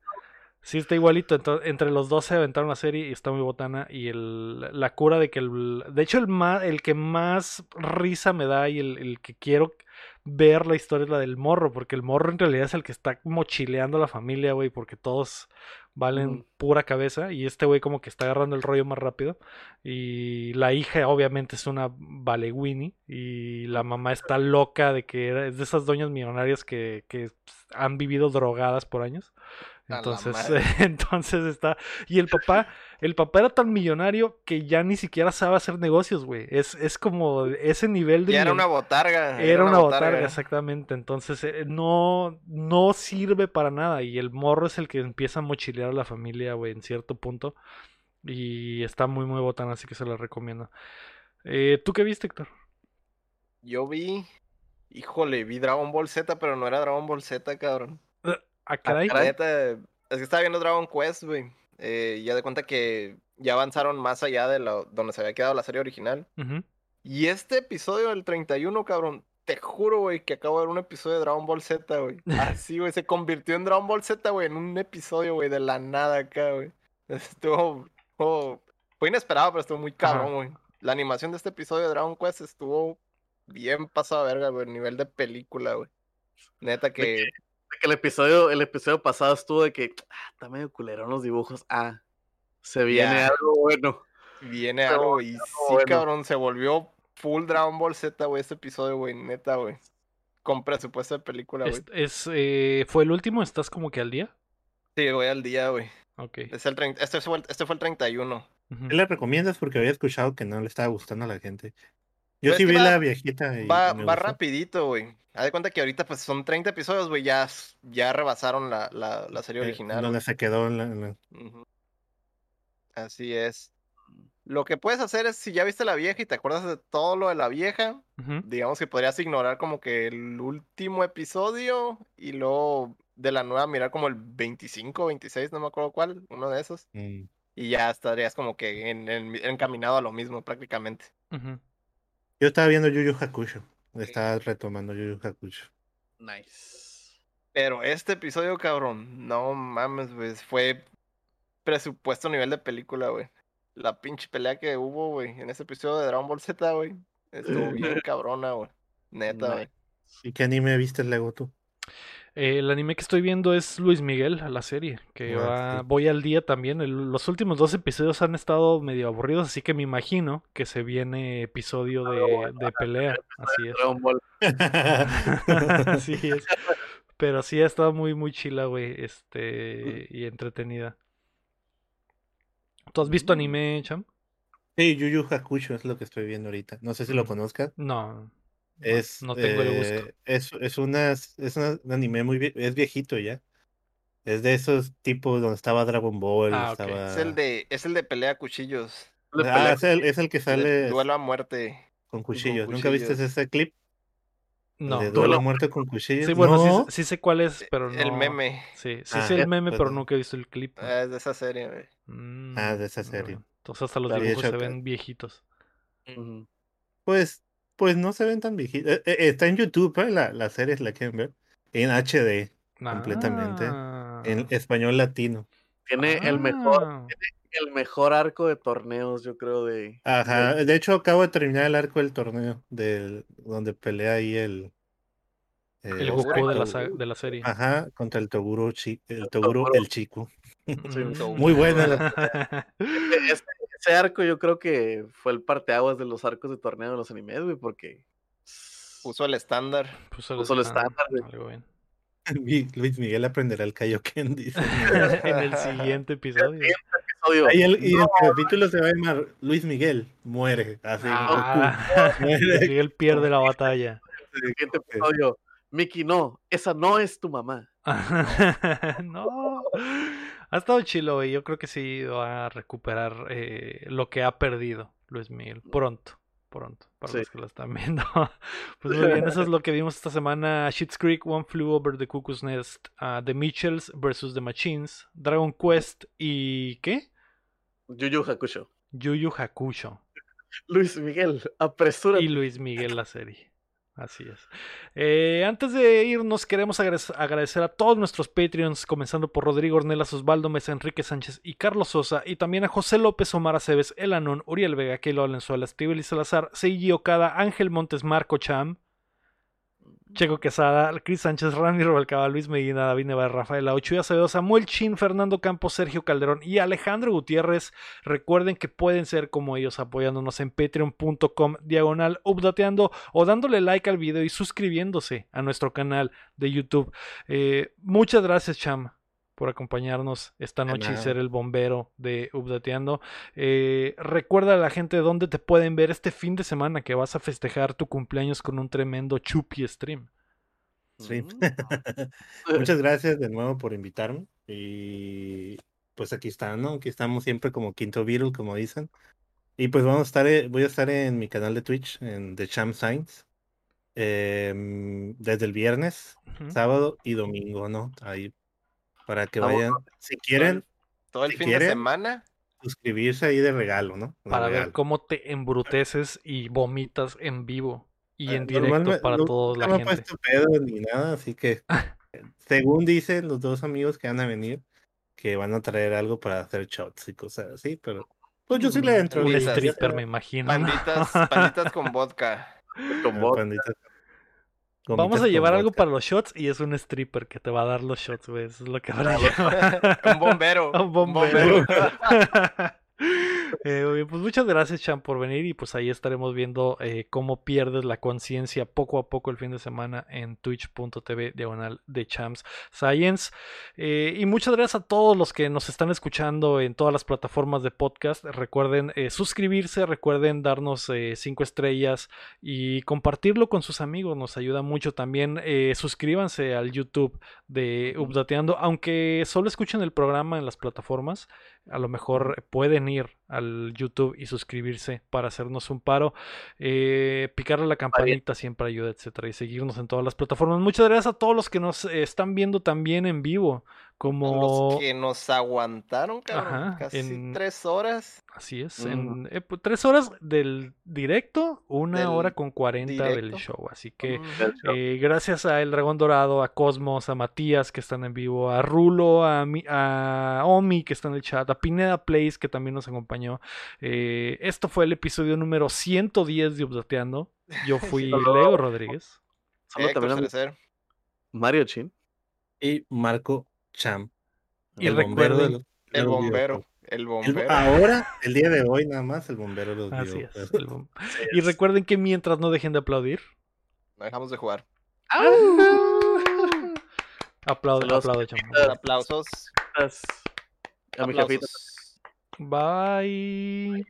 Sí, está igualito. Entonces, entre los dos se aventaron la serie y está muy botana. Y el, la cura de que el. De hecho, el, más, el que más risa me da y el, el que quiero ver la historia la del morro, porque el morro en realidad es el que está mochileando a la familia, güey, porque todos valen pura cabeza y este güey como que está agarrando el rollo más rápido y la hija obviamente es una Winnie y la mamá está loca de que es de esas doñas millonarias que, que han vivido drogadas por años entonces, entonces está. Y el papá, el papá era tan millonario que ya ni siquiera sabe hacer negocios, güey. Es, es como ese nivel de. Ya era una botarga. Era, una, botarga, exactamente. Entonces, eh, no, no sirve para nada. Y el morro es el que empieza a mochilear a la familia, güey, en cierto punto. Y está muy, muy botana, así que se la recomiendo. Eh, ¿Tú qué viste, Héctor? Yo vi. Híjole, vi Dragon Ball Z, pero no era Dragon Ball Z, cabrón. ¿A ah, caray? es que estaba viendo Dragon Quest, güey. Eh, ya de cuenta que ya avanzaron más allá de lo, donde se había quedado la serie original. Y este episodio del 31, cabrón, te juro, güey, que acabo de ver un episodio de Dragon Ball Z, güey. Así, güey, se convirtió en Dragon Ball Z, güey, en un episodio, güey, de la nada acá, güey. Estuvo, fue inesperado, pero estuvo muy cabrón, güey. La animación de este episodio de Dragon Quest estuvo bien pasado a verga, güey, nivel de película, güey. Neta que que el episodio, el episodio pasado estuvo de que ah, está medio culero los dibujos. Ah, se viene algo bueno. Viene algo y sí, cabrón, se volvió full Dragon Ball Z, güey, este episodio, güey, neta, güey. Con presupuesto de película, güey. Es, eh, ¿Fue el último? ¿Estás como que al día? Sí, voy al día, güey. Ok. Es el este, fue el, este fue el 31. ¿Qué le recomiendas? Porque había escuchado que no le estaba gustando a la gente. Yo sí vi la viejita. Y va, va rapidito, güey. Haz de cuenta que ahorita pues son 30 episodios, güey, ya, ya rebasaron la, la, la serie eh, original. Donde se quedó en la... Así es. Lo que puedes hacer es, si ya viste la vieja y te acuerdas de todo lo de la vieja, digamos que podrías ignorar como que el último episodio y luego de la nueva mirar como el 25, 26, no me acuerdo cuál, uno de esos. Mm. Y ya estarías como que en, encaminado a lo mismo prácticamente. Yo estaba viendo Yu Yu Hakusho. Estaba retomando Yu Yu Hakusho. Nice. Pero este episodio, cabrón, no mames, güey. Fue presupuesto a nivel de película, güey. La pinche pelea que hubo, güey, en ese episodio de Dragon Ball Z, güey. Estuvo bien cabrona, güey. Neta, güey. ¿Y qué anime viste, Lego, tú? Eh, el anime que estoy viendo es Luis Miguel, la serie, que voy al día también. los últimos dos episodios han estado medio aburridos, así que me imagino que se viene episodio de, de pelea. Así es. así es. Pero sí ha estado muy, muy chila, güey, este, y entretenida. ¿Tú has visto mm. anime, Cham? Sí, Yu Yu Hakusho es lo que estoy viendo ahorita. No sé si lo mm. conozcas. No. Es, no tengo el gusto. Eh, es, es, una, es un anime muy es viejito ya. Es de esos tipos donde estaba Dragon Ball. Ah, es, el de, es el de pelea cuchillos. Ah, es, el, es el que sale. Duelo a muerte. Con cuchillos. ¿Nunca viste ese clip? No. De duelo a muerte con cuchillos. Sí, bueno, sí, sé cuál es, pero no. El meme. Sí, sí ah, sé el meme, pero nunca he visto el clip. Ah, es de esa serie, güey. Mm, ah, de esa serie. Entonces hasta los dibujos se ven viejitos. Pues, pues no se ven tan viejitos. Eh, eh, está en YouTube, ¿eh? la, la serie, la quieren ver. En HD, Completamente. en Ah. español latino. Tiene el mejor, Ah. el mejor arco de torneos, yo creo, de. Ajá, de hecho acabo de terminar el arco del torneo, del, donde pelea ahí el... El eh, Goku de la, de la serie. Ajá, contra el Toguro, chi- el Toguro, Toguro. el chico. Mm. Muy buena la- ese arco yo creo que fue el parteaguas de los arcos de torneo de los animes, güey, porque. Puso el estándar. Puso el Puso el estándar. Mi- Luis Miguel aprenderá el Kaioken, dice. en el siguiente episodio. Episodio, Ahí el, y el no, capítulo se va a llamar Luis Miguel muere. Así. Ah, Muere. Miguel pierde la batalla. el siguiente episodio. Miki, no, esa no es tu mamá. no. Ha estado chilo, güey. Yo creo que sí va a recuperar eh, lo que ha perdido Luis Miguel. Pronto. Pronto. Para Sí. los que lo están viendo. pues muy bien, eso es lo que vimos esta semana. Schitt's Creek, One Flew Over the Cuckoo's Nest, ah, The Mitchells versus The Machines, Dragon Quest y... ¿qué? Yu Yu Hakusho. Yu Yu Hakusho. Luis Miguel, apresúrate. Y Luis Miguel la serie. Así es. Eh, antes de irnos, queremos agrade- agradecer a todos nuestros Patreons, comenzando por Rodrigo Ornelas, Osvaldo Mesa, Enrique Sánchez y Carlos Sosa, y también a José López, Omar Aceves, El Anón, Uriel Vega, Keilo Valenzuela, Estíbal y Salazar, Seiji Okada, Ángel Montes, Marco Cham, Checo Quesada, Cris Sánchez, Rami Robalcaba, Luis Medina, David Nevar, Rafael Ochoa Acevedo, Samuel Chin, Fernando Campos, Sergio Calderón y Alejandro Gutiérrez. Recuerden que pueden ser como ellos apoyándonos en patreon.com diagonal updateando o dándole like al video y suscribiéndose a nuestro canal de YouTube. Eh, muchas gracias, Cham, por acompañarnos esta noche y ser el bombero de Updateando. Eh, recuerda a la gente dónde te pueden ver este fin de semana que vas a festejar tu cumpleaños con un tremendo chupi stream. Sí. Mm. Muchas gracias de nuevo por invitarme. Y pues aquí está, ¿no? Aquí estamos siempre como Quinto Beatle, como dicen. Y pues vamos a estar, eh, voy a estar en mi canal de Twitch, en The Champ Science, em, desde el viernes, sábado y domingo, ¿no? Ahí para que Vamos, vayan, si quieren, Todo el Si fin quieren, de semana. suscribirse ahí de regalo, ¿no? De Para ver regalo. cómo te embruteces y vomitas en vivo y Eh, en directo para toda la me he gente. puesto pedo ni nada, así que según dicen los dos amigos que van a venir, que van a traer algo para hacer shots y cosas así, pero pues yo sí le entro. Un stripper, me imagino. ¿no? Panditas, panditas con vodka. Con Ah, vos. panditas. Vamos a llevar algo para los shots y es un stripper que te va a dar los shots, güey. Eso es lo que van a llevar. un bombero. Un bombero. bien, pues muchas gracias, Chan, por venir. Y pues ahí estaremos viendo eh, cómo pierdes la conciencia poco a poco el fin de semana en twitch.tv diagonal de Champs Science. Eh, y muchas gracias a todos los que nos están escuchando en todas las plataformas de podcast. Recuerden eh, suscribirse, recuerden darnos eh, cinco estrellas y compartirlo con sus amigos. Nos ayuda mucho también. eh, suscríbanse al YouTube de Updateando, aunque solo escuchen el programa en las plataformas a lo mejor pueden ir al YouTube y suscribirse para hacernos un paro, eh, picarle la campanita siempre ayuda, etcétera, y seguirnos en todas las plataformas. Muchas gracias a todos los que nos están viendo también en vivo, como Los que nos aguantaron, cabrón. Ajá, casi en- tres horas. así es, en eh, pues, tres horas del directo, una Del hora con cuarenta del show, así que. Eh, gracias a El Dragón Dorado, a Cosmos, a Matías que están en vivo, a Rulo, a, Mi- a Omi que está en el chat, a Pineda Place que también nos acompañó. Eh, esto fue el episodio número 110 de Updateando. Yo fui Leo Rodríguez. Solo. Mario Chin. Y Marco Cham. Y el bombero de recuerden- los- de El los bombero. El El- bombero. ahora, el día de hoy nada más, el bombero de los Así es. videojuegos. el bom- Y recuerden que mientras no dejen de aplaudir, No dejamos de jugar. aplaude, Saludos, aplaude, chamo. Aplausos. A mi jefita. Aplausos. Bye.